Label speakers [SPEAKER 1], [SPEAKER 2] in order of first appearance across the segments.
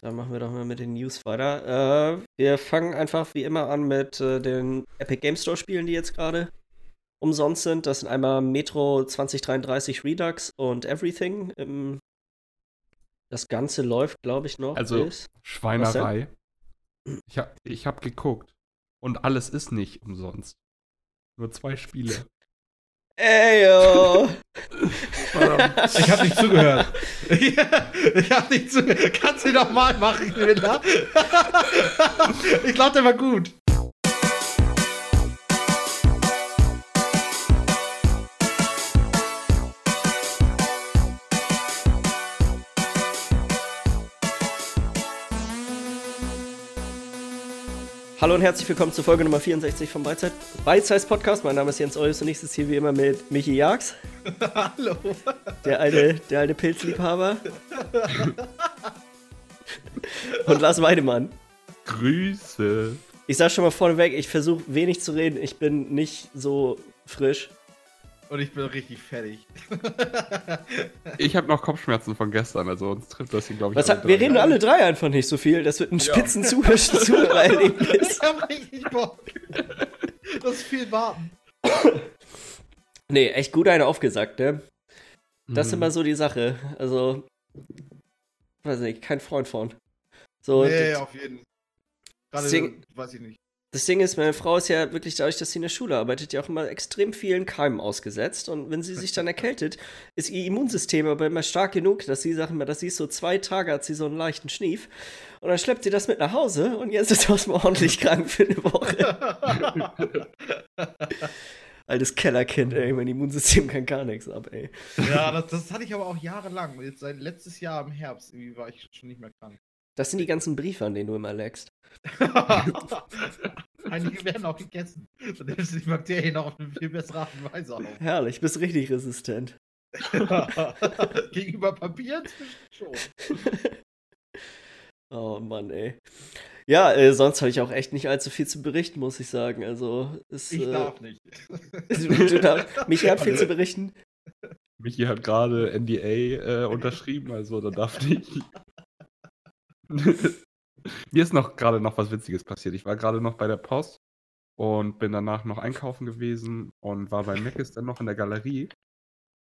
[SPEAKER 1] Dann machen wir doch mal mit den News weiter. Äh, wir fangen einfach wie immer an mit äh, den Epic Game Store Spielen, die jetzt gerade umsonst sind. Das sind einmal Metro 2033 Redux und Everything. Im das Ganze läuft, glaube ich, noch.
[SPEAKER 2] Also, bis. Schweinerei. Ich habe ich hab geguckt. Und alles ist nicht umsonst. Nur zwei Spiele.
[SPEAKER 1] Ey, yo.
[SPEAKER 3] ich habe nicht zugehört. ich habe nicht zugehört. Kannst du doch mal machen, Linda? ich der war gut.
[SPEAKER 1] Hallo und herzlich willkommen zur Folge Nummer 64 vom Beizeit Podcast. Mein Name ist Jens Eus und ich sitze hier wie immer mit Michi Jags.
[SPEAKER 3] Hallo.
[SPEAKER 1] Der alte, der alte Pilzliebhaber. und Lars Weidemann.
[SPEAKER 2] Grüße.
[SPEAKER 1] Ich sag schon mal vorneweg, ich versuche wenig zu reden. Ich bin nicht so frisch.
[SPEAKER 3] Und ich bin richtig fertig.
[SPEAKER 2] ich habe noch Kopfschmerzen von gestern, also uns trifft das hier, glaube ich.
[SPEAKER 1] Was hat, wir reden alle drei einfach nicht so viel. Das wird ein spitzen ja. Zuhörerlebnis.
[SPEAKER 3] ich hab richtig Bock. Das ist viel warten.
[SPEAKER 1] nee, echt gut eine aufgesagt, ne? Das ist mhm. immer so die Sache. Also, weiß nicht, kein Freund von. So,
[SPEAKER 3] nee, auf jeden Fall. Gerade, weiß ich nicht.
[SPEAKER 1] Das Ding ist, meine Frau ist ja wirklich dadurch, dass sie in der Schule arbeitet, ja auch immer extrem vielen Keimen ausgesetzt. Und wenn sie sich dann erkältet, ist ihr Immunsystem aber immer stark genug, dass sie sagt immer, dass sie ist so zwei Tage hat sie so einen leichten Schnief. Und dann schleppt sie das mit nach Hause und jetzt ist sie ordentlich krank für eine Woche. Altes Kellerkind, ey, mein Immunsystem kann gar nichts ab, ey.
[SPEAKER 3] Ja, das, das hatte ich aber auch jahrelang. Jetzt seit letztes Jahr im Herbst irgendwie war ich schon nicht mehr krank.
[SPEAKER 1] Das sind die ganzen Briefe, an denen du immer leckst.
[SPEAKER 3] Einige werden auch gegessen. Dann nimmst du die Bakterien auch auf eine viel bessere Art und Weise auf.
[SPEAKER 1] Herrlich, bist richtig resistent.
[SPEAKER 3] Gegenüber Papier schon.
[SPEAKER 1] oh Mann, ey. Ja, äh, sonst habe ich auch echt nicht allzu viel zu berichten, muss ich sagen. Also, es,
[SPEAKER 3] ich äh, darf nicht.
[SPEAKER 1] du darfst, Michi hat viel zu berichten.
[SPEAKER 2] Michi hat gerade NDA äh, unterschrieben, also da darf nicht. Mir ist noch gerade noch was Witziges passiert. Ich war gerade noch bei der Post und bin danach noch einkaufen gewesen und war bei Mc's dann noch in der Galerie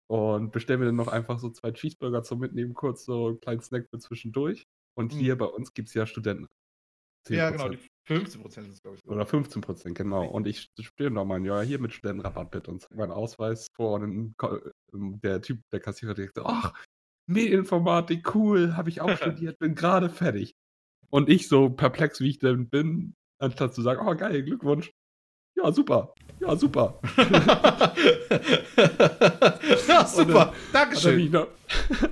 [SPEAKER 2] und bestelle mir dann noch einfach so zwei Cheeseburger zum Mitnehmen, kurz so einen kleinen Snack für zwischendurch. Und hier mhm. bei uns gibt es ja Studenten.
[SPEAKER 3] 10%. Ja, genau, die 15 Prozent
[SPEAKER 2] ist glaube ich. Oder 15 Prozent, genau. Und ich stehe noch mal, ja, hier mit Studentenrabatt bitte und zeige meinen Ausweis vor und der Typ, der Kassierer direkt so, ach, Medieninformatik, cool, habe ich auch studiert, bin gerade fertig. Und ich so perplex, wie ich denn bin, anstatt zu sagen, oh geil, Glückwunsch. Ja, super. Ja, super.
[SPEAKER 3] ja, super. Dankeschön.
[SPEAKER 2] Hat er,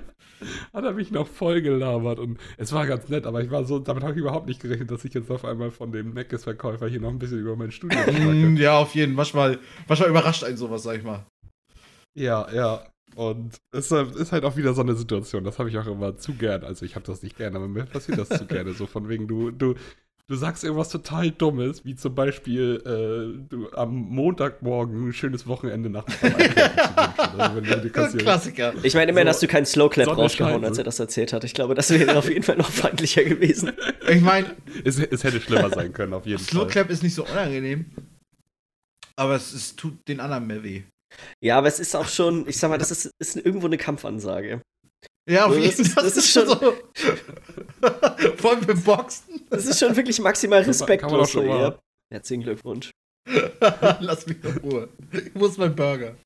[SPEAKER 2] hat er mich noch voll gelabert und es war ganz nett, aber ich war so, damit habe ich überhaupt nicht gerechnet, dass ich jetzt auf einmal von dem Meckes-Verkäufer hier noch ein bisschen über mein Studium
[SPEAKER 3] mm, Ja, auf jeden Fall. Manchmal, manchmal überrascht einen sowas, sag ich mal.
[SPEAKER 2] Ja, ja. Und es ist halt auch wieder so eine Situation, das habe ich auch immer zu gern. Also ich habe das nicht gerne, aber mir passiert das zu gerne. So von wegen, du, du, du sagst irgendwas total Dummes, wie zum Beispiel äh, du am Montagmorgen ein schönes Wochenende nach dem
[SPEAKER 3] also, Klassiker.
[SPEAKER 1] Ich meine immerhin so, hast du keinen Slowclap rausgehauen, als er das erzählt hat. Ich glaube, das wäre auf jeden Fall noch feindlicher gewesen.
[SPEAKER 3] Ich meine,
[SPEAKER 2] es, es, hätte schlimmer sein können, auf jeden
[SPEAKER 3] Slow Fall. Slowclap ist nicht so unangenehm, aber es, es tut den anderen mehr weh.
[SPEAKER 1] Ja, aber es ist auch schon, ich sag mal, das ist, ist irgendwo eine Kampfansage.
[SPEAKER 3] Ja, auf jeden Fall.
[SPEAKER 1] Das, das, ist schon so.
[SPEAKER 3] Vor allem beim Boxen.
[SPEAKER 1] Das ist schon wirklich maximal respektlos. So, ja. Herzlichen Glückwunsch.
[SPEAKER 3] Lass mich in Ruhe. Ich muss meinen Burger.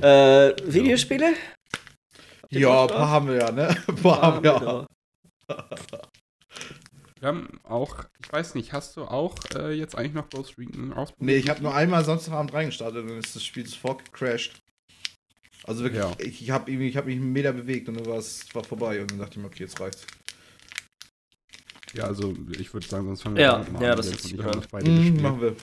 [SPEAKER 1] Äh, Videospiele?
[SPEAKER 3] Ja, ein paar haben wir ja, ne? Ein paar haben wir ja.
[SPEAKER 2] Wir haben auch, ich weiß nicht, hast du auch äh, jetzt eigentlich noch Ghost Recon ausprobiert?
[SPEAKER 3] Nee, ich habe nur einmal Samstagabend reingestartet und dann ist das Spiel sofort gecrashed. Also wirklich, ja. ich, ich habe hab mich einen Meter bewegt und dann war es war vorbei und dann dachte ich mir, okay, jetzt reicht's.
[SPEAKER 2] Ja, also ich würde sagen, sonst fangen wir
[SPEAKER 1] ja, an. Ja, das ist
[SPEAKER 3] mhm, machen wir.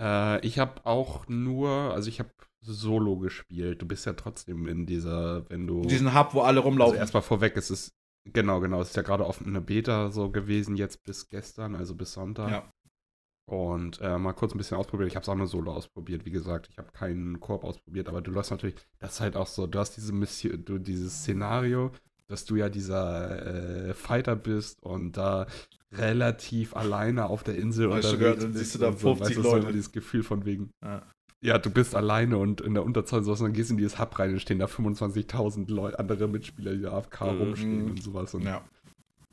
[SPEAKER 2] Äh, ich habe auch nur, also ich habe Solo gespielt. Du bist ja trotzdem in dieser, wenn du.
[SPEAKER 3] Diesen Hub, wo alle rumlaufen. Also
[SPEAKER 2] erstmal vorweg, es ist Genau, genau. Es ist ja gerade offen eine Beta so gewesen, jetzt bis gestern, also bis Sonntag. Ja. Und äh, mal kurz ein bisschen ausprobiert. Ich habe es auch nur solo ausprobiert, wie gesagt. Ich habe keinen Koop ausprobiert, aber du lässt natürlich, das ist halt auch so, du hast diese Mission, du dieses Szenario, dass du ja dieser äh, Fighter bist und da relativ alleine auf der Insel
[SPEAKER 3] Weißt du,
[SPEAKER 2] unterwegs
[SPEAKER 3] dann siehst du da
[SPEAKER 2] und so,
[SPEAKER 3] 50
[SPEAKER 2] weißt
[SPEAKER 3] Leute.
[SPEAKER 2] dieses Gefühl von wegen,
[SPEAKER 3] Ja.
[SPEAKER 2] Ja, du bist alleine und in der Unterzahl sowas, und dann gehst du in dieses Hub rein und stehen da 25.000 Leute, andere Mitspieler, die da AFK
[SPEAKER 1] Mhm.
[SPEAKER 2] rumstehen und sowas. Und
[SPEAKER 3] Ja.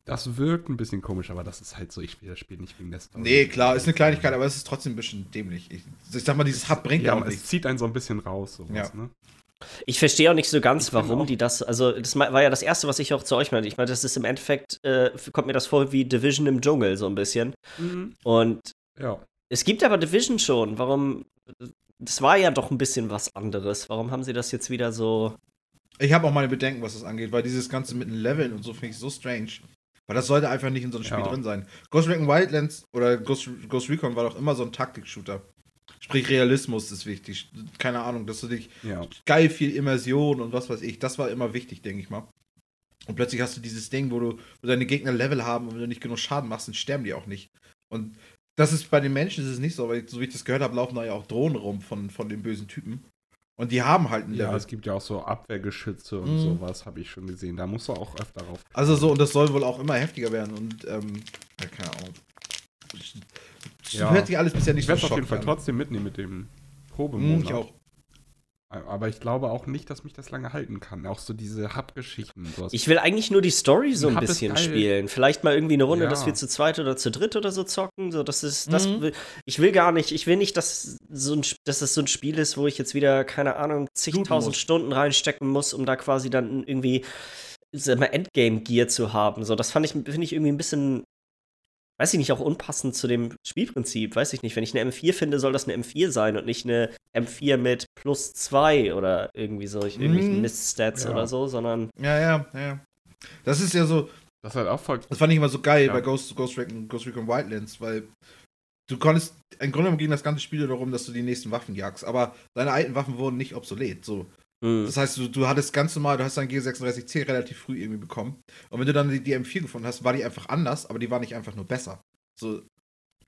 [SPEAKER 2] das wirkt ein bisschen komisch, aber das ist halt so, ich spiele das Spiel nicht wegen der Story.
[SPEAKER 3] Nee, klar, ist eine Kleinigkeit, aber es ist trotzdem ein bisschen dämlich. Ich, ich sag mal, dieses Hub bringt ja
[SPEAKER 2] Ja,
[SPEAKER 3] auch
[SPEAKER 2] aber es
[SPEAKER 3] nichts.
[SPEAKER 2] zieht einen so ein bisschen raus, sowas,
[SPEAKER 3] Ja.
[SPEAKER 2] ne?
[SPEAKER 1] Ich verstehe auch nicht so ganz,
[SPEAKER 2] Ich
[SPEAKER 1] warum die das, also das war ja das Erste, was ich auch zu euch meinte. Ich meine, das ist im Endeffekt, äh, kommt mir das vor wie Division im Dschungel so ein bisschen. Und
[SPEAKER 2] Ja.
[SPEAKER 1] es gibt aber Division schon. Warum, das war ja doch ein bisschen was anderes. Warum haben sie das jetzt wieder so,
[SPEAKER 3] Ich habe auch meine Bedenken, was das angeht, weil dieses Ganze mit den Leveln und so finde ich so strange. Weil das sollte einfach nicht in so einem Spiel
[SPEAKER 2] Ja.
[SPEAKER 3] drin sein. Ghost Recon Wildlands oder Ghost, Ghost Recon war doch immer so ein Taktik-Shooter. Sprich, Realismus ist wichtig. Keine Ahnung, dass du dich
[SPEAKER 2] Ja.
[SPEAKER 3] geil viel Immersion und was weiß ich. Das war immer wichtig, denke ich mal. Und plötzlich hast du dieses Ding, wo du wo deine Gegner Level haben und wenn du nicht genug Schaden machst, dann sterben die auch nicht. Und das ist bei den Menschen ist es nicht so, weil so wie ich das gehört habe, laufen da ja auch Drohnen rum von, von den bösen Typen. Und die haben halt ein Level.
[SPEAKER 2] Ja, es gibt ja auch so Abwehrgeschütze und
[SPEAKER 3] Mhm.
[SPEAKER 2] sowas, habe ich schon gesehen. Da musst du auch öfter drauf.
[SPEAKER 3] Also so, und das soll wohl auch immer heftiger werden und, ähm, ja, keine Ahnung.
[SPEAKER 2] Ja.
[SPEAKER 3] Hört sich alles bisher nicht
[SPEAKER 2] Ich werde es auf jeden Fall
[SPEAKER 3] an.
[SPEAKER 2] trotzdem mitnehmen mit dem
[SPEAKER 3] Hm,
[SPEAKER 2] Probemonat.
[SPEAKER 3] ich auch.
[SPEAKER 2] Aber ich glaube auch nicht, dass mich das lange halten kann. Auch so diese Hub-Geschichten.
[SPEAKER 1] Ich will eigentlich nur die Story so ein
[SPEAKER 2] es
[SPEAKER 1] bisschen spielen. Vielleicht mal irgendwie eine Runde,
[SPEAKER 2] Ja.
[SPEAKER 1] dass wir zu zweit oder zu dritt oder so zocken. So, das ist, das
[SPEAKER 3] Mhm.
[SPEAKER 1] will, ich will gar nicht, ich will nicht, dass, so ein, dass es so ein Spiel ist, wo ich jetzt wieder, keine Ahnung, zigtausend. Stunden reinstecken muss, um da quasi dann irgendwie Endgame-Gear zu haben. So, das fand ich, finde ich irgendwie ein bisschen, weiß ich nicht, auch unpassend zu dem Spielprinzip. Weiß ich nicht. Wenn ich eine M4 finde, soll das eine M4 sein und nicht eine M4 mit plus zwei oder irgendwie so, irgendwelchen
[SPEAKER 3] Mhm.
[SPEAKER 1] Miststats
[SPEAKER 2] Ja.
[SPEAKER 1] oder so, sondern
[SPEAKER 3] Ja, ja, ja. Das ist ja so,
[SPEAKER 2] das ist halt auch voll.
[SPEAKER 3] das fand ich immer so geil
[SPEAKER 2] Ja.
[SPEAKER 3] bei Ghost, Ghost, Recon, Ghost Recon Wildlands, weil du konntest, im Grunde genommen ging das ganze Spiel darum, dass du die nächsten Waffen jagst, aber deine alten Waffen wurden nicht obsolet, so.
[SPEAKER 1] Mh.
[SPEAKER 3] Das heißt, du, du hattest ganz normal, du hast dein G36C relativ früh irgendwie bekommen. Und wenn du dann die, die M4 gefunden hast, war die einfach anders, aber die war nicht einfach nur besser. So,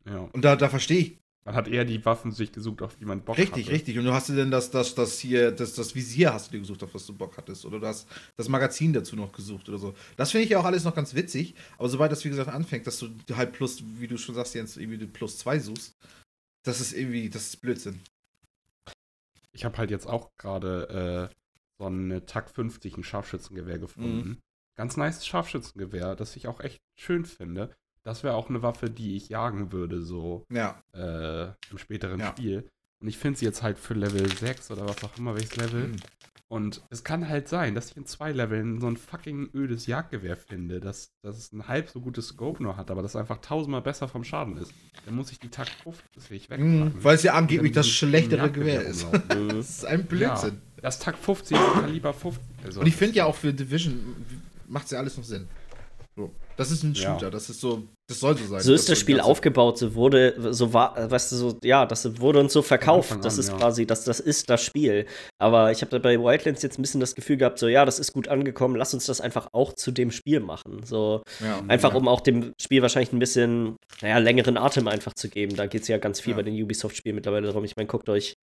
[SPEAKER 2] Ja.
[SPEAKER 3] und da, da verstehe ich
[SPEAKER 2] Man hat eher die Waffen sich gesucht, auf die man Bock
[SPEAKER 3] Richtig,
[SPEAKER 2] hatte.
[SPEAKER 3] richtig. Und du hast dir denn das, das, das hier, das, das Visier hast du dir gesucht, auf was du Bock hattest. Oder du hast das Magazin dazu noch gesucht oder so. Das finde ich ja auch alles noch ganz witzig. Aber sobald das, wie gesagt, anfängt, dass du halt plus, wie du schon sagst, jetzt irgendwie plus zwei suchst, das ist irgendwie, das ist Blödsinn.
[SPEAKER 2] Ich habe halt jetzt auch gerade äh, so eine TAC 50, ein Scharfschützengewehr gefunden.
[SPEAKER 3] Mhm.
[SPEAKER 2] Ganz nice Scharfschützengewehr, das ich auch echt schön finde. Das wäre auch eine Waffe, die ich jagen würde, so
[SPEAKER 3] Ja.
[SPEAKER 2] äh, im späteren
[SPEAKER 3] Ja.
[SPEAKER 2] Spiel. Und ich finde sie jetzt halt für Level 6 oder was auch immer, welches Level.
[SPEAKER 3] Mhm.
[SPEAKER 2] Und es kann halt sein, dass ich in zwei Leveln so ein fucking ödes Jagdgewehr finde, dass, dass es ein halb so gutes Scope nur hat, aber das einfach tausendmal besser vom Schaden ist. Dann muss ich die TAC 50 wegmachen.
[SPEAKER 3] Mhm. Weil es ja angeblich das schlechtere Gewehr ist. Das ist ein Blödsinn.
[SPEAKER 2] Ja, das TAC 50 ist Kaliber 50. Also,
[SPEAKER 3] Und ich finde ja auch für Division macht es ja alles noch Sinn. So. Das ist ein
[SPEAKER 2] Ja.
[SPEAKER 3] Shooter, das ist so, das soll so sein.
[SPEAKER 1] So ist das Spiel aufgebaut, so wurde, so war, weißt du, so, ja, das wurde uns so verkauft.
[SPEAKER 2] Anfang
[SPEAKER 1] Das
[SPEAKER 2] an,
[SPEAKER 1] ist
[SPEAKER 2] ja.
[SPEAKER 1] quasi, das, das ist das Spiel. Aber ich habe da bei Wildlands jetzt ein bisschen das Gefühl gehabt, so, ja, das ist gut angekommen, lass uns das einfach auch zu dem Spiel machen. So,
[SPEAKER 3] Ja.
[SPEAKER 1] einfach um auch dem Spiel wahrscheinlich ein bisschen, naja, längeren Atem einfach zu geben. Da geht es ja ganz viel
[SPEAKER 3] Ja.
[SPEAKER 1] bei den Ubisoft-Spielen mittlerweile darum. Ich meine, guckt euch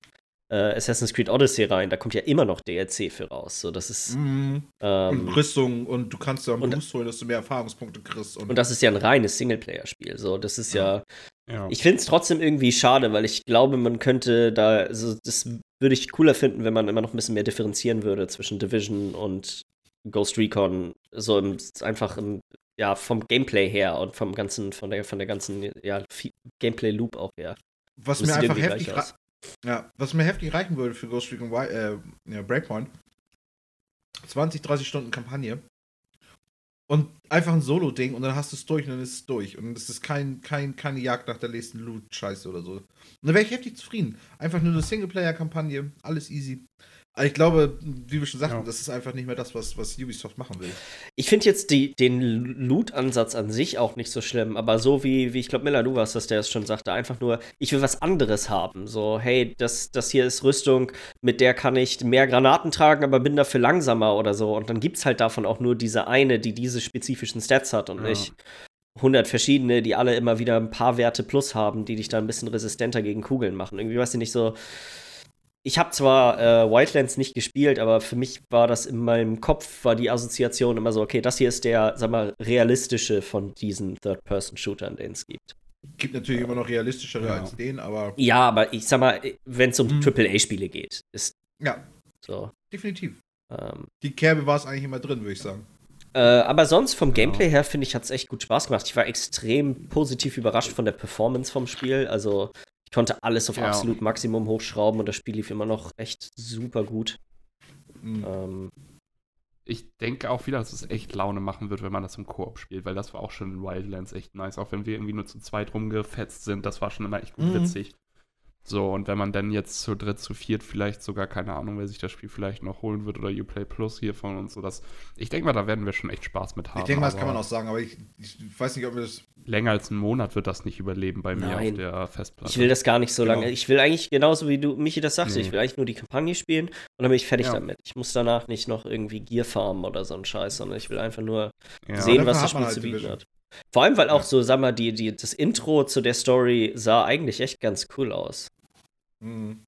[SPEAKER 1] äh, Assassin's Creed Odyssey rein, da kommt ja immer noch DLC für raus. So, das ist,
[SPEAKER 3] Mhm.
[SPEAKER 1] ähm,
[SPEAKER 3] Und Rüstung und du kannst ja am
[SPEAKER 1] und-
[SPEAKER 3] Boost holen, dass du mehr Erfahrungspunkte kriegst. Und,
[SPEAKER 1] und das ist ja ein reines Singleplayer-Spiel. So, das ist ja
[SPEAKER 2] ja.
[SPEAKER 1] Ich finde es trotzdem irgendwie schade, weil ich glaube, man könnte da, also das würde ich cooler finden, wenn man immer noch ein bisschen mehr differenzieren würde zwischen Division und Ghost Recon. So im, einfach im, ja, vom Gameplay her und vom ganzen, von der, von der ganzen, ja, Gameplay-Loop auch her.
[SPEAKER 3] was
[SPEAKER 1] Das
[SPEAKER 3] mir einfach
[SPEAKER 1] irgendwie
[SPEAKER 3] heftig,
[SPEAKER 1] gleich
[SPEAKER 3] ra-
[SPEAKER 1] aus.
[SPEAKER 3] Ja, was mir heftig reichen würde für Ghost Recon äh, ja, Breakpoint, 20, 30 Stunden Kampagne und einfach ein Solo-Ding und dann hast du es durch und dann ist es durch und es ist kein, kein, keine Jagd nach der nächsten Loot-Scheiße oder so. Und dann wäre ich heftig zufrieden. Einfach nur eine Singleplayer-Kampagne, alles easy. Aber ich glaube, wie wir schon sagten,
[SPEAKER 2] Ja.
[SPEAKER 3] das ist einfach nicht mehr das, was, was Ubisoft machen will.
[SPEAKER 1] Ich finde jetzt die, den Loot-Ansatz an sich auch nicht so schlimm, aber so wie, wie ich glaube, Miller, du warst das, der es schon sagte, einfach nur, ich will was anderes haben. So, hey, das, das hier ist Rüstung, mit der kann ich mehr Granaten tragen, aber bin dafür langsamer oder so. Und dann gibt es halt davon auch nur diese eine, die diese spezifischen Stats hat und
[SPEAKER 2] Ja.
[SPEAKER 1] nicht 100 verschiedene, die alle immer wieder ein paar Werte plus haben, die dich da ein bisschen resistenter gegen Kugeln machen. Irgendwie weiß ich nicht so. Ich habe zwar äh, Wildlands nicht gespielt, aber für mich war das in meinem Kopf, war die Assoziation immer so, okay, das hier ist der, sag mal, realistische von diesen Third-Person-Shootern, den es gibt.
[SPEAKER 3] Gibt natürlich immer noch realistischere
[SPEAKER 2] Ja.
[SPEAKER 3] als den, aber
[SPEAKER 1] Ja, aber ich sag mal, wenn es um
[SPEAKER 3] Mhm.
[SPEAKER 1] AAA-Spiele geht, ist
[SPEAKER 3] ja,
[SPEAKER 1] so.
[SPEAKER 3] definitiv.
[SPEAKER 1] Ähm,
[SPEAKER 3] Die Kerbe war es eigentlich immer drin, würde ich sagen.
[SPEAKER 1] Äh, aber sonst vom Gameplay her, finde ich, hat es echt gut Spaß gemacht. Ich war extrem positiv überrascht von der Performance vom Spiel. Also, konnte alles auf
[SPEAKER 2] Ja.
[SPEAKER 1] absolut Maximum hochschrauben und das Spiel lief immer noch echt super gut.
[SPEAKER 3] Mhm.
[SPEAKER 1] Ähm,
[SPEAKER 2] Ich denke auch wieder, dass es echt Laune machen wird, wenn man das im Koop spielt, weil das war auch schon in Wildlands echt nice. Auch wenn wir irgendwie nur zu zweit rumgefetzt sind, das war schon immer echt gut
[SPEAKER 3] Mhm.
[SPEAKER 2] witzig. So, und wenn man dann jetzt zu dritt, zu viert vielleicht sogar, keine Ahnung, wer sich das Spiel vielleicht noch holen wird oder Uplay Plus hier von uns, so das. Ich denke mal, da werden wir schon echt Spaß mit haben.
[SPEAKER 3] ich denke mal, das kann man auch sagen, aber ich, ich weiß nicht, ob wir das.
[SPEAKER 2] Länger als einen Monat wird das nicht überleben bei mir
[SPEAKER 1] Nein.
[SPEAKER 2] auf der Festplatte.
[SPEAKER 1] ich will das gar nicht so
[SPEAKER 3] Genau.
[SPEAKER 1] lange. Ich will eigentlich genauso wie du, Michi, das sagst.
[SPEAKER 2] Nee.
[SPEAKER 1] Ich will eigentlich nur die Kampagne spielen und dann bin ich fertig
[SPEAKER 2] Ja.
[SPEAKER 1] damit. Ich muss danach nicht noch irgendwie Gear farmen oder so einen Scheiß, sondern ich will einfach nur
[SPEAKER 2] ja.
[SPEAKER 1] sehen, was das Spiel
[SPEAKER 3] halt
[SPEAKER 1] zu bieten hat. Vor allem, weil auch
[SPEAKER 3] Ja.
[SPEAKER 1] so, sag mal, die, die, das Intro zu der Story sah eigentlich echt ganz cool aus.
[SPEAKER 3] Mhm.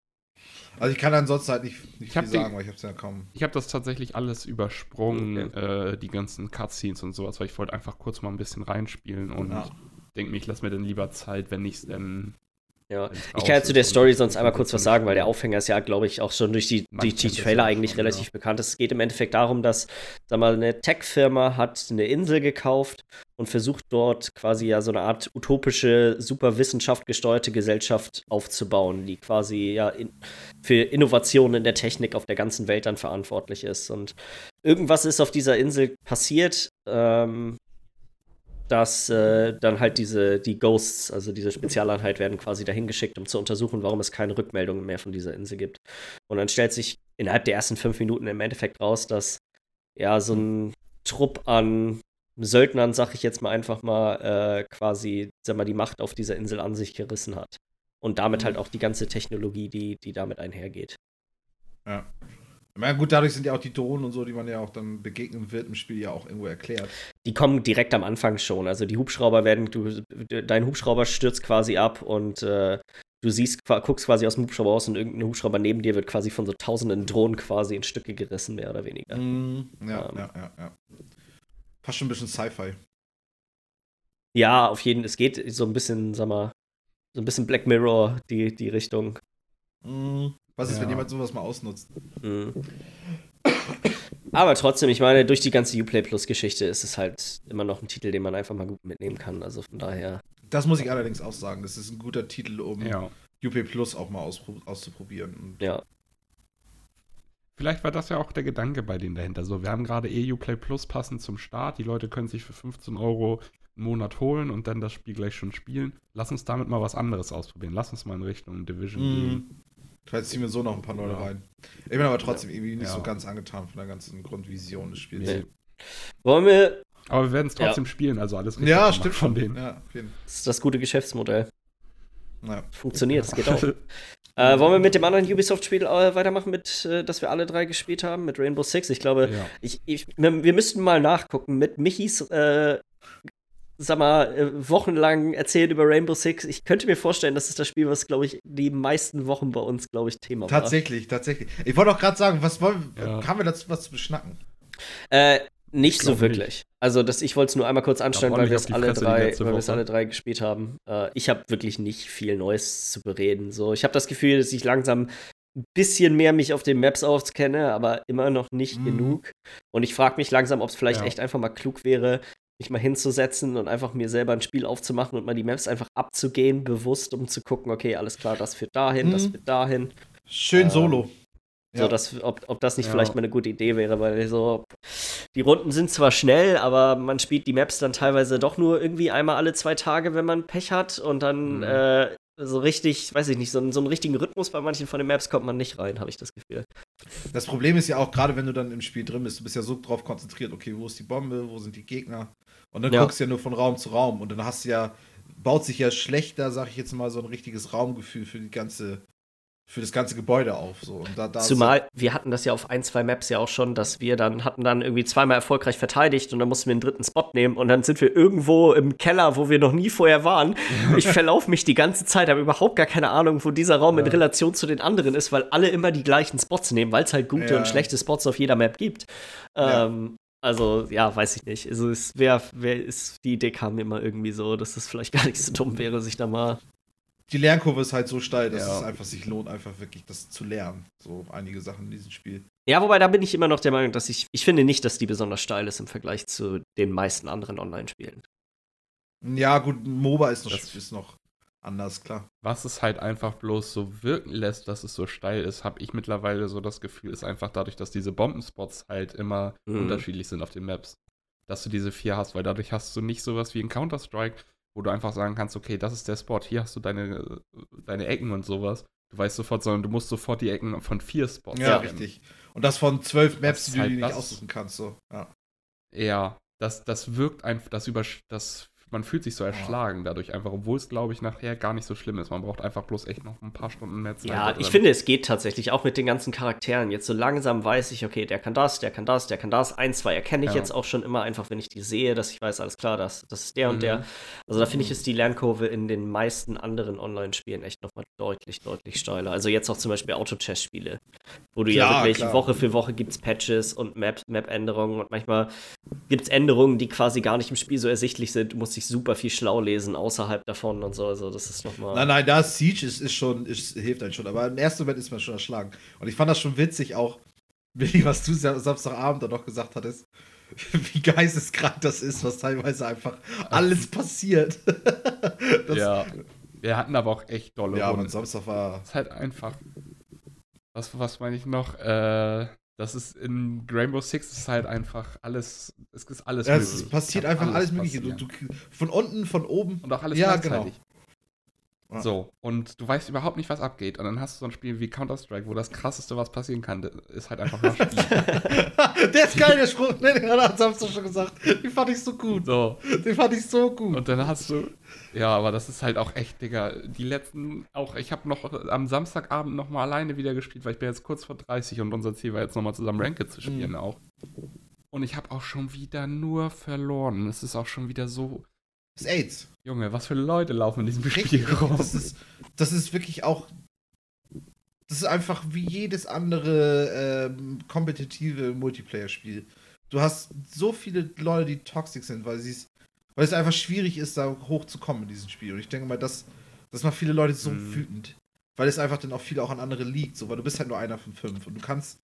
[SPEAKER 3] Also ich kann ansonsten halt nicht, nicht viel
[SPEAKER 2] die-
[SPEAKER 3] sagen, weil ich hab's ja kaum.
[SPEAKER 2] Ich habe das tatsächlich alles übersprungen, äh, die ganzen Cutscenes und sowas, weil ich wollte einfach kurz mal ein bisschen reinspielen und
[SPEAKER 3] Ja.
[SPEAKER 2] denke mir, ich lasse mir dann lieber Zeit, wenn ich es dann.
[SPEAKER 1] Ja, ich kann ja zu der Story sonst einmal kurz was sagen, weil der. Aufhänger ist ja, glaube ich, auch schon durch die, die, die
[SPEAKER 2] ja
[SPEAKER 1] Trailer
[SPEAKER 2] schon,
[SPEAKER 1] eigentlich
[SPEAKER 2] ja.
[SPEAKER 1] relativ bekannt ist. Es geht im Endeffekt darum, dass, sag mal, eine Tech-Firma hat eine Insel gekauft und versucht dort quasi ja so eine Art utopische, super wissenschaftgesteuerte Gesellschaft aufzubauen, die quasi ja in, für Innovationen in der Technik auf der ganzen Welt dann verantwortlich ist. Und irgendwas ist auf dieser Insel passiert, ähm, dass äh, dann halt diese, die Ghosts, also diese Spezialeinheit, werden quasi dahin geschickt, um zu untersuchen, warum es keine Rückmeldungen mehr von dieser Insel gibt. Und dann stellt sich innerhalb der ersten fünf Minuten im Endeffekt raus, dass ja so ein Trupp an Söldnern, sag ich jetzt mal einfach mal, äh, quasi, sag mal, die Macht auf dieser Insel an sich gerissen hat. Und damit halt auch die ganze Technologie, die, die damit einhergeht.
[SPEAKER 3] Ja. Meine, gut, dadurch sind ja auch die Drohnen und so, die man ja auch dann begegnen wird im Spiel, ja auch irgendwo erklärt.
[SPEAKER 1] Die kommen direkt am Anfang schon. Also die Hubschrauber werden, du, dein Hubschrauber stürzt quasi ab und äh, du siehst, guckst quasi aus dem Hubschrauber aus und irgendein Hubschrauber neben dir wird quasi von so tausenden Drohnen quasi in Stücke gerissen, mehr oder weniger.
[SPEAKER 3] Mhm. Ja,
[SPEAKER 1] Ähm.
[SPEAKER 3] ja, ja, ja. Fast schon ein bisschen Sci-Fi.
[SPEAKER 1] Ja, auf jeden Fall. Es geht so ein bisschen, sag mal, so ein bisschen Black Mirror, die, die Richtung.
[SPEAKER 3] Mhm. Was ist, wenn jemand sowas mal ausnutzt?
[SPEAKER 1] Mhm. Aber trotzdem, ich meine, durch die ganze Uplay Plus Geschichte ist es halt immer noch ein Titel, den man einfach mal gut mitnehmen kann. Also von daher.
[SPEAKER 3] Das muss ich allerdings auch sagen. Das ist ein guter Titel, um
[SPEAKER 2] Ja.
[SPEAKER 3] UP Plus auch mal auszuprobieren.
[SPEAKER 1] Ja.
[SPEAKER 2] Vielleicht war das ja auch der Gedanke bei denen dahinter. So, wir haben gerade eh Uplay Plus passend zum Start. Die Leute können sich für 15 Euro einen Monat holen und dann das Spiel gleich schon spielen. Lass uns damit mal was anderes ausprobieren. Lass uns mal in Richtung Division gehen.
[SPEAKER 3] Vielleicht ziehen wir so noch ein paar neue
[SPEAKER 2] Ja.
[SPEAKER 3] rein. Ich bin aber trotzdem irgendwie nicht
[SPEAKER 2] Ja.
[SPEAKER 3] so ganz angetan von der ganzen Grundvision des Spiels.
[SPEAKER 1] Nee. Wollen wir.
[SPEAKER 2] Aber wir werden es
[SPEAKER 1] Ja.
[SPEAKER 2] trotzdem spielen, also alles richtig
[SPEAKER 3] Ja,
[SPEAKER 2] gemacht
[SPEAKER 3] stimmt
[SPEAKER 2] von denen.
[SPEAKER 3] Ja,
[SPEAKER 1] Das ist das gute Geschäftsmodell.
[SPEAKER 3] Ja.
[SPEAKER 1] Funktioniert, es geht auch. Äh, wollen wir mit dem anderen Ubisoft-Spiel äh, weitermachen, mit, äh, das wir alle drei gespielt haben, mit Rainbow Six? Ich glaube,
[SPEAKER 2] Ja.
[SPEAKER 1] ich, ich, wir, wir müssten mal nachgucken mit Michis, äh, sag mal, äh, wochenlang erzählen über Rainbow Six. Ich könnte mir vorstellen, das ist das Spiel, was, glaube ich, die meisten Wochen bei uns, glaube ich, Thema war.
[SPEAKER 3] Tatsächlich, tatsächlich. Ich wollte auch gerade sagen, was wollen
[SPEAKER 2] Ja.
[SPEAKER 3] haben wir dazu was zu beschnacken?
[SPEAKER 1] Äh, nicht so wirklich.
[SPEAKER 2] nicht.
[SPEAKER 1] Also, das, ich wollte es nur einmal kurz anstellen, weil wir es alle drei,
[SPEAKER 2] letzte
[SPEAKER 1] weil wir es
[SPEAKER 2] Woche.
[SPEAKER 1] alle drei gespielt haben. Äh, ich habe wirklich nicht viel Neues zu bereden. So, ich habe das Gefühl, dass ich langsam ein bisschen mehr mich auf den Maps auskenne, aber immer noch nicht
[SPEAKER 3] Mhm.
[SPEAKER 1] genug. Und ich frage mich langsam, ob es vielleicht
[SPEAKER 2] Ja.
[SPEAKER 1] echt einfach mal klug wäre, mich mal hinzusetzen und einfach mir selber ein Spiel aufzumachen und mal die Maps einfach abzugehen, bewusst, um zu gucken, okay, alles klar, das führt dahin, das
[SPEAKER 3] Mhm.
[SPEAKER 1] führt dahin.
[SPEAKER 3] Schön
[SPEAKER 1] Ähm,
[SPEAKER 3] solo.
[SPEAKER 1] So, dass, ob, ob das nicht
[SPEAKER 2] Ja.
[SPEAKER 1] vielleicht mal eine gute Idee wäre, weil so, die Runden sind zwar schnell, aber man spielt die Maps dann teilweise doch nur irgendwie einmal alle zwei Tage, wenn man Pech hat und dann
[SPEAKER 2] Mhm.
[SPEAKER 1] äh, so richtig, weiß ich nicht, so, so einen richtigen Rhythmus bei manchen von den Maps kommt man nicht rein, habe ich das Gefühl.
[SPEAKER 3] Das Problem ist ja auch, gerade wenn du dann im Spiel drin bist, du bist ja so drauf konzentriert, okay, wo ist die Bombe, wo sind die Gegner? Und dann
[SPEAKER 1] Ja.
[SPEAKER 3] guckst du ja nur von Raum zu Raum und dann hast du ja, baut sich ja schlechter, sag ich jetzt mal, so ein richtiges Raumgefühl für die ganze für das ganze Gebäude auf. So. Da, da
[SPEAKER 1] Zumal wir hatten das ja auf ein, zwei Maps ja auch schon, dass wir dann hatten dann irgendwie zweimal erfolgreich verteidigt und dann mussten wir einen dritten Spot nehmen und dann sind wir irgendwo im Keller, wo wir noch nie vorher waren. ich verlaufe mich die ganze Zeit, habe überhaupt gar keine Ahnung, wo dieser Raum ja. in Relation zu den anderen ist, weil alle immer die gleichen Spots nehmen, weil es halt gute ja. und schlechte Spots auf jeder Map gibt. Ja. Ähm, also, ja, weiß ich nicht. Also, es wär, wär, ist, die Idee kam mir immer irgendwie so, dass es vielleicht gar nicht so dumm wäre, sich da mal
[SPEAKER 3] die Lernkurve ist halt so steil, dass ja. es einfach sich lohnt, einfach wirklich das zu lernen. So einige Sachen in diesem Spiel.
[SPEAKER 1] Ja, wobei da bin ich immer noch der Meinung, dass ich, ich finde nicht, dass die besonders steil ist im Vergleich zu den meisten anderen Online-Spielen.
[SPEAKER 3] Ja, gut, MOBA ist noch, ist noch anders, klar.
[SPEAKER 2] Was es halt einfach bloß so wirken lässt, dass es so steil ist, habe ich mittlerweile so das Gefühl, ist einfach dadurch, dass diese Bombenspots halt immer mhm. unterschiedlich sind auf den Maps. Dass du diese vier hast, weil dadurch hast du nicht sowas wie in Counter-Strike, wo du einfach sagen kannst, okay, das ist der Spot, hier hast du deine, deine Ecken und sowas. Du weißt sofort, sondern du musst sofort die Ecken von vier Spots.
[SPEAKER 3] Ja, kennen. richtig. Und das von zwölf Maps, die du halt, nicht aussuchen kannst. So. Ja.
[SPEAKER 2] ja, das, das wirkt einfach, das, über, das man fühlt sich so erschlagen dadurch einfach, obwohl es, glaube ich, nachher gar nicht so schlimm ist. Man braucht einfach bloß echt noch ein paar Stunden mehr Zeit.
[SPEAKER 1] Ja, ich finde, es geht tatsächlich auch mit den ganzen Charakteren. Jetzt so langsam weiß ich, okay, der kann das, der kann das, der kann das. Ein, zwei erkenne ich ja. jetzt auch schon immer einfach, wenn ich die sehe, dass ich weiß, alles klar, das, das ist der mhm. und der. Also da finde ich, ist die Lernkurve in den meisten anderen Online-Spielen echt nochmal deutlich, deutlich steiler. Also jetzt auch zum Beispiel Auto-Chess-Spiele, wo du klar, ja wirklich klar. Woche für Woche gibt es Patches und Map-Änderungen und manchmal gibt es Änderungen, die quasi gar nicht im Spiel so ersichtlich sind. Du musst sich super viel schlau lesen außerhalb davon und so. Also das ist nochmal.
[SPEAKER 3] Nein, nein, da Siege ist, ist schon, ist, hilft einem schon. Aber im ersten Moment ist man schon erschlagen. Und ich fand das schon witzig auch, Willi, was du Samstagabend da noch gesagt hattest. Wie geisteskrank das ist, was teilweise einfach alles passiert.
[SPEAKER 2] ja. Wir hatten aber auch echt dolle
[SPEAKER 3] Ja, und Samstag war.
[SPEAKER 2] Es ist halt einfach. Was, was meine ich noch? Äh, das ist in Rainbow Six ist halt einfach alles, es ist alles
[SPEAKER 3] ja, möglich. Es passiert einfach alles, alles Mögliche. Du, du, von unten, von oben.
[SPEAKER 2] Und auch alles ja, gleichzeitig. Genau. So, und du weißt überhaupt nicht, was abgeht. Und dann hast du so ein Spiel wie Counter-Strike, wo das krasseste, was passieren kann, ist halt einfach
[SPEAKER 3] Spiel. der ist geil, der Spruch. Ne, den hat Samstag schon gesagt. Den fand ich so gut. So. Den fand ich so gut.
[SPEAKER 2] Und dann hast du, ja, aber das ist halt auch echt, Digga. Die letzten, auch, ich habe noch am Samstagabend noch mal alleine wieder gespielt, weil ich bin jetzt kurz vor 30 und unser Ziel war jetzt noch mal zusammen Ranked zu spielen mhm. auch. Und ich habe auch schon wieder nur verloren. Es ist auch schon wieder so.
[SPEAKER 3] Das ist AIDS.
[SPEAKER 2] Junge, was für Leute laufen in diesem Spiel rum?
[SPEAKER 3] Das ist, das ist wirklich auch. Das ist einfach wie jedes andere ähm, kompetitive Multiplayer-Spiel. Du hast so viele Leute, die toxisch sind, weil weil es einfach schwierig ist, da hochzukommen in diesem Spiel. Und ich denke mal, das, das macht viele Leute so mhm. wütend. Weil es einfach dann auch viel auch an andere liegt, so, weil du bist halt nur einer von fünf und du kannst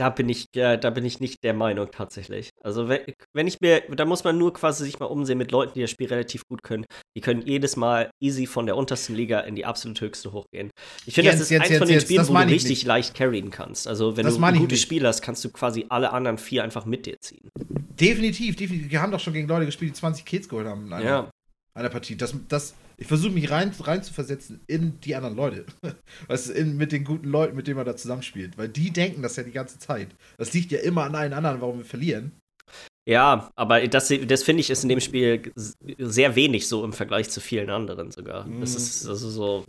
[SPEAKER 1] da bin ich, äh, da bin ich nicht der Meinung tatsächlich. Also wenn, wenn ich mir, da muss man nur quasi sich mal umsehen mit Leuten, die das Spiel relativ gut können. Die können jedes Mal easy von der untersten Liga in die absolut höchste hochgehen. Ich finde, das ist jetzt, eins jetzt, von den jetzt, Spielen, wo du richtig nicht. leicht carryen kannst. Also wenn das du ein gutes Spiel hast, kannst du quasi alle anderen vier einfach mit dir ziehen.
[SPEAKER 3] Definitiv, definitiv. Wir haben doch schon gegen Leute gespielt, die 20 Kills geholt haben in einer, ja. einer Partie. Das, das, ich versuche mich rein, rein zu versetzen in die anderen Leute. weißt du, in, mit den guten Leuten, mit denen man da zusammenspielt. Weil die denken das ja die ganze Zeit. Das liegt ja immer an allen anderen, warum wir verlieren.
[SPEAKER 1] Ja, aber das, das finde ich ist in dem Spiel sehr wenig so im Vergleich zu vielen anderen sogar. Mm. Das ist also so.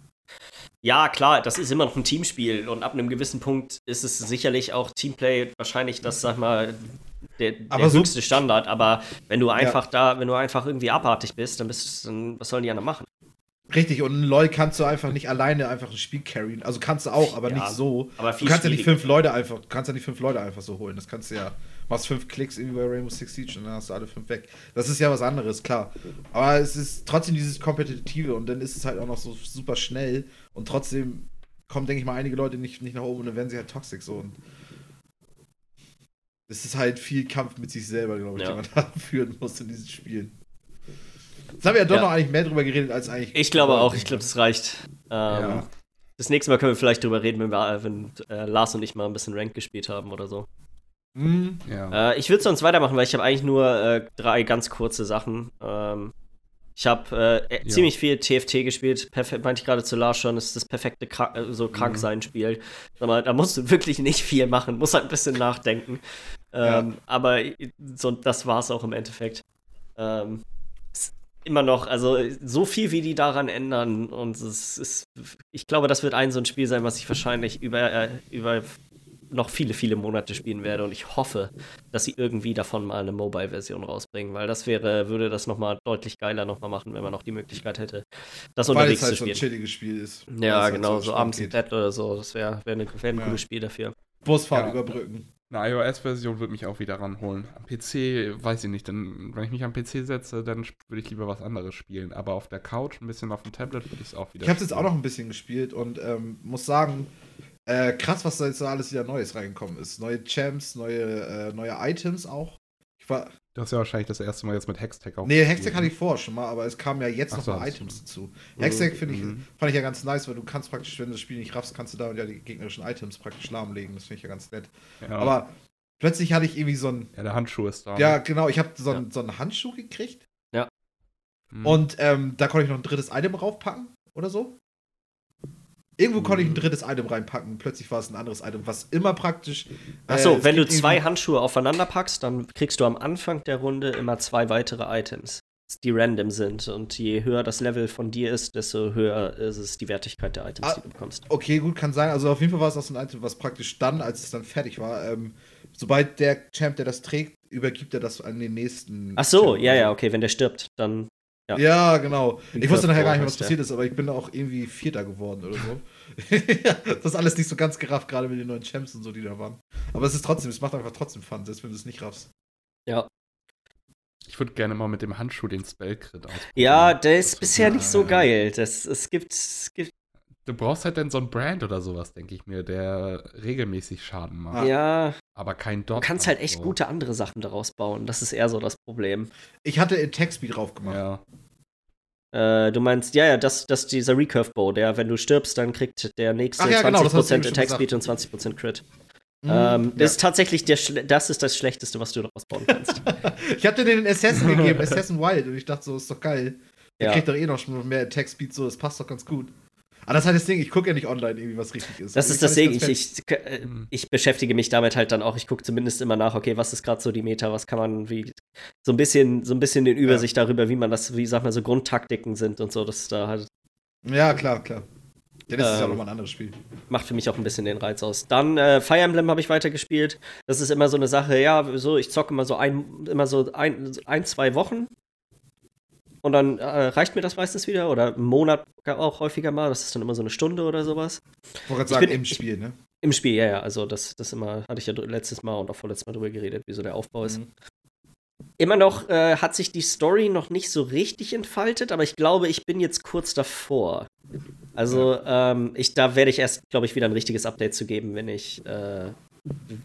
[SPEAKER 1] Ja, klar, das ist immer noch ein Teamspiel und ab einem gewissen Punkt ist es sicherlich auch Teamplay wahrscheinlich das, sag mal, der, der so höchste Standard. Aber wenn du einfach ja. da, wenn du einfach irgendwie abartig bist, dann bist dann, was sollen die anderen machen?
[SPEAKER 3] Richtig, und LOL kannst du einfach nicht alleine einfach ein Spiel carryen. Also kannst du auch, aber ja, nicht so. Aber du kannst ja nicht fünf Leute einfach, du kannst ja nicht fünf Leute einfach so holen. Das kannst du ja, machst fünf Klicks irgendwie bei Rainbow Six Siege und dann hast du alle fünf weg. Das ist ja was anderes, klar. Aber es ist trotzdem dieses Kompetitive und dann ist es halt auch noch so super schnell und trotzdem kommen, denke ich mal, einige Leute nicht, nicht nach oben und dann werden sie halt toxisch so. Und es ist halt viel Kampf mit sich selber, glaube ich, ja. den man da führen muss in diesen Spielen. Jetzt haben wir ja doch ja. noch eigentlich mehr drüber geredet, als eigentlich.
[SPEAKER 1] Ich glaube auch, ich glaube, das reicht. Ähm, ja. Das nächste Mal können wir vielleicht drüber reden, wenn, wir, wenn äh, Lars und ich mal ein bisschen Rank gespielt haben oder so. Mhm. Ja. Äh, ich würde sonst weitermachen, weil ich habe eigentlich nur äh, drei ganz kurze Sachen. Ähm, ich habe äh, ziemlich viel TFT gespielt. Perfekt, meinte ich gerade zu Lars schon, ist das perfekte Krank äh, so Kranksein-Spiel. Mhm. Da musst du wirklich nicht viel machen, musst halt ein bisschen nachdenken. Ähm, ja. Aber so, das war es auch im Endeffekt. Ähm, immer noch, also so viel wie die daran ändern und es ist, ich glaube, das wird ein so ein Spiel sein, was ich wahrscheinlich über, äh, über noch viele, viele Monate spielen werde und ich hoffe, dass sie irgendwie davon mal eine Mobile-Version rausbringen, weil das wäre, würde das nochmal deutlich geiler nochmal machen, wenn man noch die Möglichkeit hätte, das
[SPEAKER 3] Weil
[SPEAKER 1] unterwegs
[SPEAKER 3] es halt
[SPEAKER 1] zu
[SPEAKER 3] so ein
[SPEAKER 1] spielen.
[SPEAKER 3] chilliges Spiel ist.
[SPEAKER 1] Ja,
[SPEAKER 3] halt
[SPEAKER 1] genau, so abends im. Bett oder so, das wäre wär, wär ein
[SPEAKER 3] Ja.
[SPEAKER 1] cooles Spiel dafür.
[SPEAKER 3] Busfahrt
[SPEAKER 2] Ja.
[SPEAKER 3] überbrücken.
[SPEAKER 2] Eine iOS-Version würde mich auch wieder ranholen. Am PC weiß ich nicht, denn wenn ich mich am PC setze, dann würde ich lieber was anderes spielen. Aber auf der Couch, ein bisschen auf dem Tablet, würde ich es auch wieder
[SPEAKER 3] Ich habe es jetzt auch noch ein bisschen gespielt und ähm, muss sagen, äh, krass, was da jetzt so alles wieder Neues reingekommen ist. Neue Champs, neue, äh, neue Items auch. Ich war,
[SPEAKER 2] Du hast ja wahrscheinlich das erste Mal jetzt mit Hextech auch.
[SPEAKER 3] nee, Hextech
[SPEAKER 2] ne?
[SPEAKER 3] hatte ich vorher schon mal, aber es kamen ja jetzt
[SPEAKER 2] Ach
[SPEAKER 3] noch
[SPEAKER 2] so,
[SPEAKER 3] mal Items dazu. Hextech finde ich,
[SPEAKER 2] Mhm.
[SPEAKER 3] fand ich ja ganz nice, weil du kannst praktisch, wenn du das Spiel nicht raffst, kannst du da ja die gegnerischen Items praktisch lahmlegen. Das finde ich ja ganz nett.
[SPEAKER 2] Ja.
[SPEAKER 3] Aber plötzlich hatte ich irgendwie so ein,
[SPEAKER 2] ja, der Handschuh ist da.
[SPEAKER 3] ja
[SPEAKER 2] ne?
[SPEAKER 3] genau, ich habe so, einen- so einen Handschuh gekriegt
[SPEAKER 2] Mhm.
[SPEAKER 3] und ähm, da konnte ich noch ein drittes Item raufpacken oder so. Irgendwo konnte ich ein drittes Item reinpacken. Plötzlich war es ein anderes Item, was immer praktisch. äh,
[SPEAKER 1] Achso,
[SPEAKER 3] es
[SPEAKER 1] wenn du zwei Handschuhe aufeinander packst, dann kriegst du am Anfang der Runde immer zwei weitere Items, die random sind. Und je höher das Level von dir ist, desto höher ist es die Wertigkeit der Items,
[SPEAKER 3] Ah.
[SPEAKER 1] die du bekommst.
[SPEAKER 3] Okay, gut, kann sein. Also auf jeden Fall war es auch so ein Item, was praktisch dann, als es dann fertig war, ähm, sobald der Champ, der das trägt, übergibt er das an den nächsten.
[SPEAKER 1] Ach so,
[SPEAKER 3] Champ
[SPEAKER 1] ja, ja, okay, wenn der stirbt, dann. Ja.
[SPEAKER 3] Ja, genau.
[SPEAKER 1] Wie
[SPEAKER 3] Ich wusste nachher gar nicht was passiert ist, aber ich bin auch irgendwie Vierter geworden oder so. das ist alles nicht so ganz gerafft, gerade mit den neuen Champs und so, die da waren. Aber es ist trotzdem, es macht einfach trotzdem Fun, selbst wenn du es nicht raffst.
[SPEAKER 1] Ja.
[SPEAKER 2] Ich würde gerne mal mit dem Handschuh den Spellcrit ausprobieren.
[SPEAKER 1] Ja, der ist
[SPEAKER 2] Das
[SPEAKER 1] bisher
[SPEAKER 2] wird-
[SPEAKER 1] nicht so geil. Das, es, gibt, es gibt.
[SPEAKER 2] Du brauchst halt dann so einen Brand oder sowas, denke ich mir, der regelmäßig Schaden macht.
[SPEAKER 1] Ja,
[SPEAKER 2] Aber kein
[SPEAKER 1] du
[SPEAKER 2] Dot.
[SPEAKER 1] kannst halt echt
[SPEAKER 2] so.
[SPEAKER 1] gute andere Sachen daraus bauen. Das ist eher so das Problem.
[SPEAKER 3] Ich hatte Attack Speed drauf gemacht.
[SPEAKER 2] Ja.
[SPEAKER 1] Äh, du meinst, ja, ja, das, das dieser Recurve Bow, der, wenn du stirbst, dann kriegt der nächste
[SPEAKER 3] Ach ja, genau, das hast du
[SPEAKER 1] 20%
[SPEAKER 3] eben schon
[SPEAKER 1] Attack. Speed und 20% Crit.
[SPEAKER 3] Mhm,
[SPEAKER 1] ähm,
[SPEAKER 3] ja.
[SPEAKER 1] Ist tatsächlich der, Schle- das ist das Schlechteste, was du daraus bauen kannst.
[SPEAKER 3] Ich hatte den Assassin gegeben, Assassin Wild, und ich dachte so, ist doch geil. Der
[SPEAKER 1] Ja.
[SPEAKER 3] kriegt doch eh noch schon mehr Attack Speed, so, das passt doch ganz gut. Aber das ist halt das Ding, ich gucke ja nicht online irgendwie, was richtig ist.
[SPEAKER 1] Das ist das Ding. Ich, ich, äh,
[SPEAKER 2] Mhm.
[SPEAKER 1] ich beschäftige mich damit halt dann auch. Ich gucke zumindest immer nach, okay, was ist gerade so die Meta, was kann man, wie, so ein bisschen, so ein bisschen den Übersicht darüber, wie man das, wie sag mal, so Grundtaktiken sind und so. Das da halt
[SPEAKER 3] Ja, klar, klar. Ja, das ist ja
[SPEAKER 1] Ähm,
[SPEAKER 3] nochmal ein anderes Spiel.
[SPEAKER 1] macht für mich auch ein bisschen den Reiz aus. Dann äh, Fire Emblem habe ich weitergespielt. Das ist immer so eine Sache, ja, so, ich zocke immer so ein, immer so ein, ein zwei Wochen. Und dann äh, reicht mir das meistens wieder. Oder einen Monat auch häufiger mal. Das ist dann immer so eine Stunde oder sowas.
[SPEAKER 3] Ich wollte sagen,
[SPEAKER 1] bin-
[SPEAKER 3] im Spiel, ne?
[SPEAKER 1] Im Spiel, ja, ja. Also das, das immer, hatte ich ja letztes Mal und auch vorletztes Mal drüber geredet, wie so der Aufbau ist.
[SPEAKER 3] Mhm.
[SPEAKER 1] Immer noch äh, hat sich die Story noch nicht so richtig entfaltet, aber ich glaube, ich bin jetzt kurz davor. Also, ähm, ich, da werde ich erst, glaube ich, wieder ein richtiges Update zu geben, wenn ich, äh,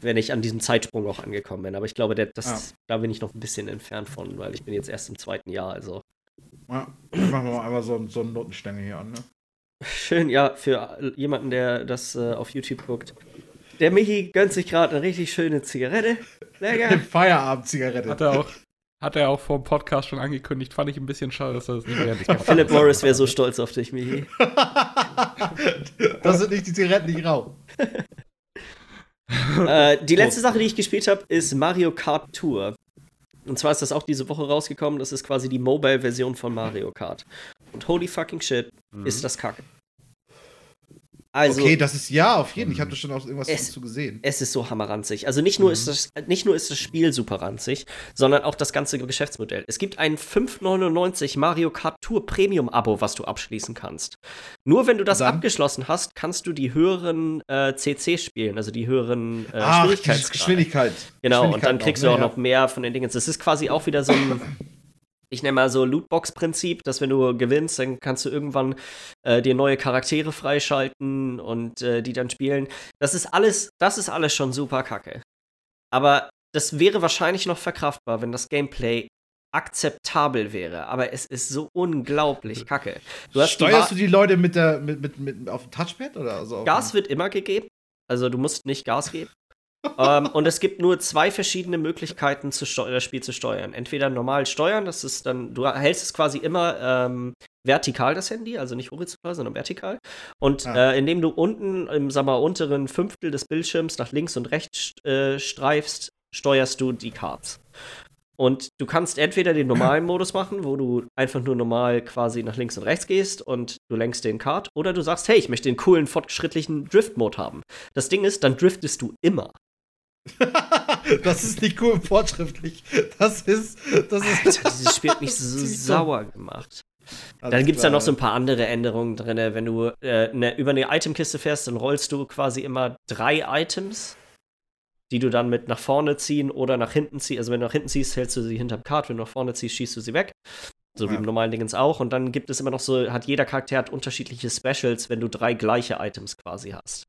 [SPEAKER 1] wenn ich an diesem Zeitsprung auch angekommen bin. Aber ich glaube, der, das,
[SPEAKER 3] Ah.
[SPEAKER 1] da bin ich noch ein bisschen entfernt von, weil ich bin jetzt erst im zweiten Jahr. Also
[SPEAKER 3] Ja, ich mach mal einmal so, so einen Notenstängel hier an, ne?
[SPEAKER 1] schön, ja, für jemanden, der das äh, auf YouTube guckt. Der Michi gönnt sich gerade eine richtig schöne Zigarette. Lecker.
[SPEAKER 3] Feierabend-Zigarette.
[SPEAKER 2] Hat er auch. Hat er auch vor dem Podcast schon angekündigt. Fand ich ein bisschen schade, dass er das nicht während ich
[SPEAKER 1] Philip Morris wäre so stolz auf dich, Michi.
[SPEAKER 3] das sind nicht die Zigaretten, die ich rauche.
[SPEAKER 1] äh, die letzte Sache, die ich gespielt habe, ist Mario Kart Tour. Und zwar ist das auch diese Woche rausgekommen. Das ist quasi die Mobile-Version von Mario Kart. Und holy fucking shit,
[SPEAKER 2] Mhm.
[SPEAKER 1] ist das kacke. Also,
[SPEAKER 3] okay, das ist ja auf jeden. Ich habe
[SPEAKER 2] Mhm.
[SPEAKER 3] da schon auch irgendwas
[SPEAKER 1] Es-
[SPEAKER 3] dazu gesehen.
[SPEAKER 1] es ist so hammerranzig. Also nicht nur,
[SPEAKER 2] Mhm.
[SPEAKER 1] ist das, nicht nur ist das Spiel super ranzig, sondern auch das ganze Geschäftsmodell. Es gibt ein 5,99 Mario Kart Tour Premium-Abo, was du abschließen kannst. Nur wenn du das
[SPEAKER 3] Dann?
[SPEAKER 1] abgeschlossen hast, kannst du die höheren äh, CC spielen, also die höheren äh,
[SPEAKER 3] Ach. Geschwindigkeit.
[SPEAKER 1] Genau, und
[SPEAKER 3] Geschwindigkeit
[SPEAKER 1] dann kriegst
[SPEAKER 3] noch,
[SPEAKER 1] du auch
[SPEAKER 3] ne?
[SPEAKER 1] noch mehr von den Dingen. Das ist quasi auch wieder so ein, ich nenne mal so Lootbox-Prinzip, dass wenn du gewinnst, dann kannst du irgendwann äh, dir neue Charaktere freischalten und äh, die dann spielen. Das ist alles, das ist alles schon super kacke. Aber das wäre wahrscheinlich noch verkraftbar, wenn das Gameplay akzeptabel wäre. Aber es ist so unglaublich kacke. Du hast die
[SPEAKER 3] Steuerst
[SPEAKER 1] Wa-
[SPEAKER 3] du die Leute mit der mit, mit, mit auf dem Touchpad oder auf
[SPEAKER 1] Gas wird immer gegeben. Also du musst nicht Gas geben. Ähm, und es gibt nur zwei verschiedene Möglichkeiten, das Spiel zu steuern. Entweder normal steuern, das ist dann, du hältst es quasi immer ähm, vertikal, das Handy, also nicht horizontal, sondern vertikal. Und
[SPEAKER 3] Ah.
[SPEAKER 1] äh, indem du unten im sag mal, unteren Fünftel des Bildschirms nach links und rechts äh, streifst, steuerst du die Cards. Und du kannst entweder den normalen Modus machen, wo du einfach nur normal quasi nach links und rechts gehst und du lenkst den Kart, oder du sagst, hey, ich möchte den coolen, fortschrittlichen Drift-Mode haben. Das Ding ist, dann driftest du immer.
[SPEAKER 3] das ist nicht cool und fortschrittlich. Das ist. Das ist
[SPEAKER 1] Alter, dieses Spiel hat mich so sauer gemacht. Dann gibt es da noch so ein paar andere Änderungen drin. Wenn du äh, ne, über eine Itemkiste fährst, dann rollst du quasi immer drei Items, die du dann mit nach vorne ziehen oder nach hinten ziehst. Also wenn du nach hinten ziehst, hältst du sie hinterm Kart. Wenn du nach vorne ziehst, schießt du sie weg. So wie
[SPEAKER 3] Ja.
[SPEAKER 1] im normalen Dingens auch. Und dann gibt es immer noch so, hat jeder Charakter hat unterschiedliche Specials, wenn du drei gleiche Items quasi hast.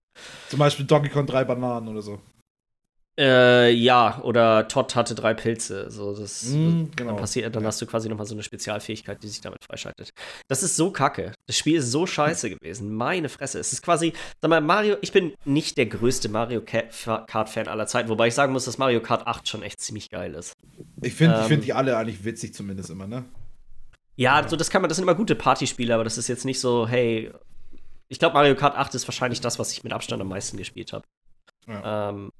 [SPEAKER 3] Zum Beispiel Donkey Kong drei Bananen oder so.
[SPEAKER 1] Äh, ja, oder Todd hatte drei Pilze. So, das,
[SPEAKER 3] Mm, genau.
[SPEAKER 1] Dann, passiert, dann
[SPEAKER 3] Ja.
[SPEAKER 1] hast du quasi nochmal so eine Spezialfähigkeit, die sich damit freischaltet. Das ist so kacke. Das Spiel ist so scheiße gewesen. Meine Fresse. Es ist quasi, sag mal, Mario, ich bin nicht der größte Mario Ka- Kart-Fan aller Zeiten, wobei ich sagen muss, dass Mario Kart 8 schon echt ziemlich geil ist.
[SPEAKER 3] Ich finde
[SPEAKER 1] Ähm,
[SPEAKER 3] ich find die alle eigentlich witzig, zumindest immer, ne?
[SPEAKER 1] Ja, also das kann man, das sind immer gute Partyspiele, aber das ist jetzt nicht so, hey, ich glaube, Mario Kart 8 ist wahrscheinlich das, was ich mit Abstand am meisten gespielt habe.
[SPEAKER 3] Ja.
[SPEAKER 1] Ähm,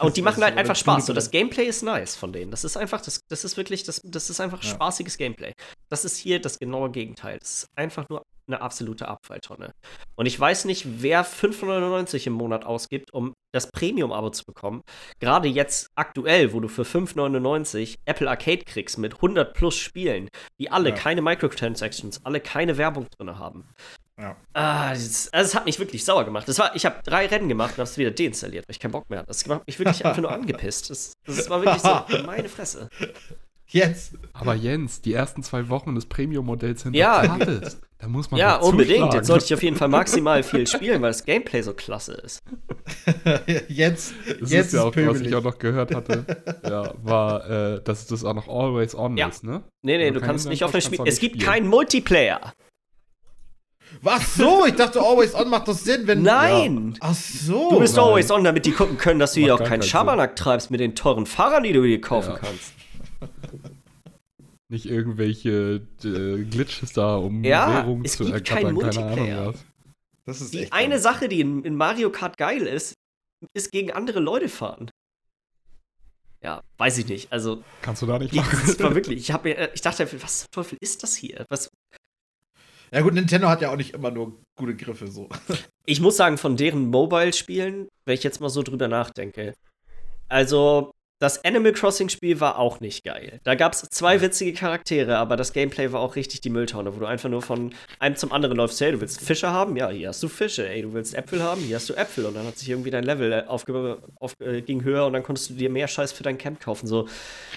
[SPEAKER 1] und die machen halt
[SPEAKER 3] eine
[SPEAKER 1] einfach Spaß. So, das Gameplay ist nice von denen. Das ist einfach, das, das ist wirklich, das, das ist einfach
[SPEAKER 3] Ja.
[SPEAKER 1] spaßiges Gameplay. Das ist hier das genaue Gegenteil. Das ist einfach nur eine absolute Abfalltonne. Und ich weiß nicht, wer 5,99 im Monat ausgibt, um das Premium-Abo zu bekommen. Gerade jetzt aktuell, wo du für 5,99 Apple Arcade kriegst mit 100 plus Spielen, die alle
[SPEAKER 3] Ja.
[SPEAKER 1] keine Microtransactions, alle keine Werbung drin haben.
[SPEAKER 3] Ja.
[SPEAKER 1] Ah, das, also es hat mich wirklich sauer gemacht. Das war, ich habe drei Rennen gemacht und habe es wieder deinstalliert, weil ich keinen Bock mehr hatte. Das hat mich wirklich einfach nur angepisst. Das, das war wirklich so, meine Fresse.
[SPEAKER 3] Jetzt.
[SPEAKER 2] Aber Jens, die ersten zwei Wochen des Premium-Modells sind
[SPEAKER 1] Ja.
[SPEAKER 2] gratis. Da muss man
[SPEAKER 1] Ja, unbedingt.
[SPEAKER 2] zuschlagen.
[SPEAKER 1] Jetzt sollte ich auf jeden Fall maximal viel spielen, weil das Gameplay so klasse ist.
[SPEAKER 3] jetzt.
[SPEAKER 2] Das
[SPEAKER 3] jetzt
[SPEAKER 2] ist ja auch, was
[SPEAKER 3] pöbelig.
[SPEAKER 2] ich auch noch gehört hatte, ja, war, äh, dass das auch noch always on
[SPEAKER 1] Ja.
[SPEAKER 2] ist, ne?
[SPEAKER 1] Nee, nee,
[SPEAKER 2] Wenn
[SPEAKER 1] du
[SPEAKER 2] keinen
[SPEAKER 1] kannst nicht
[SPEAKER 2] Internet
[SPEAKER 1] auf das
[SPEAKER 2] hast,
[SPEAKER 1] Spiel.
[SPEAKER 2] kannst du
[SPEAKER 1] Es gibt
[SPEAKER 2] nicht
[SPEAKER 1] keinen Multiplayer.
[SPEAKER 3] Was so? Ich dachte, Always On macht das Sinn, wenn.
[SPEAKER 1] Nein!
[SPEAKER 3] Ach so.
[SPEAKER 1] Du bist
[SPEAKER 2] nein.
[SPEAKER 1] always on, damit die gucken können, dass du hier auch keinen Schabernack treibst mit den teuren Fahrern, die du dir kaufen
[SPEAKER 2] Ja.
[SPEAKER 1] kannst.
[SPEAKER 2] Nicht irgendwelche äh, Glitches da, um
[SPEAKER 1] Ja,
[SPEAKER 2] Währung
[SPEAKER 1] es
[SPEAKER 2] zu
[SPEAKER 1] gibt
[SPEAKER 2] ergattern, keine
[SPEAKER 1] Multiplayer.
[SPEAKER 2] Ahnung was.
[SPEAKER 3] Das ist
[SPEAKER 1] Die
[SPEAKER 3] echt
[SPEAKER 1] eine
[SPEAKER 3] dumm.
[SPEAKER 1] Sache, die in, in Mario Kart geil ist, ist gegen andere Leute fahren. Ja, weiß ich nicht. Also,
[SPEAKER 2] Kannst du da nicht machen.
[SPEAKER 1] das war wirklich, ich, hab, mir- ich dachte, was zum Teufel ist das hier? Was,
[SPEAKER 3] Ja, gut, Nintendo hat ja auch nicht immer nur gute Griffe so.
[SPEAKER 1] ich muss sagen, von deren Mobile-Spielen, wenn ich jetzt mal so drüber nachdenke, also das Animal Crossing-Spiel war auch nicht geil. Da gab es zwei witzige Charaktere, aber das Gameplay war auch richtig die Mülltonne, wo du einfach nur von einem zum anderen läufst. Hey, du willst Fische haben? Ja, hier hast du Fische. Ey, du willst Äpfel haben? Hier hast du Äpfel. Und dann hat sich irgendwie dein Level äh, aufge auf, äh, ging höher und dann konntest du dir mehr Scheiß für dein Camp kaufen. So,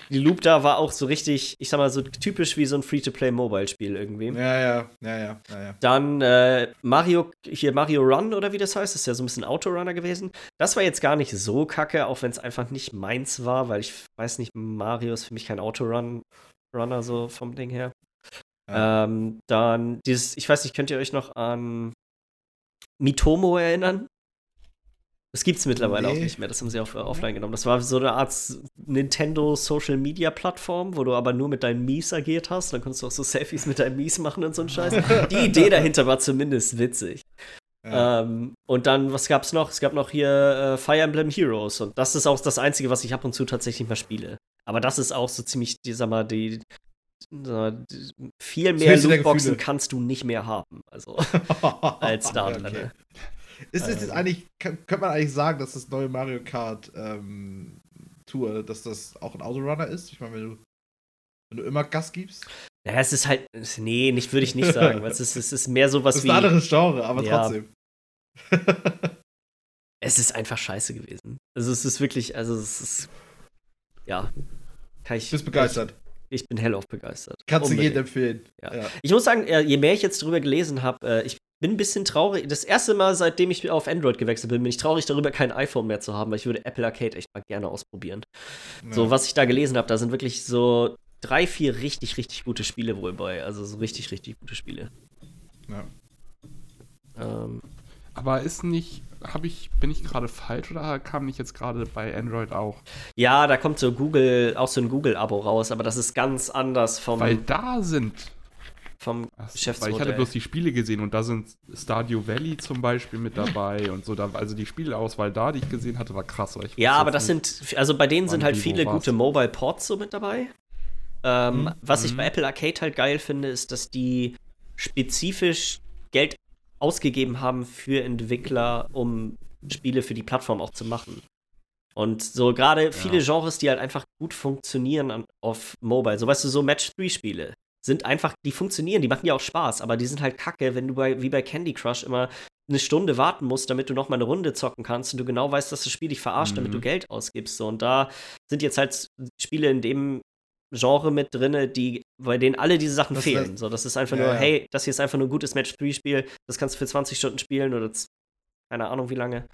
[SPEAKER 1] die Loop da war auch so richtig, ich sag mal, so typisch wie so ein Free-to-Play-Mobile-Spiel irgendwie.
[SPEAKER 3] Ja, ja, ja, ja, ja.
[SPEAKER 1] Dann äh, Mario, hier Mario Run oder wie das heißt, ist ja so ein bisschen Autorunner gewesen. Das war jetzt gar nicht so kacke, auch wenn es einfach nicht meins war, weil ich weiß nicht, Mario ist für mich kein Autorun-Runner so vom Ding her.
[SPEAKER 3] Ja.
[SPEAKER 1] Ähm, dann dieses, ich weiß nicht, könnt ihr euch noch an Mitomo erinnern? Das gibt's mittlerweile auch
[SPEAKER 3] Nee.
[SPEAKER 1] nicht mehr. Das haben sie auf offline genommen. Das war so eine Art Nintendo Social Media Plattform, wo du aber nur mit deinen Mies agiert hast. Dann konntest du auch so Selfies mit deinen Mies machen und so ein Scheiß. Die Idee dahinter war zumindest witzig.
[SPEAKER 3] Ja.
[SPEAKER 1] Ähm, und dann, was gab's noch? Es gab noch hier äh, Fire Emblem Heroes. Und das ist auch das Einzige, was ich ab und zu tatsächlich mal spiele. Aber das ist auch so ziemlich, die, sag mal, die, viel mehr Lootboxen kannst du nicht mehr haben. Also, als da drin.
[SPEAKER 3] okay. Ist es jetzt eigentlich, kann- könnte man eigentlich sagen, dass das neue Mario Kart ähm, Tour, dass das auch ein Autorunner ist? Ich meine, wenn du, wenn du immer Gas gibst.
[SPEAKER 1] Naja, es ist halt, nee, nicht würde ich nicht sagen, weil es ist, es ist mehr sowas
[SPEAKER 3] Das ist
[SPEAKER 1] wie.
[SPEAKER 3] ein anderes Genre, aber
[SPEAKER 1] Ja.
[SPEAKER 3] trotzdem.
[SPEAKER 1] Es ist einfach scheiße gewesen. Also es ist wirklich, also es ist. Ja. Kann ich.
[SPEAKER 3] Bist begeistert.
[SPEAKER 1] Ich, ich bin hellauf begeistert.
[SPEAKER 3] Kannst du
[SPEAKER 1] Unbedingt.
[SPEAKER 3] jedem empfehlen.
[SPEAKER 1] Ja. Ich muss sagen, äh, je mehr ich jetzt drüber gelesen habe, äh, ich bin ein bisschen traurig. Das erste Mal, seitdem ich auf Android gewechselt bin, bin ich traurig darüber, kein iPhone mehr zu haben, weil ich würde Apple Arcade echt mal gerne ausprobieren. So,
[SPEAKER 3] Ja.
[SPEAKER 1] was ich da gelesen habe, da sind wirklich so drei, vier richtig, richtig gute Spiele wohl bei. Also so richtig, richtig gute Spiele.
[SPEAKER 3] Ja.
[SPEAKER 1] Ähm,
[SPEAKER 2] Aber ist nicht, habe ich, bin ich gerade falsch oder kam nicht jetzt gerade bei Android auch?
[SPEAKER 1] ja, da kommt so Google, auch so ein Google-Abo raus, aber das ist ganz anders vom.
[SPEAKER 2] Weil da sind
[SPEAKER 1] vom
[SPEAKER 2] Ach so, Weil ich
[SPEAKER 1] Geschäftsmodell.
[SPEAKER 2] hatte bloß die Spiele gesehen und da sind Stardew Valley zum Beispiel mit dabei und so. Da, also die Spieleauswahl da, die ich gesehen hatte, war krass. Ich
[SPEAKER 1] Ja, aber das
[SPEAKER 2] nicht-
[SPEAKER 1] sind, also bei denen sind halt viele gute Mobile Ports so mit dabei. Ähm,
[SPEAKER 3] Mhm.
[SPEAKER 1] Was ich
[SPEAKER 2] Mhm.
[SPEAKER 1] bei Apple Arcade halt geil finde, ist, dass die spezifisch Geld ausgegeben haben für Entwickler, um Spiele für die Plattform auch zu machen. Und so gerade viele Genres, die halt einfach gut funktionieren an, auf Mobile, so weißt du, so Match-3-Spiele sind einfach, die funktionieren, die machen ja auch Spaß, aber die sind halt kacke, wenn du bei, wie bei Candy Crush immer eine Stunde warten musst, damit du noch mal eine Runde zocken kannst und du genau weißt, dass das Spiel dich verarscht, damit
[SPEAKER 2] Mhm.
[SPEAKER 1] du Geld ausgibst. So. Und da sind jetzt halt Spiele in dem Genre mit drinne, die, bei denen alle diese Sachen
[SPEAKER 3] Das
[SPEAKER 1] fehlen.
[SPEAKER 3] heißt-
[SPEAKER 1] so, das ist einfach
[SPEAKER 3] Ja,
[SPEAKER 1] nur,
[SPEAKER 3] ja.
[SPEAKER 1] hey, das hier ist einfach nur ein gutes Match-3-Spiel, das kannst du für 20 Stunden spielen oder keine Ahnung wie lange.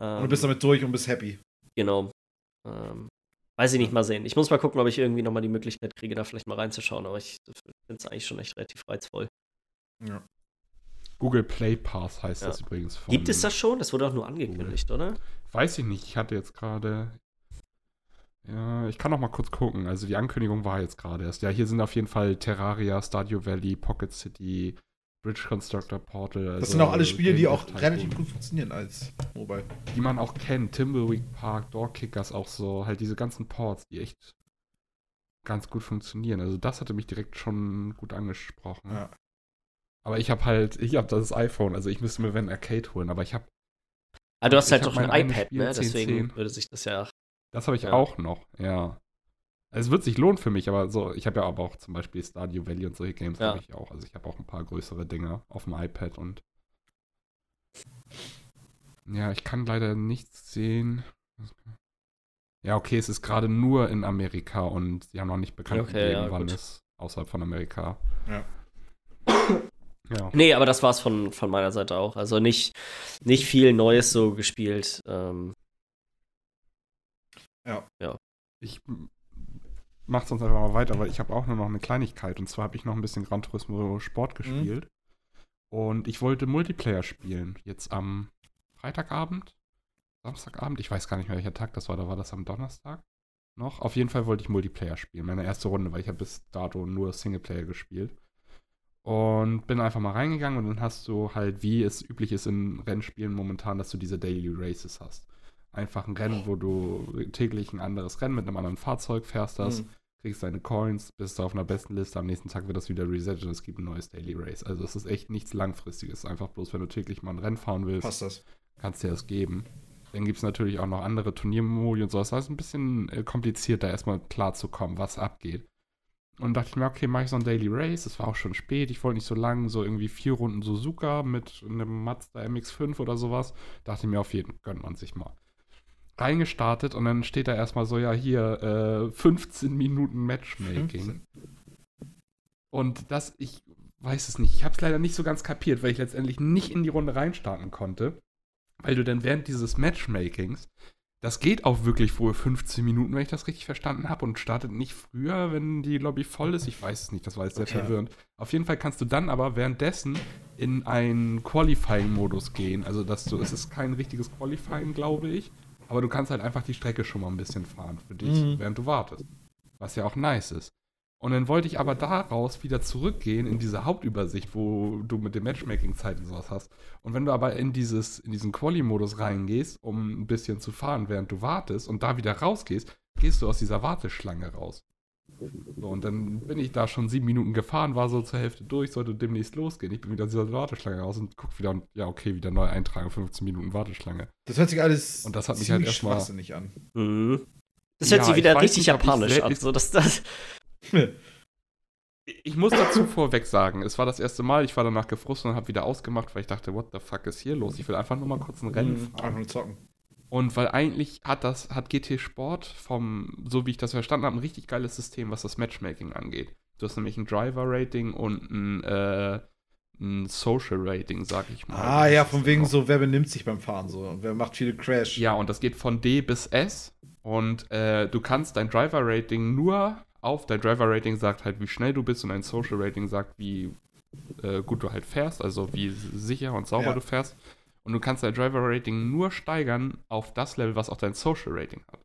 [SPEAKER 1] Ähm,
[SPEAKER 3] Und du bist damit durch und bist happy.
[SPEAKER 1] Genau. Ähm, weiß ich nicht mal sehen. Ich muss mal gucken, ob ich irgendwie noch mal die Möglichkeit kriege, da vielleicht mal reinzuschauen, aber ich finde es eigentlich schon echt relativ reizvoll.
[SPEAKER 3] Ja.
[SPEAKER 2] Google Play Pass heißt
[SPEAKER 1] Ja.
[SPEAKER 2] das übrigens. Von,
[SPEAKER 1] Gibt es das schon? Das wurde auch nur angekündigt, oder?
[SPEAKER 2] Weiß ich nicht. Ich hatte jetzt gerade. Ja, ich kann noch mal kurz gucken. Also die Ankündigung war jetzt gerade erst. Ja, hier sind auf jeden Fall Terraria, Stardew Valley, Pocket City, Bridge Constructor Portal.
[SPEAKER 3] Das
[SPEAKER 2] also
[SPEAKER 3] sind auch alle Spiele, die auch
[SPEAKER 2] Tycoon,
[SPEAKER 3] relativ gut funktionieren als Mobile.
[SPEAKER 2] Die man auch kennt. Timbleweed Park, Door Kickers auch so. Halt diese ganzen Ports, die echt ganz gut funktionieren. Also das hatte mich direkt schon gut angesprochen.
[SPEAKER 3] Ja.
[SPEAKER 2] Aber ich habe halt, ich habe das iPhone, also ich müsste mir wenn Arcade holen, aber ich habe,
[SPEAKER 1] Ah, du hast halt doch ein iPad,
[SPEAKER 2] Spiel
[SPEAKER 1] ne?
[SPEAKER 2] 10,
[SPEAKER 1] Deswegen
[SPEAKER 2] 10.
[SPEAKER 1] würde sich das ja.
[SPEAKER 2] Das habe ich
[SPEAKER 1] Ja.
[SPEAKER 2] auch noch, ja. Es wird sich lohnen für mich, aber so, ich habe ja aber auch zum Beispiel Stardew Valley und solche Games
[SPEAKER 1] Ja.
[SPEAKER 2] habe ich auch. Also ich habe auch ein paar größere Dinge auf dem iPad und ja, ich kann leider nichts sehen. Ja, okay, es ist gerade nur in Amerika und sie haben noch nicht bekannt
[SPEAKER 1] Okay, ja,
[SPEAKER 2] gegeben, wann
[SPEAKER 1] gut.
[SPEAKER 2] es außerhalb von Amerika.
[SPEAKER 3] Ja.
[SPEAKER 2] Ja.
[SPEAKER 1] Nee, aber das war's von, von meiner Seite auch. Also nicht, nicht viel Neues so gespielt. Ähm,
[SPEAKER 2] Ich mach sonst einfach mal weiter, weil ich habe auch nur noch eine Kleinigkeit. Und zwar habe ich noch ein bisschen Gran Turismo Sport gespielt. Und ich wollte Multiplayer spielen. Jetzt am Freitagabend, Samstagabend, ich weiß gar nicht mehr, welcher Tag das war. Da war das am Donnerstag noch. Auf jeden Fall wollte ich Multiplayer spielen. Meine erste Runde, weil ich habe bis dato nur Singleplayer gespielt. Und bin einfach mal reingegangen und dann hast du halt, wie es üblich ist in Rennspielen momentan, dass du diese Daily Races hast. Einfach ein Rennen, wo du täglich ein anderes Rennen mit einem anderen Fahrzeug fährst das,
[SPEAKER 3] Mhm.
[SPEAKER 2] kriegst deine Coins, bist auf einer besten Liste, am nächsten Tag wird das wieder resettet und es gibt ein neues Daily Race. Also es ist echt nichts Langfristiges. Einfach bloß, wenn du täglich mal ein Rennen fahren willst, kannst du dir das geben. Dann gibt es natürlich auch noch andere Turniermodi und so. Das heißt, ein bisschen äh, komplizierter, erstmal klar zu kommen, was abgeht. Und dachte ich mir, okay, mache ich so ein Daily Race. Es war auch schon spät. Ich wollte nicht so lang, so irgendwie vier Runden Suzuka mit einem Mazda MX5 oder sowas. Dachte mir, auf jeden Fall gönnt man sich mal. Reingestartet und dann steht da erstmal so, ja, hier, äh, 15 Minuten Matchmaking.
[SPEAKER 3] 15.
[SPEAKER 2] Und das, ich weiß es nicht. Ich habe es leider nicht so ganz kapiert, weil ich letztendlich nicht in die Runde reinstarten konnte. Weil du dann während dieses Matchmakings, das geht auch wirklich wohl 15 Minuten, wenn ich das richtig verstanden habe, und startet nicht früher, wenn die Lobby voll ist. Ich weiß es nicht, das war jetzt sehr
[SPEAKER 3] Okay.
[SPEAKER 2] verwirrend. Auf jeden Fall kannst du dann aber währenddessen in einen Qualifying-Modus gehen. Also, dass du, es ist kein richtiges Qualifying, glaube ich, aber du kannst halt einfach die Strecke schon mal ein bisschen fahren für dich,
[SPEAKER 3] Mhm.
[SPEAKER 2] während du wartest. Was ja auch nice ist. Und dann wollte ich aber daraus wieder zurückgehen in diese Hauptübersicht, wo du mit dem Matchmaking-Zeiten sowas hast. Und wenn du aber in, dieses, in diesen Quali-Modus reingehst, um ein bisschen zu fahren, während du wartest und da wieder rausgehst, gehst du aus dieser Warteschlange raus. So, und dann bin ich da schon sieben Minuten gefahren, war so zur Hälfte durch, sollte demnächst losgehen. Ich bin wieder aus dieser Warteschlange raus und guck wieder und ja, okay, wieder neu eintragen, 15 Minuten Warteschlange.
[SPEAKER 3] Das hört sich alles
[SPEAKER 2] Und das hat mich halt
[SPEAKER 3] ziemlich
[SPEAKER 2] erstmal-
[SPEAKER 3] schwachsinnig an.
[SPEAKER 1] mhm. Das
[SPEAKER 2] Ja,
[SPEAKER 1] hört sich
[SPEAKER 2] ich
[SPEAKER 1] wieder richtig
[SPEAKER 2] nicht,
[SPEAKER 1] japanisch an.
[SPEAKER 2] ich-
[SPEAKER 1] So, dass das,
[SPEAKER 2] Ich muss dazu vorweg sagen, es war das erste Mal, ich war danach gefrustet und habe wieder ausgemacht, weil ich dachte, what the fuck ist hier los? Ich will einfach nur mal kurz ein Rennen
[SPEAKER 3] Mhm, Einfach
[SPEAKER 2] fahren.
[SPEAKER 3] nur zocken.
[SPEAKER 2] Und weil eigentlich hat das, hat GT Sport vom, so wie ich das verstanden habe, ein richtig geiles System, was das Matchmaking angeht. Du hast nämlich ein Driver-Rating und ein, äh, ein Social-Rating, sag ich mal.
[SPEAKER 3] Ah ja, von wegen
[SPEAKER 2] auch-
[SPEAKER 3] so, wer benimmt sich beim Fahren so und wer macht viele Crash.
[SPEAKER 2] Ja, und das geht von D bis S. Und äh, du kannst dein Driver-Rating nur auf, dein Driver-Rating sagt halt, wie schnell du bist und dein Social-Rating sagt, wie äh, gut du halt fährst, also wie sicher und sauber
[SPEAKER 3] Ja.
[SPEAKER 2] du fährst. Und du kannst dein Driver-Rating nur steigern auf das Level, was auch dein Social-Rating hat.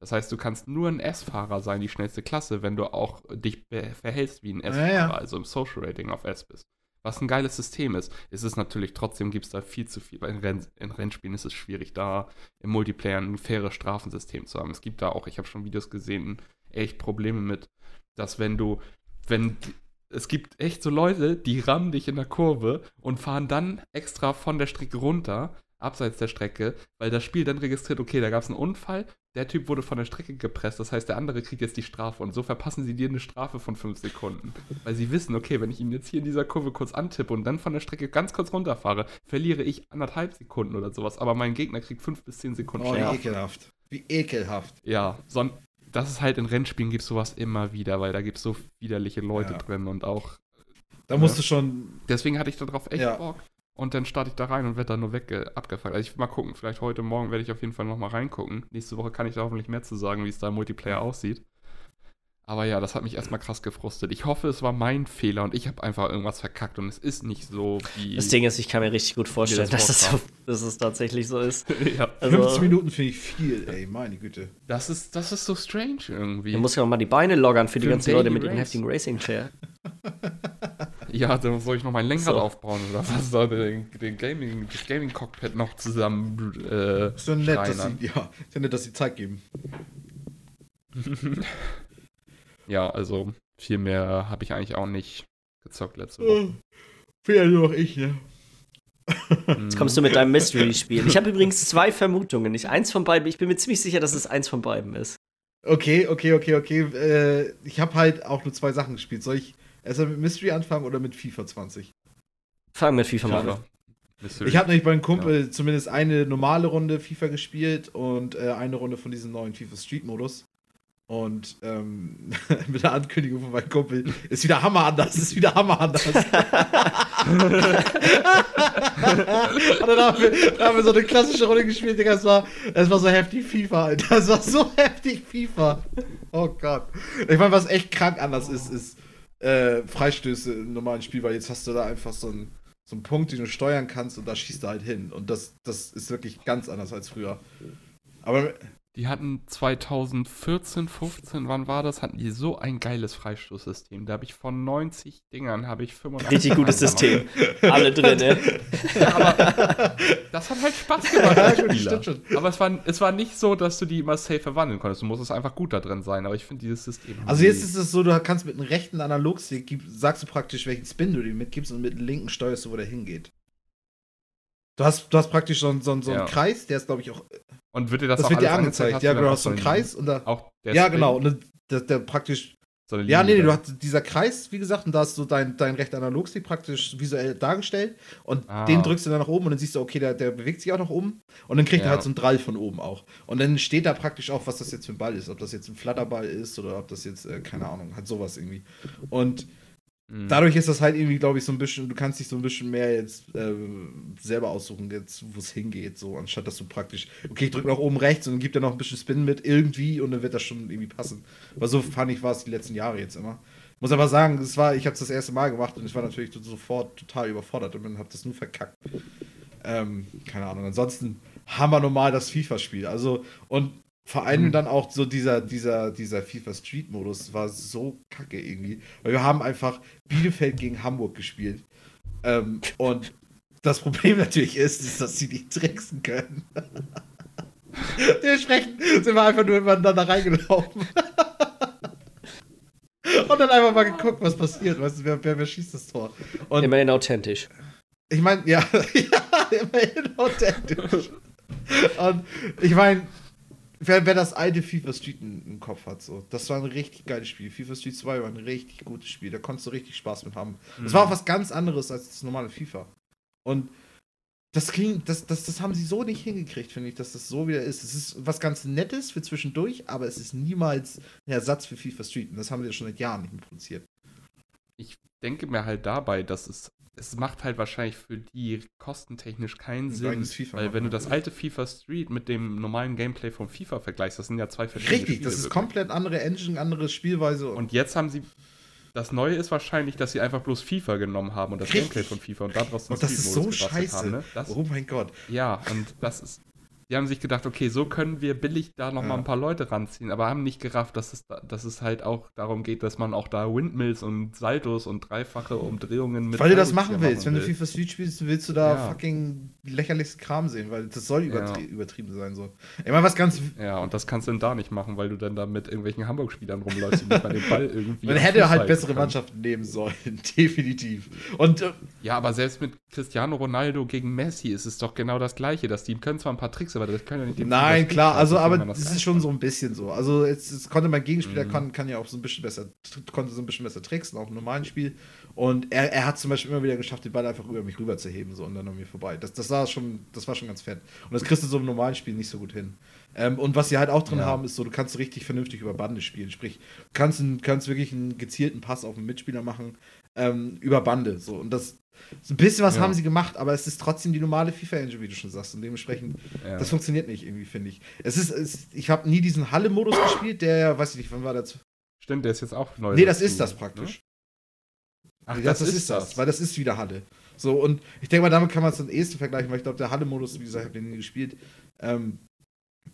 [SPEAKER 2] Das heißt, du kannst nur ein S-Fahrer sein, die schnellste Klasse, wenn du auch dich verhältst wie ein
[SPEAKER 3] Ja,
[SPEAKER 2] S-Fahrer,
[SPEAKER 3] ja.
[SPEAKER 2] also im Social Rating auf S bist. Was ein geiles System ist. Es ist natürlich trotzdem, gibt es da viel zu viel. In, Renn, in Rennspielen ist es schwierig, da im Multiplayer ein faires Strafensystem zu haben. Es gibt da auch, ich habe schon Videos gesehen, echt Probleme mit, dass wenn du, wenn es gibt echt so Leute, die rammen dich in der Kurve und fahren dann extra von der Strecke runter, abseits der Strecke, weil das Spiel dann registriert, okay, da gab es einen Unfall, der Typ wurde von der Strecke gepresst, das heißt, der andere kriegt jetzt die Strafe und so verpassen sie dir eine Strafe von 5 Sekunden. Weil sie wissen, okay, wenn ich ihn jetzt hier in dieser Kurve kurz antippe und dann von der Strecke ganz kurz runterfahre, verliere ich anderthalb Sekunden oder sowas, aber mein Gegner kriegt 5 bis 10 Sekunden
[SPEAKER 3] Oh, wie
[SPEAKER 2] Strafe.
[SPEAKER 3] ekelhaft. Wie ekelhaft.
[SPEAKER 2] Ja, son das ist halt in Rennspielen gibt es sowas immer wieder, weil da gibt es so widerliche Leute
[SPEAKER 3] Ja.
[SPEAKER 2] drin und auch
[SPEAKER 3] Da musst du schon.
[SPEAKER 2] Deswegen hatte ich darauf echt
[SPEAKER 3] Ja.
[SPEAKER 2] Bock. Und dann starte ich da rein und werde da nur weg abgefuckt. Also ich mal gucken, vielleicht heute Morgen werde ich auf jeden Fall nochmal reingucken. Nächste Woche kann ich da hoffentlich mehr zu sagen, wie es da im Multiplayer aussieht. Aber ja, das hat mich erstmal krass gefrustet. Ich hoffe, es war mein Fehler und ich habe einfach irgendwas verkackt und es ist nicht so wie.
[SPEAKER 1] Das Ding ist, ich kann mir richtig gut vorstellen,
[SPEAKER 2] das
[SPEAKER 1] dass, es so, dass es tatsächlich so ist.
[SPEAKER 2] ja,
[SPEAKER 3] 15
[SPEAKER 1] Also,
[SPEAKER 3] Minuten finde ich viel, ey, meine Güte.
[SPEAKER 2] das ist, das ist so strange irgendwie.
[SPEAKER 1] du musst ja auch mal die Beine loggern für die
[SPEAKER 2] Für ein
[SPEAKER 1] ganzen Leute mit
[SPEAKER 2] Race.
[SPEAKER 1] heftigen Racing Chair.
[SPEAKER 2] Ja, dann soll ich noch mein Lenkrad
[SPEAKER 1] So.
[SPEAKER 2] aufbauen oder was? Soll den, den Gaming, das Gaming-Cockpit noch zusammen äh,
[SPEAKER 3] Ist ja nett, dass sie, ja, ist ja nett, dass sie Zeit geben.
[SPEAKER 2] Ja, also viel mehr habe ich eigentlich auch nicht gezockt letzte Woche.
[SPEAKER 3] Fehlt ja nur noch ich, ne?
[SPEAKER 1] Jetzt kommst du mit deinem Mystery-Spiel. Ich habe übrigens zwei Vermutungen. Ich, eins von beiden, ich bin mir ziemlich sicher, dass es eins von beiden ist.
[SPEAKER 3] Okay, okay, okay, okay. Äh, ich habe halt auch nur zwei Sachen gespielt. Soll ich erst mal mit Mystery anfangen oder mit FIFA 20?
[SPEAKER 1] Fangen mit FIFA mal an.
[SPEAKER 2] Ja.
[SPEAKER 3] Ich habe nämlich bei einem Kumpel zumindest eine normale Runde FIFA gespielt und äh, eine Runde von diesem neuen FIFA Street Modus. Und ähm, mit der Ankündigung von meinem Kumpel ist wieder Hammer anders, ist wieder Hammer anders. und dann haben wir, dann haben wir so eine klassische Runde gespielt, Digga. Es war, es war so heftig FIFA, Alter. Es war so heftig FIFA. Oh Gott. Ich meine, was echt krank anders ist, ist äh, Freistöße im normalen Spiel, weil jetzt hast du da einfach so einen, so einen Punkt, den du steuern kannst und da schießt du halt hin. Und das, das ist wirklich ganz anders als früher. Aber
[SPEAKER 2] Die hatten 2014, 15, wann war das? Hatten die so ein geiles Freistoßsystem. Da habe ich von 90 Dingern habe ich 85.
[SPEAKER 1] Richtig gutes System. Alle drin, ne?
[SPEAKER 2] Aber das hat halt Spaß gemacht
[SPEAKER 3] Ja,
[SPEAKER 2] Spieler.
[SPEAKER 3] stimmt schon.
[SPEAKER 2] Aber es war, es war nicht so, dass du die immer safe verwandeln konntest. Du musstest einfach gut da drin sein. Aber ich finde dieses System.
[SPEAKER 3] Also jetzt ist es so, du kannst mit einem rechten Analogstick, sagst du praktisch, welchen Spin du dir mitgibst und mit dem linken steuerst du, wo der hingeht. Du hast, du hast praktisch so, einen- so, so einen
[SPEAKER 2] Ja.
[SPEAKER 3] Kreis, der ist, glaube ich, auch.
[SPEAKER 2] Und wird dir das,
[SPEAKER 3] Das,
[SPEAKER 2] auch
[SPEAKER 3] wird dir angezeigt. Ja,
[SPEAKER 2] du
[SPEAKER 3] genau, hast so einen
[SPEAKER 2] eine-
[SPEAKER 3] Kreis und da.
[SPEAKER 2] Auch der
[SPEAKER 3] Ja,
[SPEAKER 2] Spin,
[SPEAKER 3] genau. Und der, der praktisch.
[SPEAKER 2] so
[SPEAKER 3] Ja, nee, nee, du hast dieser Kreis, wie gesagt, und da hast du dein, dein rechter Analogstick praktisch visuell dargestellt und
[SPEAKER 2] Ah.
[SPEAKER 3] den drückst du dann nach oben und dann siehst du, okay, der, der bewegt sich auch nach oben und dann kriegt er
[SPEAKER 2] Ja.
[SPEAKER 3] halt so einen Drall von oben auch. Und dann steht da praktisch auch, was das jetzt für ein Ball ist, ob das jetzt ein Flatterball ist oder ob das jetzt, äh, keine Ahnung, halt sowas irgendwie. Und
[SPEAKER 2] Mhm.
[SPEAKER 3] dadurch ist das halt irgendwie, glaube ich, so ein bisschen, du kannst dich so ein bisschen mehr jetzt äh, selber aussuchen, jetzt, wo es hingeht, so, anstatt dass du praktisch, okay, ich drücke nach oben rechts und gibt er noch ein bisschen Spin mit irgendwie und dann wird das schon irgendwie passen. Aber so fand ich, war es die letzten Jahre jetzt immer. Muss aber sagen, es war, ich habe es das erste Mal gemacht und ich war natürlich sofort total überfordert und habe das nur verkackt. Ähm, keine Ahnung. Ansonsten hammer normal das FIFA-Spiel. Also, und vor allem
[SPEAKER 2] Mhm.
[SPEAKER 3] dann auch so dieser, dieser, dieser FIFA Street Modus war so kacke irgendwie. Weil wir haben einfach Bielefeld gegen Hamburg gespielt. Ähm, und das Problem natürlich ist, ist, dass sie nicht tricksen können. Dementsprechend sind wir einfach nur miteinander reingelaufen. Und dann einfach mal geguckt, was passiert. Weißt du, wer, wer, wer schießt das Tor? Und
[SPEAKER 1] Immerhin authentisch.
[SPEAKER 3] ich meine, ja, ja, immerhin authentisch. Und ich meine, wer, wer das alte FIFA Street in, im Kopf hat, so, das war ein richtig geiles Spiel. FIFA Street 2 war ein richtig gutes Spiel. Da konntest du richtig Spaß mit haben. Es war auch was ganz anderes als das normale FIFA. Und das ging, das, das, das haben sie so nicht hingekriegt, finde ich, dass das so wieder ist. Es ist was ganz Nettes für zwischendurch, aber es ist niemals ein Ersatz für FIFA Street. Und das haben sie ja schon seit Jahren nicht mehr produziert.
[SPEAKER 2] ich denke mir halt dabei, dass es, es macht halt wahrscheinlich für die kostentechnisch keinen
[SPEAKER 3] Ein
[SPEAKER 2] Sinn. weil wenn du das alte FIFA Street mit dem normalen Gameplay von FIFA vergleichst, das sind ja zwei verschiedene
[SPEAKER 3] Richtig,
[SPEAKER 2] Spiele
[SPEAKER 3] das ist
[SPEAKER 2] wirklich.
[SPEAKER 3] komplett andere Engine, andere Spielweise.
[SPEAKER 2] Und jetzt haben sie. Das Neue ist wahrscheinlich, dass sie einfach bloß FIFA genommen haben und das
[SPEAKER 3] Richtig.
[SPEAKER 2] Gameplay von FIFA und daraus
[SPEAKER 3] Und das ist so scheiße.
[SPEAKER 2] Haben, ne? das,
[SPEAKER 3] oh mein Gott.
[SPEAKER 2] Ja, und das ist. Die haben sich gedacht, okay, so können wir billig da nochmal
[SPEAKER 3] Ja.
[SPEAKER 2] ein paar Leute ranziehen, aber haben nicht gerafft, dass es, da- dass es halt auch darum geht, dass man auch da Windmills und Saltos und dreifache Umdrehungen mit
[SPEAKER 3] Weil du das machen willst. Wenn du. FIFA Street spielst, willst du da
[SPEAKER 2] Ja.
[SPEAKER 3] fucking lächerlichsten Kram sehen, weil das soll übertrie
[SPEAKER 2] Ja.
[SPEAKER 3] übertrieben sein. So. Ich meine, was ganz.
[SPEAKER 2] Ja, und das kannst du dann da nicht machen, weil du dann da mit irgendwelchen Hamburg-Spielern rumläufst, die nicht mal den Ball irgendwie.
[SPEAKER 3] Man hätte halt bessere
[SPEAKER 2] können.
[SPEAKER 3] Mannschaften nehmen sollen, definitiv. Und äh,
[SPEAKER 2] Ja, aber selbst mit Cristiano Ronaldo gegen Messi ist es doch genau das Gleiche. Dass die können zwar ein paar Tricks, aber das können ja nicht den
[SPEAKER 3] nein, klar, also aber das ist schon so ein bisschen so. Also jetzt, jetzt konnte mein Gegenspieler
[SPEAKER 2] Mhm.
[SPEAKER 3] kann, kann ja auch so ein bisschen besser, konnte so ein bisschen besser tricksen, auch im normalen Spiel. Und er, er hat zum Beispiel immer wieder geschafft, den Ball einfach über mich rüber zu heben so, und dann an mir vorbei. Das, das, war schon, das war schon ganz fett. Und das kriegst du so im normalen Spiel nicht so gut hin. Ähm, und was sie halt auch drin
[SPEAKER 2] Ja.
[SPEAKER 3] haben, ist so, du kannst richtig vernünftig über Bande spielen. Sprich, du kannst, einen, kannst wirklich einen gezielten Pass auf einen Mitspieler machen ähm, über Bande. So. Und das so ein bisschen was
[SPEAKER 2] Ja.
[SPEAKER 3] haben sie gemacht, aber es ist trotzdem die normale FIFA-Engine, wie du schon sagst. Und dementsprechend,
[SPEAKER 2] Ja.
[SPEAKER 3] das funktioniert nicht irgendwie, finde ich. Es ist, es, ich habe nie diesen Halle-Modus gespielt, der, weiß ich nicht, wann war das?
[SPEAKER 2] Stimmt, der ist jetzt auch neu.
[SPEAKER 3] Nee, das
[SPEAKER 2] dazu,
[SPEAKER 3] ist das
[SPEAKER 2] ne?
[SPEAKER 3] praktisch.
[SPEAKER 2] Ach,
[SPEAKER 3] das, das ist das, weil das ist wieder Halle. So, und ich denke mal, damit kann man es am ehesten vergleichen, weil ich glaube, der Halle-Modus, wie gesagt, ich habe den nie gespielt, ähm,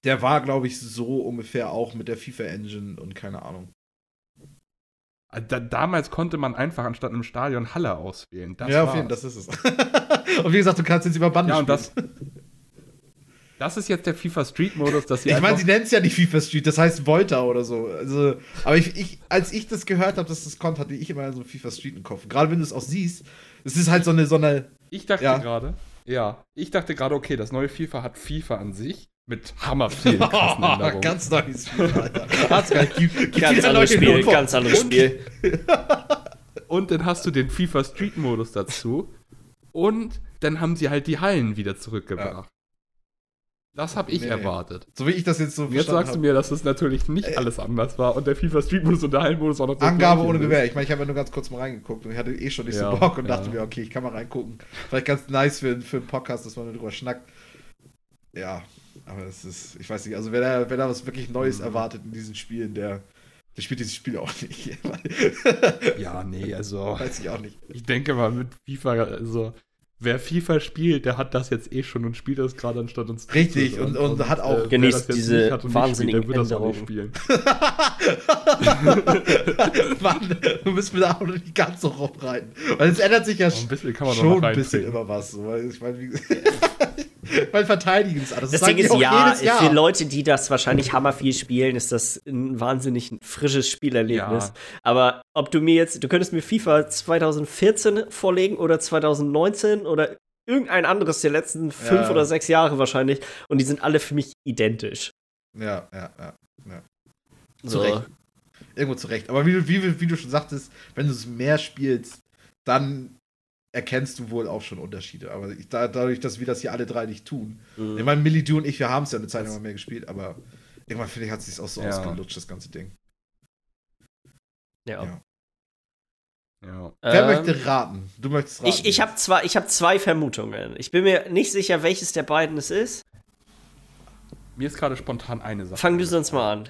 [SPEAKER 3] der war, glaube ich, so ungefähr auch mit der FIFA-Engine und keine Ahnung.
[SPEAKER 2] Ah, Da, damals konnte man einfach anstatt einem Stadion Halle auswählen. Das
[SPEAKER 3] ja, auf jeden Fall, das ist es. und wie gesagt, du kannst jetzt über Bande
[SPEAKER 2] Ja, und
[SPEAKER 3] spielen.
[SPEAKER 2] das. Das ist jetzt der FIFA Street Modus, dass sie
[SPEAKER 3] Ich meine, sie nennen es ja nicht FIFA Street, das heißt Volta oder so. Also, aber ich, ich, als ich das gehört habe, dass das kommt, hatte ich immer so FIFA Street im Kopf. Gerade wenn du es auch siehst, es ist halt so eine, so eine.
[SPEAKER 2] Ich dachte
[SPEAKER 3] Ja.
[SPEAKER 2] gerade, ja, ich dachte gerade, okay, das neue FIFA hat FIFA an sich mit hammer Änderungen.
[SPEAKER 3] ganz neues Spiel, Alter. Hat's gar nicht. Gibt, gibt
[SPEAKER 1] Ganz anderes Spiel, ganz anderes Spiel.
[SPEAKER 2] Und dann hast du den FIFA Street Modus dazu. Und dann haben sie halt die Hallen wieder zurückgebracht. Das habe ich
[SPEAKER 3] Nee.
[SPEAKER 2] erwartet.
[SPEAKER 3] So wie ich das jetzt so
[SPEAKER 2] jetzt sagst du mir, dass es natürlich nicht alles anders war und der FIFA Street Modus und der Hallenmodus auch noch das
[SPEAKER 3] Angabe ohne. Gewehr. Ich meine, ich habe ja nur ganz kurz mal reingeguckt und ich hatte eh schon nicht
[SPEAKER 2] Ja,
[SPEAKER 3] so Bock und
[SPEAKER 2] ja.
[SPEAKER 3] dachte mir, okay, ich kann mal reingucken. Vielleicht ganz nice für, für einen Podcast, dass man darüber schnackt. Ja, aber das ist, ich weiß nicht, also wer da, wer da was wirklich Neues
[SPEAKER 2] Mhm.
[SPEAKER 3] erwartet in diesen Spielen, der, der spielt dieses Spiel auch nicht.
[SPEAKER 2] Ja, nee, also
[SPEAKER 3] weiß ich auch nicht.
[SPEAKER 2] ich denke mal mit FIFA, also wer FIFA spielt, der hat das jetzt eh schon und spielt das gerade anstatt uns
[SPEAKER 3] Richtig,
[SPEAKER 2] zuzuhören.
[SPEAKER 3] und- und hat auch-
[SPEAKER 2] wer
[SPEAKER 1] Genießt diese
[SPEAKER 2] und
[SPEAKER 1] wahnsinnigen
[SPEAKER 2] spielt, der wird das auch spielen.
[SPEAKER 3] Mann, du müssen wir da auch noch nicht ganz so rumreiten. Weil es ändert sich ja
[SPEAKER 2] Aber ein bisschen kann man
[SPEAKER 3] schon ein bisschen immer was. So, ich meine, wie weil verteidigen ist alles.
[SPEAKER 1] Das
[SPEAKER 3] sagen
[SPEAKER 1] Ding
[SPEAKER 3] die
[SPEAKER 1] ist, ja, für Leute, die das wahrscheinlich hammer viel spielen, ist das ein wahnsinnig frisches Spielerlebnis.
[SPEAKER 2] Ja.
[SPEAKER 1] Aber ob du mir jetzt, du könntest mir FIFA 2014 vorlegen oder 2019 oder irgendein anderes der letzten fünf
[SPEAKER 3] Ja.
[SPEAKER 1] oder sechs Jahre wahrscheinlich und die sind alle für mich identisch.
[SPEAKER 3] Ja, ja, ja. Zu
[SPEAKER 1] So.
[SPEAKER 3] Recht. Irgendwo zurecht. Aber wie, du- wie, wie du schon sagtest, wenn du es mehr spielst, dann erkennst du wohl auch schon Unterschiede. Aber ich, da, dadurch, dass wir das hier alle drei nicht tun.
[SPEAKER 1] Mhm.
[SPEAKER 3] Ich meine, Millie, du und ich, wir haben es ja eine Zeit lang mal mehr gespielt, aber irgendwann finde ich, hat es sich auch so
[SPEAKER 2] Ja.
[SPEAKER 3] ausgelutscht, das ganze Ding.
[SPEAKER 1] Ja.
[SPEAKER 3] Ja.
[SPEAKER 2] Ja.
[SPEAKER 3] Wer
[SPEAKER 1] Ähm,
[SPEAKER 3] möchte raten? Du möchtest raten.
[SPEAKER 1] Ich, ich habe zwei, ich hab zwei Vermutungen. Ich bin mir nicht sicher, welches der beiden es ist.
[SPEAKER 2] Mir ist gerade spontan eine Sache.
[SPEAKER 1] Fang du sonst mal an.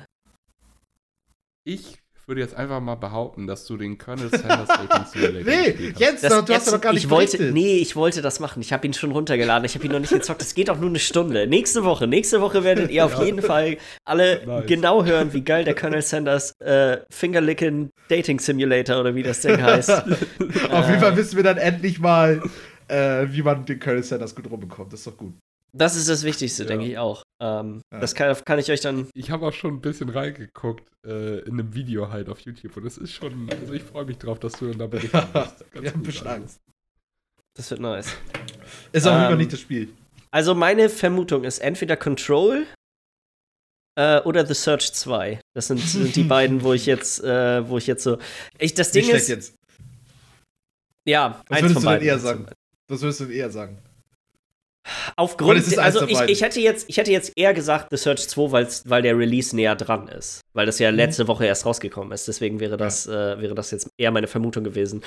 [SPEAKER 2] Ich würde jetzt einfach mal behaupten, dass du den Colonel Sanders Dating Simulator
[SPEAKER 3] Nee,
[SPEAKER 2] hast.
[SPEAKER 3] jetzt,
[SPEAKER 1] Das,
[SPEAKER 3] doch, du hast
[SPEAKER 1] jetzt,
[SPEAKER 3] doch gar nicht
[SPEAKER 1] ich wollte,
[SPEAKER 3] berichtet.
[SPEAKER 1] nee, ich wollte das machen. Ich habe ihn schon runtergeladen. Ich habe ihn noch nicht gezockt. Es geht auch nur eine Stunde. Nächste Woche, nächste Woche werdet ihr auf
[SPEAKER 2] Ja.
[SPEAKER 1] jeden Fall alle
[SPEAKER 2] Nice.
[SPEAKER 1] genau hören, wie geil der Colonel Sanders äh, Fingerlicking Dating Simulator oder wie das Ding heißt.
[SPEAKER 3] Auf jeden Fall wissen wir dann endlich mal, äh, wie man den Colonel Sanders gut rumbekommt. Das ist doch gut.
[SPEAKER 1] Das ist das Wichtigste,
[SPEAKER 2] Ja.
[SPEAKER 1] denke ich auch. Ähm,
[SPEAKER 3] Ja.
[SPEAKER 1] Das kann, kann ich euch dann.
[SPEAKER 2] Ich habe auch schon ein bisschen reingeguckt äh, in einem Video halt auf YouTube und es ist schon, also ich freue mich drauf, dass du dann da berichten wirst. Ganz
[SPEAKER 3] Wir haben. Angst.
[SPEAKER 1] Das wird nice.
[SPEAKER 3] Ist auf jeden Fall
[SPEAKER 1] Ähm,
[SPEAKER 3] nicht das Spiel.
[SPEAKER 1] Also meine Vermutung ist entweder Control äh, oder The Search 2. Das sind, sind die beiden, wo ich jetzt, äh, wo ich jetzt so. Ich, das Ding ist,
[SPEAKER 3] jetzt.
[SPEAKER 1] ja,
[SPEAKER 3] Was
[SPEAKER 1] eins
[SPEAKER 3] würdest
[SPEAKER 1] von
[SPEAKER 3] du denn eher sagen? Was würdest du denn eher sagen?
[SPEAKER 1] Aufgrund, also ich, ich, hätte jetzt, ich hätte jetzt eher gesagt The Search 2, weil's, weil der Release näher dran ist. Weil das
[SPEAKER 3] Mhm.
[SPEAKER 1] ja letzte Woche erst rausgekommen ist. Deswegen wäre das, äh, wäre das jetzt eher meine Vermutung gewesen.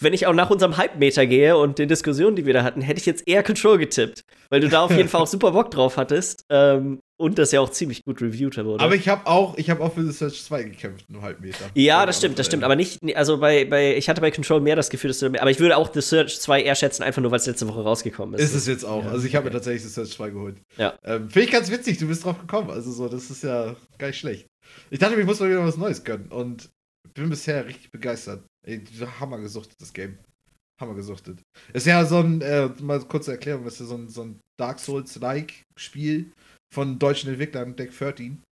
[SPEAKER 1] Wenn ich auch nach unserem Hype-Meter gehe und den Diskussionen, die wir da hatten, hätte ich jetzt eher Control getippt, weil du da auf jeden Fall auch super Bock drauf hattest ähm, und das ja auch ziemlich gut reviewed wurde.
[SPEAKER 3] Aber ich habe auch, ich habe auch für The Search 2 gekämpft, nur Halbmeter.
[SPEAKER 1] Ja, das stimmt, das stimmt. Aber nicht, also bei, bei, ich hatte bei Control mehr das Gefühl, dass du, aber ich würde auch The Search 2 eher schätzen, einfach nur, weil es letzte Woche rausgekommen ist.
[SPEAKER 3] Ist es jetzt auch. Also ich habe mir tatsächlich The Search 2 geholt.
[SPEAKER 1] Ja.
[SPEAKER 3] Ähm, Finde ich ganz witzig, du bist drauf gekommen. Also so, das ist ja gar nicht schlecht. Ich dachte, ich muss mal wieder was Neues gönnen und bin bisher richtig begeistert. Ey, Hammer gesuchtet, das Game. Hammer gesuchtet. Ist ja so ein, äh, mal kurze Erklärung, ist ja so ein, so ein Dark Souls-like Spiel von deutschen Entwicklern, Deck 13.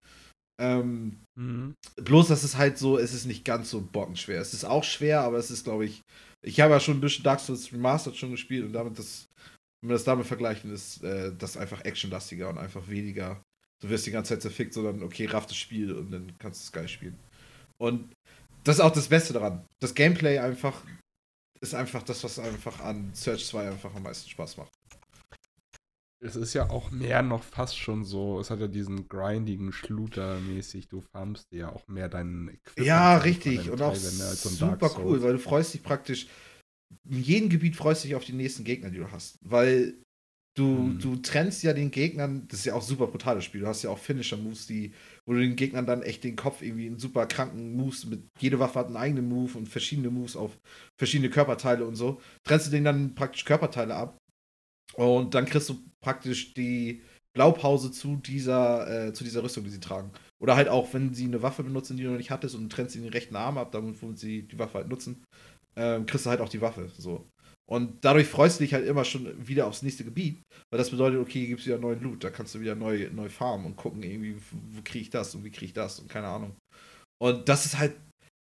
[SPEAKER 3] Ähm,
[SPEAKER 2] Mhm.
[SPEAKER 3] bloß, dass es halt so, es ist nicht ganz so bockenschwer. Es ist auch schwer, aber es ist, glaube ich, ich habe ja schon ein bisschen Dark Souls Remastered schon gespielt und damit das, wenn wir das damit vergleichen, ist äh, das einfach actionlastiger und einfach weniger. Du wirst die ganze Zeit zerfickt, sondern okay, raff das Spiel und dann kannst du es geil spielen. Und das ist auch das Beste daran. Das Gameplay einfach ist einfach das, was einfach an Search 2 einfach am meisten Spaß macht.
[SPEAKER 2] Es ist ja auch mehr noch fast schon so, es hat ja diesen grindigen Schluter-mäßig, du farmst dir ja auch mehr deinen Equipment.
[SPEAKER 3] Ja, richtig. Und auch super cool, weil du freust dich praktisch, in jedem Gebiet freust du dich auf die nächsten Gegner, die du hast. Weil du,
[SPEAKER 2] Mhm.
[SPEAKER 3] du trennst ja den Gegnern, das ist ja auch super brutales Spiel, du hast ja auch Finisher-Moves, die, wo du den Gegnern dann echt den Kopf irgendwie in super kranken Moves, mit jede Waffe hat einen eigenen Move und verschiedene Moves auf verschiedene Körperteile und so, trennst du denen dann praktisch Körperteile ab und dann kriegst du praktisch die Blaupause zu dieser, äh, zu dieser Rüstung, die sie tragen. Oder halt auch, wenn sie eine Waffe benutzen, die du noch nicht hattest und trennst ihnen den rechten Arm ab, damit sie die Waffe halt nutzen, ähm, kriegst du halt auch die Waffe. So. Und dadurch freust du dich halt immer schon wieder aufs nächste Gebiet, weil das bedeutet, okay, hier gibt es wieder neuen Loot, da kannst du wieder neu, neu farmen und gucken, irgendwie, wo kriege ich das und wie kriege ich das und keine Ahnung. Und das ist halt,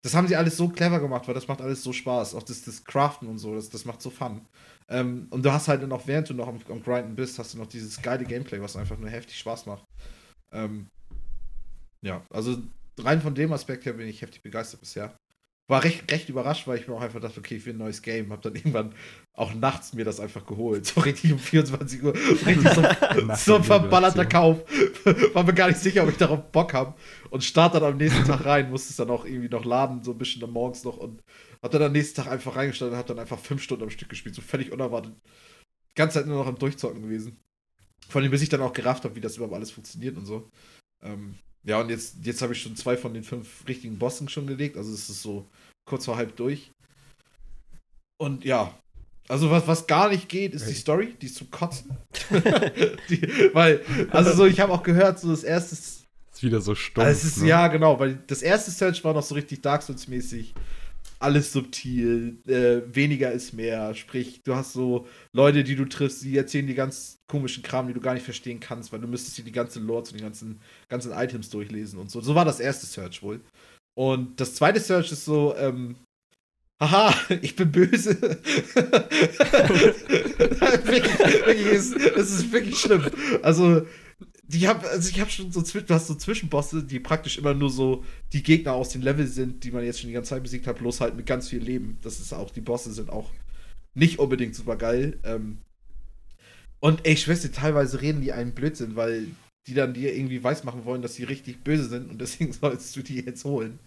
[SPEAKER 3] das haben sie alles so clever gemacht, weil das macht alles so Spaß. Auch das, das Craften und so, das, das macht so Fun. Ähm, und du hast halt dann auch, während du noch am, am Grinden bist, hast du noch dieses geile Gameplay, was einfach nur heftig Spaß macht. Ähm, ja, also rein von dem Aspekt her bin ich heftig begeistert bisher. War recht, recht überrascht, weil ich mir auch einfach dachte, okay, ich will ein neues Game. Hab dann irgendwann auch nachts mir das einfach geholt. So richtig um 24 Uhr. So Richtig so, so ein
[SPEAKER 2] der
[SPEAKER 3] verballerter. Kauf. War mir gar nicht sicher, ob ich darauf Bock habe. Und start dann am nächsten Tag rein, musste es dann auch irgendwie noch laden, so ein bisschen am morgens noch. Und hab dann am nächsten Tag einfach reingestellt und hab dann einfach fünf Stunden am Stück gespielt. So völlig unerwartet. Die ganze Zeit nur noch am Durchzocken gewesen. Vor allem, bis ich dann auch gerafft habe, wie das überhaupt alles funktioniert und so. Ähm, ja, und jetzt, jetzt habe ich schon zwei von den fünf richtigen Bossen schon gelegt. Also es ist so kurz vor halb durch. Und ja. Also was, was gar nicht geht, ist die Story, die ist zum Kotzen. die, weil, also so, ich habe auch gehört, so das erste
[SPEAKER 2] Ist wieder so stumpf.
[SPEAKER 3] also es ist,
[SPEAKER 2] ne?
[SPEAKER 3] ja, genau, weil das erste Search war noch so richtig Dark Souls-mäßig. Alles subtil, äh, weniger ist mehr. Sprich, du hast so Leute, die du triffst, die erzählen die ganz komischen Kram, die du gar nicht verstehen kannst, weil du müsstest dir die ganze Lore zu den ganzen, ganzen Items durchlesen und so. So war das erste Search wohl. Und das zweite Search ist so, ähm, haha, ich bin böse. wirklich, wirklich ist, das ist wirklich schlimm. Also, die hab, also ich habe schon so, du hast so Zwischenbosse, die praktisch immer nur so die Gegner aus den Level sind, die man jetzt schon die ganze Zeit besiegt hat, bloß halt mit ganz viel Leben. Das ist auch, die Bosse sind auch nicht unbedingt super geil. Ähm, und ey, dir, teilweise reden die einen Blödsinn, weil die dann dir irgendwie weismachen wollen, dass sie richtig böse sind und deswegen sollst du die jetzt holen.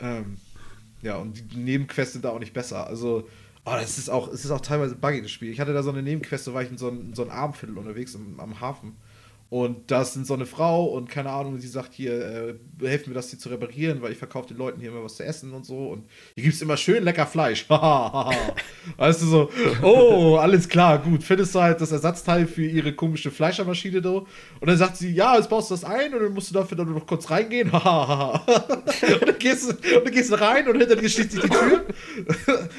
[SPEAKER 3] Ähm, ja, und die Nebenquests sind da auch nicht besser. Also, oh, das ist auch, es ist auch teilweise buggy, das Spiel. Ich hatte da so eine Nebenquest, da war ich in so einem in so Abendviertel unterwegs im, am Hafen. Und da ist so eine Frau und keine Ahnung, die sagt hier, äh, helft mir das hier zu reparieren, weil ich verkaufe den Leuten hier immer was zu essen und so. Und hier gibt es immer schön lecker Fleisch. weißt du so, oh, alles klar, gut. Findest du halt das Ersatzteil für ihre komische Fleischermaschine da? Und dann sagt sie, ja, jetzt baust du das ein und dann musst du dafür dann nur noch kurz reingehen. und, dann gehst du, und dann gehst du rein und hinter dir schließt sich die Tür.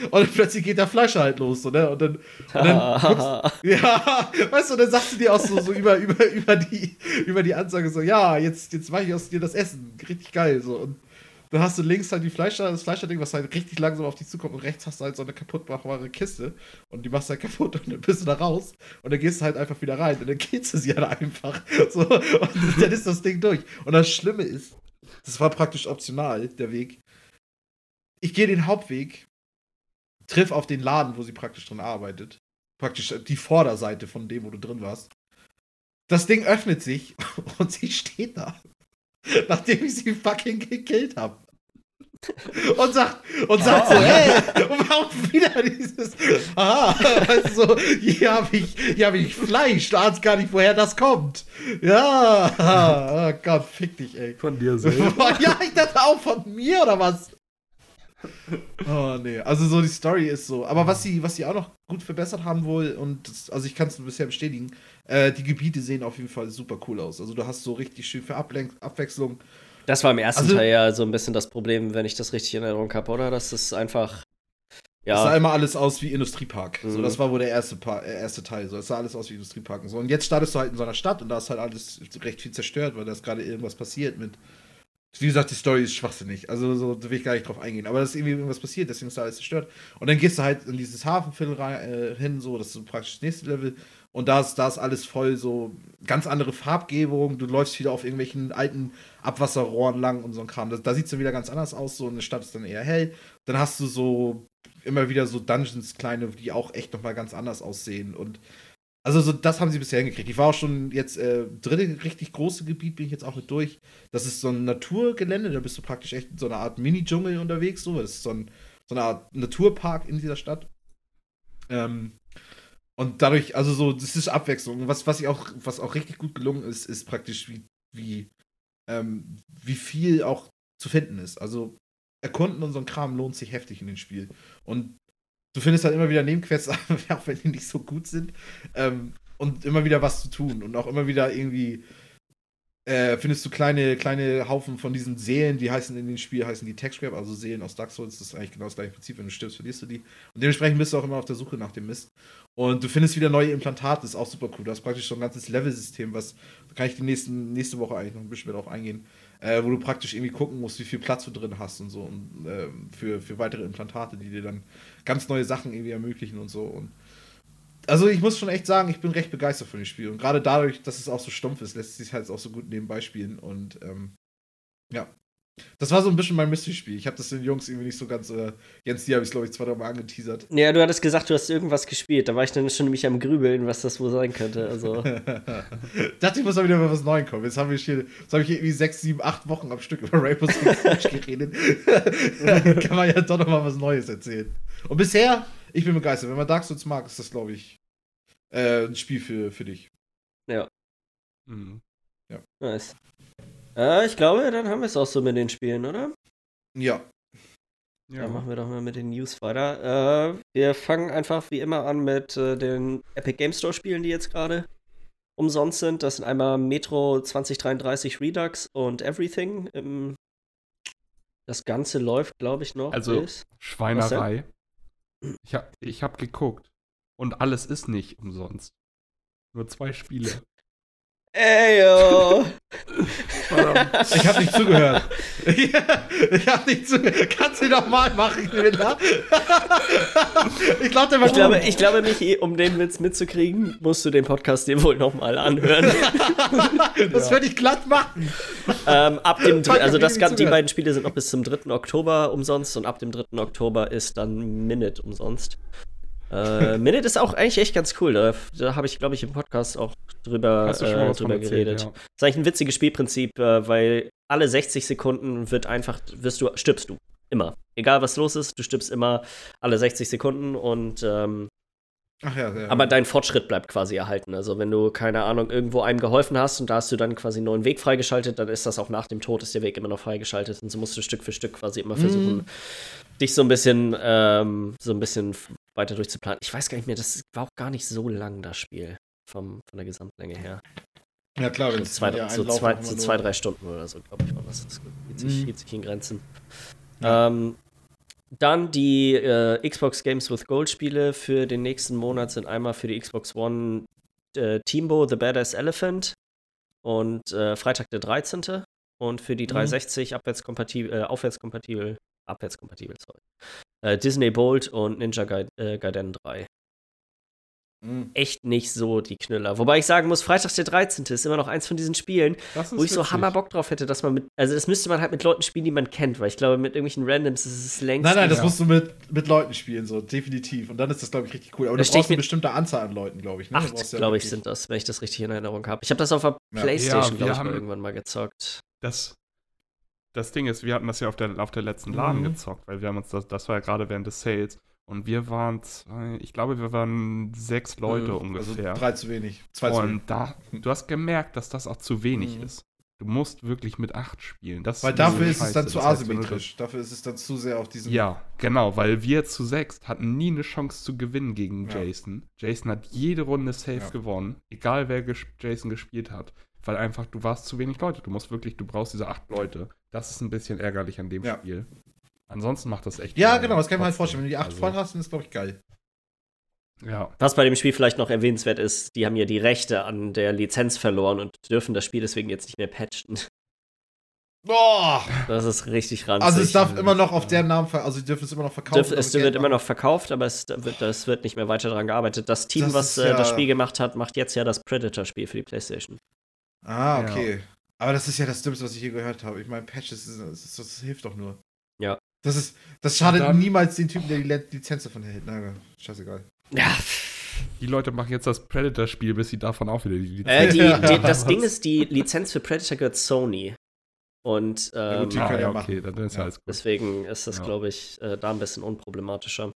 [SPEAKER 3] und dann plötzlich geht der Fleischer halt los. So, ne? Und dann, und dann guckst, ja, weißt du, dann sagt sie dir auch so, so über, über, über, die, über die Ansage so, ja, jetzt, jetzt mache ich aus dir das Essen. Richtig geil. So. Und dann hast du links halt die Fleischer, das Fleischerding, was halt richtig langsam auf dich zukommt und rechts hast du halt so eine kaputtmachbare Kiste und die machst du halt kaputt und dann bist du da raus und dann gehst du halt einfach wieder rein und dann killst du sie halt einfach. So, und dann ist das Ding durch. Und das Schlimme ist, das war praktisch optional, der Weg. Ich gehe den Hauptweg, triff auf den Laden, wo sie praktisch drin arbeitet. Praktisch die Vorderseite von dem, wo du drin warst. Das Ding öffnet sich und sie steht da. Nachdem ich sie fucking gekillt habe. und sagt, und sagt so, hey, und warum wieder dieses, aha, weißt du, so, hier habe ich, hier hab ich Fleisch, du ahnst gar nicht, woher das kommt. Ja, oh Gott, fick dich, ey.
[SPEAKER 2] Von dir selbst.
[SPEAKER 3] ja, ich dachte auch von mir, oder was? Oh, nee, also so die Story ist so. Aber was sie, was sie auch noch gut verbessert haben wohl, und das, also ich kann es bisher bestätigen, äh, die Gebiete sehen auf jeden Fall super cool aus. Also du hast so richtig schön für Ablenk Abwechslung.
[SPEAKER 1] Das war im ersten
[SPEAKER 3] Also-
[SPEAKER 1] Teil ja so ein bisschen das Problem, wenn ich das richtig in Erinnerung habe, oder? Das ist einfach.
[SPEAKER 3] Es sah
[SPEAKER 1] Ja,
[SPEAKER 3] immer alles aus wie Industriepark. So,
[SPEAKER 1] Mhm.
[SPEAKER 3] das war wohl der erste, pa äh, erste Teil. So, es sah alles aus wie Industriepark und so. Und jetzt startest du halt in so einer Stadt und da ist halt alles recht viel zerstört, weil da ist gerade irgendwas passiert mit. Wie gesagt, die Story ist schwachsinnig. Also so da will ich gar nicht drauf eingehen. Aber da ist irgendwie irgendwas passiert, deswegen ist da alles zerstört. Und dann gehst du halt in dieses Hafenviertel äh, hin, so, das ist praktisch das nächste Level. Und da ist, da ist alles voll so ganz andere Farbgebung. Du läufst wieder auf irgendwelchen alten Abwasserrohren lang und so ein Kram. Da, da sieht es dann wieder ganz anders aus. So eine Stadt ist dann eher hell. Dann hast du so immer wieder so Dungeons, kleine, die auch echt nochmal ganz anders aussehen. Und also so, das haben sie bisher hingekriegt. Ich war auch schon jetzt äh, dritte richtig große Gebiet, bin ich jetzt auch mit durch. Das ist so ein Naturgelände, da bist du praktisch echt in so einer Art Mini-Dschungel unterwegs. So. Das ist so, ein, so eine Art Naturpark in dieser Stadt. Ähm, und dadurch, also so, das ist Abwechslung. Was, was ich auch, was auch richtig gut gelungen ist, ist praktisch, wie, wie, ähm, wie viel auch zu finden ist. Also Erkunden und so ein Kram lohnt sich heftig in dem Spiel. Und du findest halt immer wieder Nebenquests, auch wenn die nicht so gut sind. Ähm, und immer wieder was zu tun. Und auch immer wieder irgendwie äh, findest du kleine, kleine Haufen von diesen Seelen, die heißen in dem Spiel, heißen die Scrap, also Seelen aus Dark Souls, das ist eigentlich genau das gleiche Prinzip, wenn du stirbst, verlierst du die. Und dementsprechend bist du auch immer auf der Suche nach dem Mist. Und du findest wieder neue Implantate, das ist auch super cool. Du hast praktisch so ein ganzes Level-System, was, da kann ich die nächsten, nächste Woche eigentlich noch ein bisschen mehr drauf eingehen, äh, wo du praktisch irgendwie gucken musst, wie viel Platz du drin hast und so, und ähm, für, für weitere Implantate, die dir dann ganz neue Sachen irgendwie ermöglichen und so. Und also ich muss schon echt sagen, ich bin recht begeistert von dem Spiel. Und gerade dadurch, dass es auch so stumpf ist, lässt es sich halt auch so gut nebenbei spielen. Und ähm, ja. Das war so ein bisschen mein Mystery-Spiel. Ich habe das den Jungs irgendwie nicht so ganz. Äh, Jens, die habe ich, glaube ich, zwei, drei Mal angeteasert.
[SPEAKER 1] ja, du hattest gesagt, du hast irgendwas gespielt. Da war ich dann schon nämlich am Grübeln, was das wohl sein könnte. Also,
[SPEAKER 3] Dachte ich, muss mal wieder mal was Neues kommen. Jetzt habe ich hier, jetzt habe ich hier irgendwie sechs, sieben, acht Wochen am Stück über Rainbow Six geredet. Kann man ja doch noch mal was Neues erzählen. Und bisher, ich bin begeistert. Wenn man Dark Souls mag, ist das, glaube ich, äh, ein Spiel für, für dich.
[SPEAKER 2] Mhm.
[SPEAKER 1] nice. Äh, ich glaube, dann haben wir es auch so mit den Spielen, oder?
[SPEAKER 3] Ja.
[SPEAKER 1] Dann machen wir doch mal mit den News weiter. Äh, wir fangen einfach wie immer an mit äh, den Epic Game Store Spielen, die jetzt gerade umsonst sind. Das sind einmal Metro 2033 Redux und Everything. Ähm, das Ganze läuft, glaube ich, noch
[SPEAKER 2] Also-
[SPEAKER 1] bis.
[SPEAKER 2] Schweinerei. Ich habe ich hab geguckt. Und alles ist nicht umsonst. Nur zwei Spiele.
[SPEAKER 1] Ey, yo!
[SPEAKER 3] Ich habe nicht zugehört. ich habe nicht zugehört. Kannst du noch mal machen, Miller? ich glaube, der war
[SPEAKER 1] Ich glaube, ich glaube, Michi, um den Witz mitzukriegen, musst du den Podcast dir wohl nochmal anhören.
[SPEAKER 3] das würde ich glatt machen.
[SPEAKER 1] ähm, ab dem, dr- also
[SPEAKER 3] hab
[SPEAKER 1] das,
[SPEAKER 3] nicht
[SPEAKER 1] die beiden Spiele sind noch bis zum 3. Oktober umsonst und ab dem 3. Oktober ist dann Minute umsonst. Äh, Minute ist auch eigentlich echt ganz cool. Da, da habe ich, glaube ich, im Podcast auch drüber, äh, drüber
[SPEAKER 2] erzählt,
[SPEAKER 1] geredet.
[SPEAKER 2] ja.
[SPEAKER 1] ist eigentlich ein witziges Spielprinzip, äh, weil alle 60 Sekunden wird einfach, wirst du, stirbst du. Immer. Egal was los ist, du stirbst immer alle 60 Sekunden und ähm,
[SPEAKER 3] Ach ja, ja.
[SPEAKER 1] aber dein Fortschritt bleibt quasi erhalten. Also wenn du, keine Ahnung, irgendwo einem geholfen hast und da hast du dann quasi einen neuen Weg freigeschaltet, dann ist das auch nach dem Tod, ist der Weg immer noch freigeschaltet. Und so musst du Stück für Stück quasi immer versuchen,
[SPEAKER 3] Mhm.
[SPEAKER 1] dich so ein bisschen, ähm, so ein bisschen weiter durchzuplanen. Ich weiß gar nicht mehr, das war auch gar nicht so lang, das Spiel. Vom, von der Gesamtlänge her.
[SPEAKER 3] ja klar,
[SPEAKER 1] So
[SPEAKER 3] wenn
[SPEAKER 1] zwei,
[SPEAKER 3] ja,
[SPEAKER 1] so zwei,
[SPEAKER 3] auch
[SPEAKER 1] so zwei drei Stunden oder so, glaube ich, war das. Das hielt sich,
[SPEAKER 3] Mhm.
[SPEAKER 1] hielt sich in Grenzen.
[SPEAKER 3] Ja.
[SPEAKER 1] Ähm, dann die äh, Xbox Games with Gold Spiele für den nächsten Monat sind einmal für die Xbox One äh, Teambo The Badass Elephant und äh, Freitag der 13. Und für die
[SPEAKER 3] Mhm.
[SPEAKER 1] 360 abwärtskompatibel, äh, aufwärtskompatibel, abwärtskompatibel, sorry. Äh, Disney Bolt und Ninja Gaiden, äh, Gaiden 3
[SPEAKER 3] Mhm.
[SPEAKER 1] echt nicht so die Knüller. Wobei ich sagen muss, Freitag der 13. ist immer noch eins von diesen Spielen, wo ich so
[SPEAKER 2] witzig.
[SPEAKER 1] hammer Bock drauf hätte, dass man mit, also das müsste man halt mit Leuten spielen, die man kennt, weil ich glaube, mit irgendwelchen Randoms ist es längst.
[SPEAKER 3] Nein, nein, das musst du mit, mit Leuten spielen, so, definitiv. Und dann ist das, glaube ich, richtig cool. Aber
[SPEAKER 1] Da
[SPEAKER 3] du brauchst eine
[SPEAKER 1] mit-
[SPEAKER 3] bestimmte Anzahl an Leuten, glaube ich. Ne?
[SPEAKER 1] Acht,
[SPEAKER 3] ja
[SPEAKER 1] glaube ich, sind das, wenn ich das richtig in Erinnerung habe. Ich habe das auf der
[SPEAKER 3] Ja.
[SPEAKER 1] Playstation,
[SPEAKER 2] Ja,
[SPEAKER 1] glaube ich, mal irgendwann mal gezockt.
[SPEAKER 2] Das, das Ding ist, wir hatten das ja auf der, auf der letzten LAN
[SPEAKER 3] Mhm.
[SPEAKER 2] gezockt, weil wir haben uns das, das war ja gerade während des Sales. Und wir waren zwei, ich glaube, wir waren sechs Leute
[SPEAKER 3] Mhm.
[SPEAKER 2] ungefähr.
[SPEAKER 3] Also drei zu wenig. Zwei zu wenig.
[SPEAKER 2] und da, du hast gemerkt, dass das auch zu wenig
[SPEAKER 3] Mhm.
[SPEAKER 2] ist. Du musst wirklich mit acht spielen. Das
[SPEAKER 3] Weil dafür ist es dann zu
[SPEAKER 2] Das
[SPEAKER 3] asymmetrisch. Dafür ist es dann zu sehr auf diesen.
[SPEAKER 2] Ja, genau, weil wir zu sechs hatten nie eine Chance zu gewinnen gegen
[SPEAKER 3] Ja.
[SPEAKER 2] Jason. Jason hat jede Runde safe
[SPEAKER 3] Ja.
[SPEAKER 2] gewonnen, egal wer ges Jason gespielt hat. Weil einfach, du warst zu wenig Leute. Du musst wirklich, du brauchst diese acht Leute. Das ist ein bisschen ärgerlich an dem
[SPEAKER 3] Ja.
[SPEAKER 2] Spiel. Ansonsten macht das echt.
[SPEAKER 3] Ja, genau, das kann ich mir halt vorstellen. Wenn du die acht
[SPEAKER 2] Also,
[SPEAKER 3] voll hast, dann ist glaube ich geil.
[SPEAKER 2] Ja,
[SPEAKER 1] Was bei dem Spiel vielleicht noch erwähnenswert ist, die haben ja die Rechte an der Lizenz verloren und dürfen das Spiel deswegen jetzt nicht mehr patchen.
[SPEAKER 3] Boah!
[SPEAKER 1] Das ist richtig ranzig.
[SPEAKER 3] Also es darf
[SPEAKER 2] Ja,
[SPEAKER 3] immer noch auf deren Namen, ver also die dürfen es immer noch verkaufen.
[SPEAKER 1] Dürf, es wird immer noch verkauft, aber es wird, das wird nicht mehr weiter daran gearbeitet. Das Team,
[SPEAKER 3] Das
[SPEAKER 1] was
[SPEAKER 3] ist
[SPEAKER 1] äh,
[SPEAKER 3] ja-
[SPEAKER 1] das Spiel gemacht hat, macht jetzt ja das Predator-Spiel für die PlayStation.
[SPEAKER 3] Ah,
[SPEAKER 2] Ja.
[SPEAKER 3] okay. Aber das ist ja das Dümmste, was ich je gehört habe. Ich meine, Patches, das, das, das hilft doch nur.
[SPEAKER 1] Ja.
[SPEAKER 3] Das ist, das schadet
[SPEAKER 2] Dann-
[SPEAKER 3] niemals den Typen, der die Lizenz davon hält. Na, scheißegal.
[SPEAKER 1] Ja,
[SPEAKER 2] die Leute machen jetzt das Predator-Spiel, bis sie davon auch wieder die
[SPEAKER 1] äh, die,
[SPEAKER 3] Ja,
[SPEAKER 1] die, das? Ding ist, die Lizenz für Predator gehört Sony. Und
[SPEAKER 3] Ja,
[SPEAKER 1] ähm,
[SPEAKER 3] gut, die
[SPEAKER 2] ah,
[SPEAKER 3] können
[SPEAKER 2] ja,
[SPEAKER 3] ja
[SPEAKER 2] okay, dann ist
[SPEAKER 3] Ja.
[SPEAKER 2] alles gut.
[SPEAKER 1] deswegen ist das,
[SPEAKER 2] Ja.
[SPEAKER 1] glaube ich, äh, da ein bisschen unproblematischer.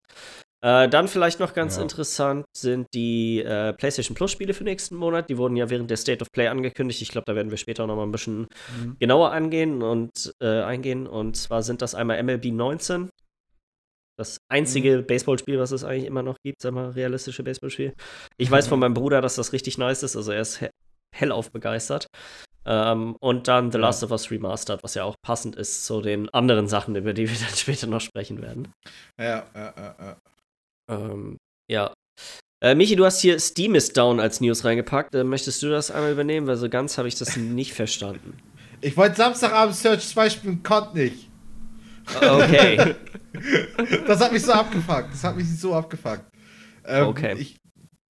[SPEAKER 1] Äh, dann vielleicht noch ganz
[SPEAKER 2] Ja.
[SPEAKER 1] interessant sind die äh, PlayStation Plus Spiele für nächsten Monat. Die wurden ja während der State of Play angekündigt. Ich glaube, da werden wir später noch mal ein bisschen
[SPEAKER 2] Mhm.
[SPEAKER 1] genauer angehen und äh, eingehen. Und zwar sind das einmal MLB 19. Das einzige
[SPEAKER 2] Mhm.
[SPEAKER 1] Baseballspiel, was es eigentlich immer noch gibt, sag mal, realistische Baseballspiel. Ich weiß von meinem Bruder, dass das richtig nice ist, also er ist he hellauf begeistert. Ähm, und dann The
[SPEAKER 2] Ja.
[SPEAKER 1] Last of Us Remastered, was ja auch passend ist zu den anderen Sachen, über die wir dann später noch sprechen werden.
[SPEAKER 3] Ja, ja, ja, ja.
[SPEAKER 1] Ähm, ja. Äh, Michi, du hast hier Steam is down als News reingepackt. Äh, möchtest du das einmal übernehmen? Weil so ganz habe ich das nicht verstanden.
[SPEAKER 3] Ich wollte Samstagabend Search 2 spielen, konnte nicht.
[SPEAKER 1] Okay.
[SPEAKER 3] Das hat mich so abgefuckt. Das hat mich so abgefuckt. Ähm,
[SPEAKER 1] Okay.
[SPEAKER 3] Ich,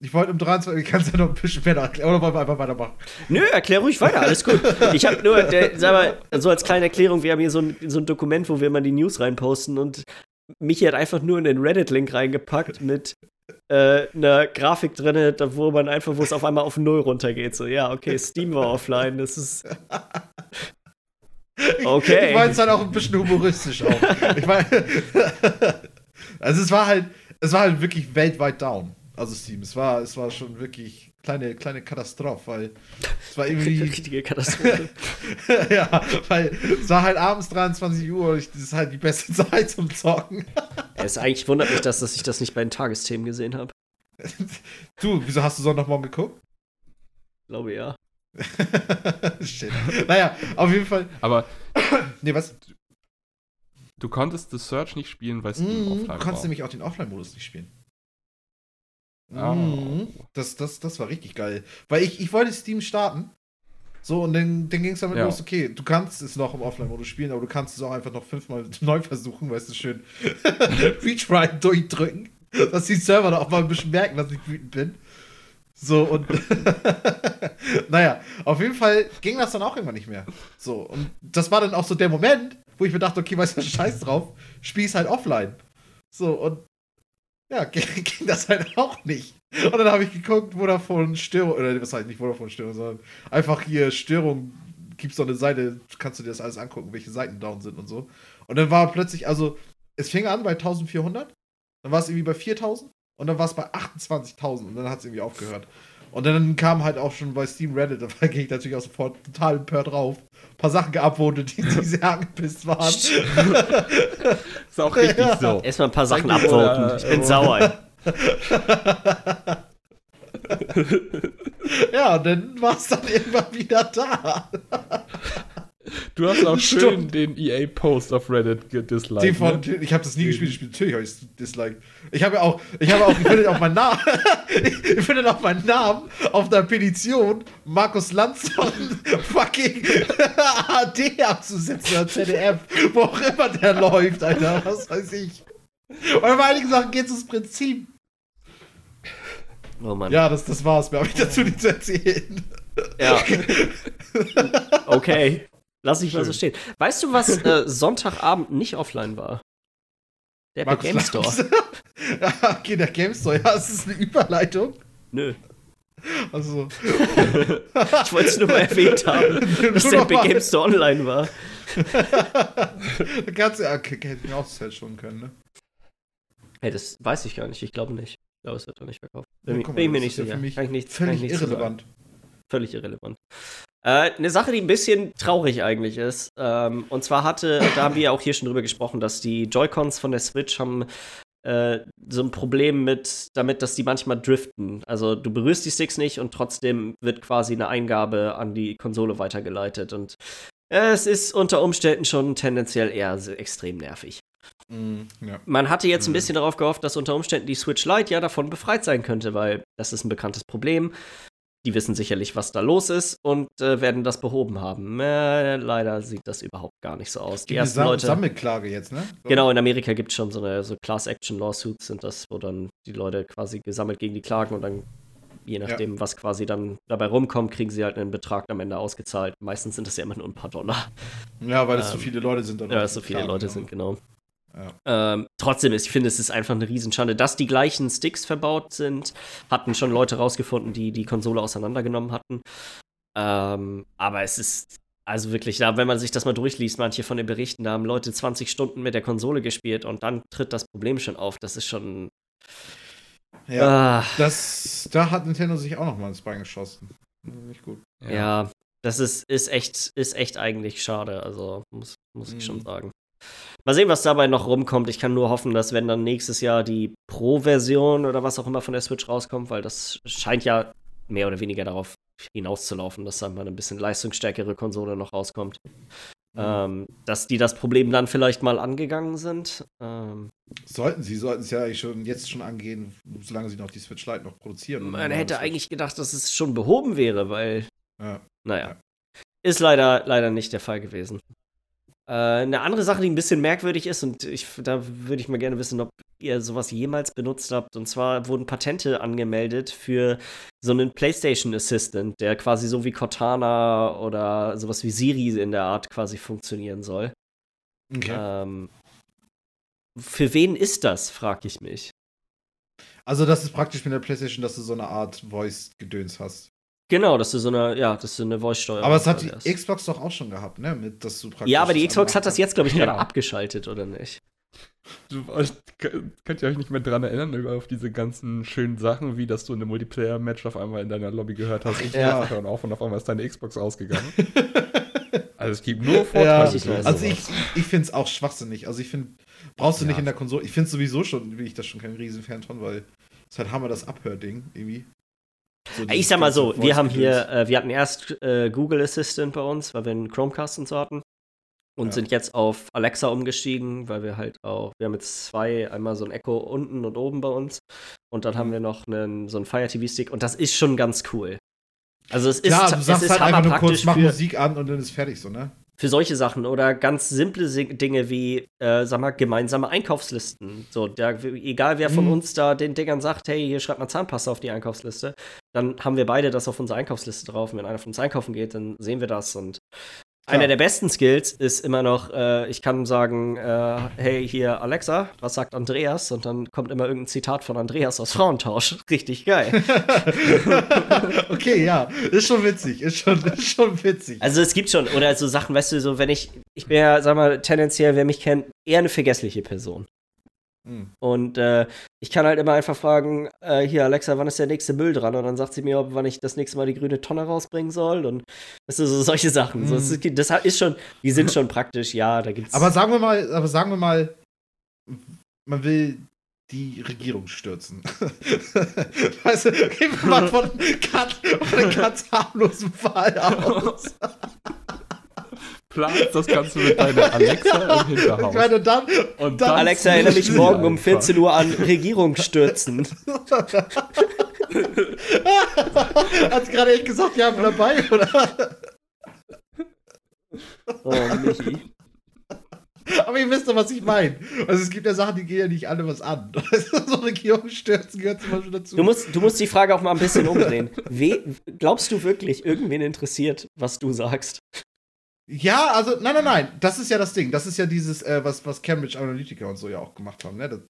[SPEAKER 3] ich wollte um 23 ich kann es ja noch ein bisschen später erklären. Oder wollen wir einfach weitermachen?
[SPEAKER 1] Nö, erklär ruhig weiter, alles gut. Ich habe nur, der, sag mal, so als kleine Erklärung, wir haben hier so ein, so ein Dokument, wo wir immer die News reinposten und Michi hat einfach nur in den Reddit-Link reingepackt mit äh, einer Grafik drin, wo man einfach, wo es auf einmal auf Null runtergeht. So, ja, okay, Steam war offline, das ist.
[SPEAKER 3] Ich,
[SPEAKER 1] Okay.
[SPEAKER 3] Ich meine es halt auch ein bisschen humoristisch auch. Ich meine, also es war halt, es war halt wirklich weltweit down. Also Steam, es war, es war schon wirklich kleine, kleine Katastrophe, weil es war irgendwie,
[SPEAKER 1] Richtige Katastrophe.
[SPEAKER 3] ja, weil es war halt abends 23 Uhr und ich, das ist halt die beste Zeit zum Zocken.
[SPEAKER 1] es eigentlich wundert mich, dass, dass ich das nicht bei den Tagesthemen gesehen habe.
[SPEAKER 3] Du, wieso hast du Sonntagmorgen geguckt?
[SPEAKER 1] Glaube ja.
[SPEAKER 3] Shit. Naja, auf jeden Fall.
[SPEAKER 2] Aber
[SPEAKER 3] Nee, was?
[SPEAKER 2] du konntest The Search nicht spielen, weil Steam
[SPEAKER 3] Mhm,
[SPEAKER 2] offline
[SPEAKER 3] du
[SPEAKER 2] war.
[SPEAKER 3] kannst nämlich auch den Offline-Modus nicht spielen.
[SPEAKER 2] Oh.
[SPEAKER 3] Das, das, das war richtig geil. Weil ich, ich wollte Steam starten. So, und dann, dann ging es damit
[SPEAKER 2] Ja.
[SPEAKER 3] los, okay, du kannst es noch im Offline-Modus spielen, aber du kannst es auch einfach noch fünfmal neu versuchen, weißt du, schön Retry durchdrücken, dass die Server da auch mal ein bisschen merken, dass ich wütend bin. So, und naja, auf jeden Fall ging das dann auch irgendwann nicht mehr. So, und das war dann auch so der Moment, wo ich mir dachte, okay, weißt du, scheiß drauf, spiel's halt offline. So, und ja, ging, das halt auch nicht. Und dann habe ich geguckt, Vodafone Störung, oder was heißt nicht Vodafone Störung, sondern einfach hier Störung, gibt's so eine Seite, kannst du dir das alles angucken, welche Seiten down sind und so. Und dann war plötzlich, also, es fing an bei 1400, dann war es irgendwie bei 4000 und dann war es bei 28.000 und dann hat es irgendwie aufgehört. Und dann kam halt auch schon bei Steam Reddit, da ging ich natürlich auch sofort total empört drauf. Ein paar Sachen geupvotet, die, die sehr angepisst waren.
[SPEAKER 2] Ist auch richtig
[SPEAKER 3] Ja.
[SPEAKER 2] so.
[SPEAKER 1] Erstmal ein paar Sachen abvoten. Ich bin sauer.
[SPEAKER 3] ja, und dann war es dann irgendwann wieder da.
[SPEAKER 2] Du hast auch schön
[SPEAKER 3] Stimmt.
[SPEAKER 2] den EA-Post auf Reddit gedisliked.
[SPEAKER 3] Die von,
[SPEAKER 2] ne?
[SPEAKER 3] ich habe das nie gespielt, ich spiele natürlich habe ich es disliked. Ich habe ja auch, ich habe auch, ich finde auch meinen Namen, ich finde auch meinen Namen auf der Petition, Markus Lanzmann fucking AD abzusetzen als ZDF, wo auch immer der läuft, Alter, was weiß ich. Und bei einigen Sachen geht es ums Prinzip.
[SPEAKER 1] Oh Mann.
[SPEAKER 3] Ja, das, das war's, mehr habe ich dazu nicht zu erzählen.
[SPEAKER 1] Ja. Okay. Lass ich mal so
[SPEAKER 2] Schön.
[SPEAKER 1] stehen. Weißt du, was äh, Sonntagabend nicht offline war? Der
[SPEAKER 3] Markus
[SPEAKER 1] Game Store.
[SPEAKER 3] Ja, okay, der Game Store, ja, ist eine Überleitung.
[SPEAKER 1] Nö.
[SPEAKER 3] Also,
[SPEAKER 1] Ich wollte es nur mal erwähnt haben, dass der
[SPEAKER 3] mal.
[SPEAKER 1] Game Store online war.
[SPEAKER 3] ja, okay, hätte ich auch selbst schon können, ne?
[SPEAKER 1] Hey, das weiß ich gar nicht. Ich glaube nicht. Ich glaube, es wird doch nicht verkauft.
[SPEAKER 3] Ja,
[SPEAKER 1] Bin,
[SPEAKER 3] guck mal,
[SPEAKER 1] bin ich mir
[SPEAKER 3] das
[SPEAKER 1] nicht
[SPEAKER 3] ja
[SPEAKER 1] sicher.
[SPEAKER 3] für mich
[SPEAKER 1] Kann ich nichts- kann ich
[SPEAKER 3] Völlig
[SPEAKER 1] zu sagen.
[SPEAKER 3] irrelevant.
[SPEAKER 1] Völlig irrelevant. Äh, eine Sache, die ein bisschen traurig eigentlich ist, ähm, und zwar hatte, da haben wir ja auch hier schon drüber gesprochen, dass die Joy-Cons von der Switch haben äh, so ein Problem mit, damit, dass die manchmal driften. Also du berührst die Sticks nicht und trotzdem wird quasi eine Eingabe an die Konsole weitergeleitet. Und äh, es ist unter Umständen schon tendenziell eher extrem nervig.
[SPEAKER 3] Mhm, ja.
[SPEAKER 1] Man hatte jetzt ein
[SPEAKER 3] Mhm.
[SPEAKER 1] bisschen darauf gehofft, dass unter Umständen die Switch Lite ja davon befreit sein könnte, weil das ist ein bekanntes Problem. Die wissen sicherlich, was da los ist und äh, werden das behoben haben. Äh, leider sieht das überhaupt gar nicht so aus. Die ersten
[SPEAKER 3] Sam
[SPEAKER 1] Leute.
[SPEAKER 3] Sammelklage jetzt, ne?
[SPEAKER 1] Genau, in Amerika gibt es schon so eine so Class-Action-Lawsuits, sind das, wo dann die Leute quasi gesammelt gegen die klagen und dann, je nachdem, was quasi dann dabei rumkommt, kriegen sie halt einen Betrag am Ende ausgezahlt. Meistens sind das ja immer nur ein paar Dollar.
[SPEAKER 3] Ja, weil es so
[SPEAKER 1] Ähm,
[SPEAKER 3] viele Leute sind. dann
[SPEAKER 1] Ja,
[SPEAKER 3] auch
[SPEAKER 1] dass so viele
[SPEAKER 3] klar,
[SPEAKER 1] Leute
[SPEAKER 3] ja.
[SPEAKER 1] sind, genau.
[SPEAKER 3] Ja.
[SPEAKER 1] Ähm, trotzdem, ist, ich finde, es ist einfach eine Riesenschande, dass die gleichen Sticks verbaut sind. Hatten schon Leute rausgefunden, die die Konsole auseinandergenommen hatten. Ähm, aber es ist also wirklich, da, wenn man sich das mal durchliest, manche von den Berichten, da haben Leute 20 Stunden mit der Konsole gespielt und dann tritt das Problem schon auf. Das ist schon.
[SPEAKER 3] Ja,
[SPEAKER 1] Ah,
[SPEAKER 3] das, da hat Nintendo sich auch noch mal ins Bein geschossen. Nicht gut.
[SPEAKER 1] ja. das ist, ist, echt, ist echt eigentlich schade. Also, muss, muss ich schon
[SPEAKER 3] Mhm.
[SPEAKER 1] sagen. Mal sehen, was dabei noch rumkommt. Ich kann nur hoffen, dass wenn dann nächstes Jahr die Pro-Version oder was auch immer von der Switch rauskommt, weil das scheint ja mehr oder weniger darauf hinauszulaufen, dass dann mal eine bisschen leistungsstärkere Konsole noch rauskommt. Ähm, dass die das Problem dann vielleicht mal angegangen sind. Ähm,
[SPEAKER 3] Sollten sie, sollten es ja eigentlich schon jetzt schon angehen, solange sie noch die Switch Lite noch produzieren.
[SPEAKER 1] man hätte eigentlich gedacht, dass es schon behoben wäre, weil,
[SPEAKER 3] Ja.
[SPEAKER 1] naja,
[SPEAKER 3] Ja.
[SPEAKER 1] ist leider, leider nicht der Fall gewesen. Äh, eine andere Sache, die ein bisschen merkwürdig ist, und ich, da würde ich mal gerne wissen, ob ihr sowas jemals benutzt habt. Und zwar wurden Patente angemeldet für so einen PlayStation Assistant, der quasi so wie Cortana oder sowas wie Siri in der Art quasi funktionieren soll.
[SPEAKER 3] Okay.
[SPEAKER 1] Ähm, für wen ist das, frage ich mich.
[SPEAKER 3] Also, das ist praktisch mit der PlayStation, dass du so eine Art Voice-Gedöns hast.
[SPEAKER 1] Genau, dass du so eine, ja, dass du eine Voice-Steuerung
[SPEAKER 3] Aber es hat die
[SPEAKER 1] hast.
[SPEAKER 3] Xbox doch auch schon gehabt, ne? Mit, dass du praktisch
[SPEAKER 1] Ja, aber die Xbox hat das jetzt, glaube ich, gerade
[SPEAKER 2] Ja.
[SPEAKER 1] abgeschaltet, oder nicht?
[SPEAKER 2] Du, euch- könnt ihr euch nicht mehr dran erinnern, über- auf diese ganzen schönen Sachen, wie dass du in einem Multiplayer-Match auf einmal in deiner Lobby gehört hast, ich
[SPEAKER 3] ja.
[SPEAKER 2] hören auf und auf einmal ist deine Xbox ausgegangen. also es gibt nur Vorteile.
[SPEAKER 3] Ja, also ich,
[SPEAKER 2] sowas.
[SPEAKER 3] ich finde es auch schwachsinnig. Also ich finde, brauchst du
[SPEAKER 2] Ja.
[SPEAKER 3] nicht in der Konsole. Ich finde sowieso schon, bin ich das schon kein Riesenfan von, weil es halt Hammer das Abhörding irgendwie. So
[SPEAKER 1] Ich sag mal so, wir haben hier, äh, wir hatten erst äh, Google Assistant bei uns, weil wir einen Chromecast und so hatten. Und
[SPEAKER 3] Ja.
[SPEAKER 1] sind jetzt auf Alexa umgestiegen, weil wir halt auch, wir haben jetzt zwei, einmal so ein Echo unten und oben bei uns. Und dann haben
[SPEAKER 3] Mhm.
[SPEAKER 1] wir noch einen, so einen Fire TV-Stick und das ist schon ganz cool. Also es ist,
[SPEAKER 3] Klar, du
[SPEAKER 1] es
[SPEAKER 3] sagst
[SPEAKER 1] ist
[SPEAKER 3] halt einfach nur kurz, mach
[SPEAKER 1] für,
[SPEAKER 3] Musik an und dann ist fertig so, ne?
[SPEAKER 1] für solche Sachen oder ganz simple Si- Dinge wie, äh, sag mal, gemeinsame Einkaufslisten. So, der, egal wer von
[SPEAKER 3] Mhm.
[SPEAKER 1] uns da den Dingern sagt, hey, hier schreibt mal Zahnpasta auf die Einkaufsliste, dann haben wir beide das auf unserer Einkaufsliste drauf. Und wenn einer von uns einkaufen geht, dann sehen wir das. Und
[SPEAKER 3] Klar.
[SPEAKER 1] einer der besten Skills ist immer noch, äh, ich kann sagen, äh, hey, hier Alexa, was sagt Andreas? Und dann kommt immer irgendein Zitat von Andreas aus Frauentausch. Richtig geil.
[SPEAKER 3] okay, ja, ist schon witzig, ist schon, ist schon witzig.
[SPEAKER 1] Also es gibt schon, oder so Sachen, weißt du, so wenn ich, ich bin ja, sag mal, tendenziell, wer mich kennt, eher eine vergessliche Person.
[SPEAKER 3] Hm.
[SPEAKER 1] Und äh, ich kann halt immer einfach fragen, äh, hier Alexa, wann ist der nächste Müll dran? Und dann sagt sie mir, ob, wann ich das nächste Mal die grüne Tonne rausbringen soll. Und das ist so solche Sachen. So,
[SPEAKER 3] Mhm.
[SPEAKER 1] das, ist, das ist schon, die sind schon praktisch, ja, da gibt's.
[SPEAKER 3] Aber sagen wir mal, aber sagen wir mal, man will die Regierung stürzen. weißt du, gehen wir mal von, ganz, von einem ganz harmlosen Fall aus.
[SPEAKER 2] Planst das Ganze mit deiner Alexa im
[SPEAKER 3] Ich
[SPEAKER 2] Hinterhaus.
[SPEAKER 3] meine, dann,
[SPEAKER 2] Und
[SPEAKER 3] dann-
[SPEAKER 1] Alexa, erinnere mich
[SPEAKER 2] Ja,
[SPEAKER 1] morgen um
[SPEAKER 2] einfach.
[SPEAKER 1] 14 Uhr an Regierung stürzen.
[SPEAKER 3] Hat's gerade echt gesagt, ja, dabei, oder?
[SPEAKER 1] Oh, Michi.
[SPEAKER 3] Aber ihr wisst doch, was ich meine. Also es gibt ja Sachen, die gehen ja nicht alle was an. so Regierungsstürzen gehört zum Beispiel dazu.
[SPEAKER 1] Du musst, du musst die Frage auch mal ein bisschen umdrehen. We glaubst du wirklich, irgendwen interessiert, was du sagst?
[SPEAKER 3] Ja, also, nein, nein, nein, das ist ja das Ding. Das ist ja dieses, äh, was, was Cambridge Analytica und so ja auch gemacht haben. Ne? Das,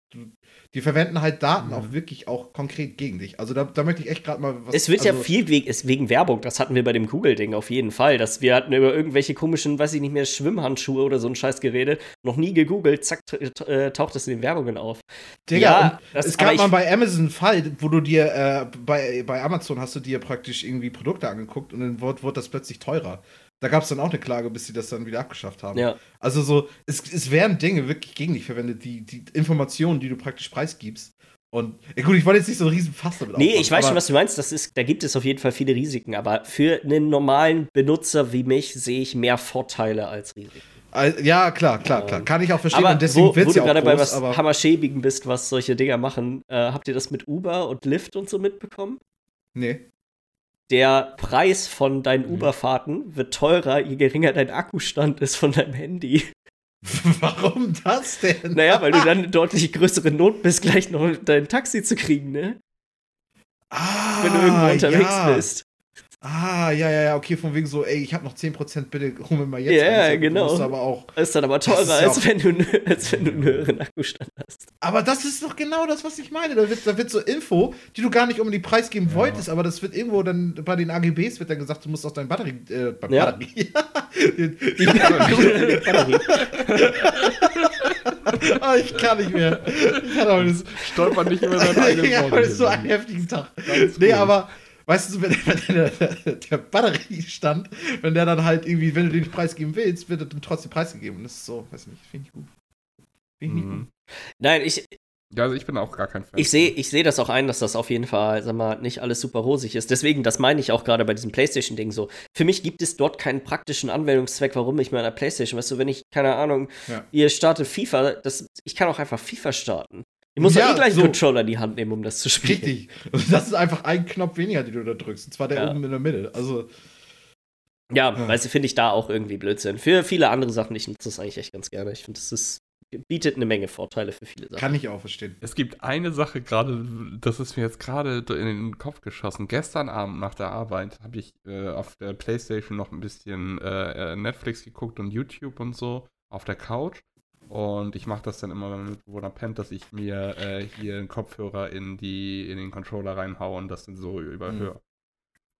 [SPEAKER 3] die verwenden halt Daten
[SPEAKER 2] Mhm.
[SPEAKER 3] auch wirklich auch konkret gegen dich. Also da, da möchte ich echt gerade mal was.
[SPEAKER 1] Es wird
[SPEAKER 3] also,
[SPEAKER 1] ja viel wegen, es wegen Werbung, das hatten wir bei dem Google-Ding auf jeden Fall, dass wir hatten über irgendwelche komischen, weiß ich nicht mehr, Schwimmhandschuhe oder so ein Scheiß geredet, noch nie gegoogelt, zack, äh, taucht das in den Werbungen auf.
[SPEAKER 3] Digga,
[SPEAKER 1] Ja, das-
[SPEAKER 3] es gab mal bei Amazon einen Fall, wo du dir äh, bei, bei Amazon hast du dir praktisch irgendwie Produkte angeguckt und dann wurde, wurde das plötzlich teurer. Da gab es dann auch eine Klage, bis sie das dann wieder abgeschafft haben.
[SPEAKER 1] Ja.
[SPEAKER 3] Also so, es, es werden Dinge wirklich gegen dich verwendet, die, die Informationen, die du praktisch preisgibst. Und ja gut, ich wollte jetzt nicht so einen riesen Fass damit
[SPEAKER 1] Nee,
[SPEAKER 3] aufmachen,
[SPEAKER 1] ich weiß schon, was du meinst. Das ist, da gibt es auf jeden Fall viele Risiken. Aber für einen normalen Benutzer wie mich sehe ich mehr Vorteile als Risiken.
[SPEAKER 3] Ja, klar, klar, klar. Kann ich auch verstehen.
[SPEAKER 1] Aber
[SPEAKER 3] und deswegen
[SPEAKER 1] wo, wo du
[SPEAKER 3] ja
[SPEAKER 1] gerade bei was Hammerschäbigen bist, was solche Dinger machen, äh, habt ihr das mit Uber und Lyft und so mitbekommen?
[SPEAKER 3] Nee.
[SPEAKER 1] Der Preis von deinen
[SPEAKER 3] Mhm.
[SPEAKER 1] Uber-Fahrten wird teurer, je geringer dein Akkustand ist von deinem Handy.
[SPEAKER 3] Warum das denn?
[SPEAKER 1] Naja, weil du dann eine deutlich größere Not bist, gleich noch dein Taxi zu kriegen, ne?
[SPEAKER 3] ah,
[SPEAKER 1] Wenn du irgendwo unterwegs
[SPEAKER 3] ja.
[SPEAKER 1] bist.
[SPEAKER 3] Ah, ja, ja, ja, okay, von wegen so, ey, ich habe noch 10%, bitte hol mir mal jetzt.
[SPEAKER 1] Ja.
[SPEAKER 3] Du
[SPEAKER 1] genau.
[SPEAKER 3] musst aber auch.
[SPEAKER 1] Das ist dann aber teurer,
[SPEAKER 3] ja
[SPEAKER 1] als,
[SPEAKER 3] auch-
[SPEAKER 1] wenn du, als wenn du einen höheren Akkustand hast.
[SPEAKER 3] Aber das ist doch genau das, was ich meine. Da wird, da wird so Info, die du gar nicht unbedingt preisgeben wolltest, aber das wird irgendwo dann bei den AGBs wird dann gesagt, du musst aus deinen Batterie. Äh, bei
[SPEAKER 1] Ja.
[SPEAKER 3] Batterie.
[SPEAKER 1] Die Batterie.
[SPEAKER 3] Ah, ich kann nicht mehr. Ich kann aber das.
[SPEAKER 2] Stolpert nicht über seine eigenen
[SPEAKER 3] ja, heute ist so ein heftigen Tag. Nee,
[SPEAKER 2] cool.
[SPEAKER 3] aber weißt du, wenn, wenn der, der Batteriestand, wenn der dann halt irgendwie, wenn du den nicht preisgeben willst, wird er dann trotzdem preisgegeben. Das ist so, weiß nicht, finde ich gut. Finde ich nicht
[SPEAKER 2] Mhm.
[SPEAKER 3] gut.
[SPEAKER 1] Nein, ich,
[SPEAKER 2] Ja, also ich bin auch gar kein Fan.
[SPEAKER 1] ich sehe ich seh das auch ein, dass das auf jeden Fall, sag mal, nicht alles super rosig ist. Deswegen, das meine ich auch gerade bei diesem PlayStation-Ding so. Für mich gibt es dort keinen praktischen Anwendungszweck, warum ich meiner PlayStation, weißt du, wenn ich, keine Ahnung,
[SPEAKER 3] Ja.
[SPEAKER 1] ihr startet FIFA, das, ich kann auch einfach FIFA starten. Ich muss
[SPEAKER 3] Ja,
[SPEAKER 1] ja, eh gleich
[SPEAKER 3] so.
[SPEAKER 1] einen Controller in die Hand nehmen, um das zu spielen.
[SPEAKER 3] Richtig. Und das ist einfach ein Knopf weniger, den du da drückst. Und zwar der
[SPEAKER 1] Ja.
[SPEAKER 3] oben in der Mitte. Also,
[SPEAKER 1] Ja,
[SPEAKER 3] Ja.
[SPEAKER 1] weil sie finde ich da auch irgendwie Blödsinn. Für viele andere Sachen, ich nutze das eigentlich echt ganz gerne. Ich finde, das ist, bietet eine Menge Vorteile für viele Sachen.
[SPEAKER 3] kann ich auch verstehen.
[SPEAKER 2] Es gibt eine Sache gerade, das ist mir jetzt gerade in den Kopf geschossen. Gestern Abend nach der Arbeit habe ich äh, auf der Playstation noch ein bisschen äh, äh, Netflix geguckt und YouTube und so auf der Couch. Und ich mache das dann immer, wenn mein Mitbewohner pennt, dass ich mir äh, hier einen Kopfhörer in, die, in den Controller reinhaue und das dann so überhöre.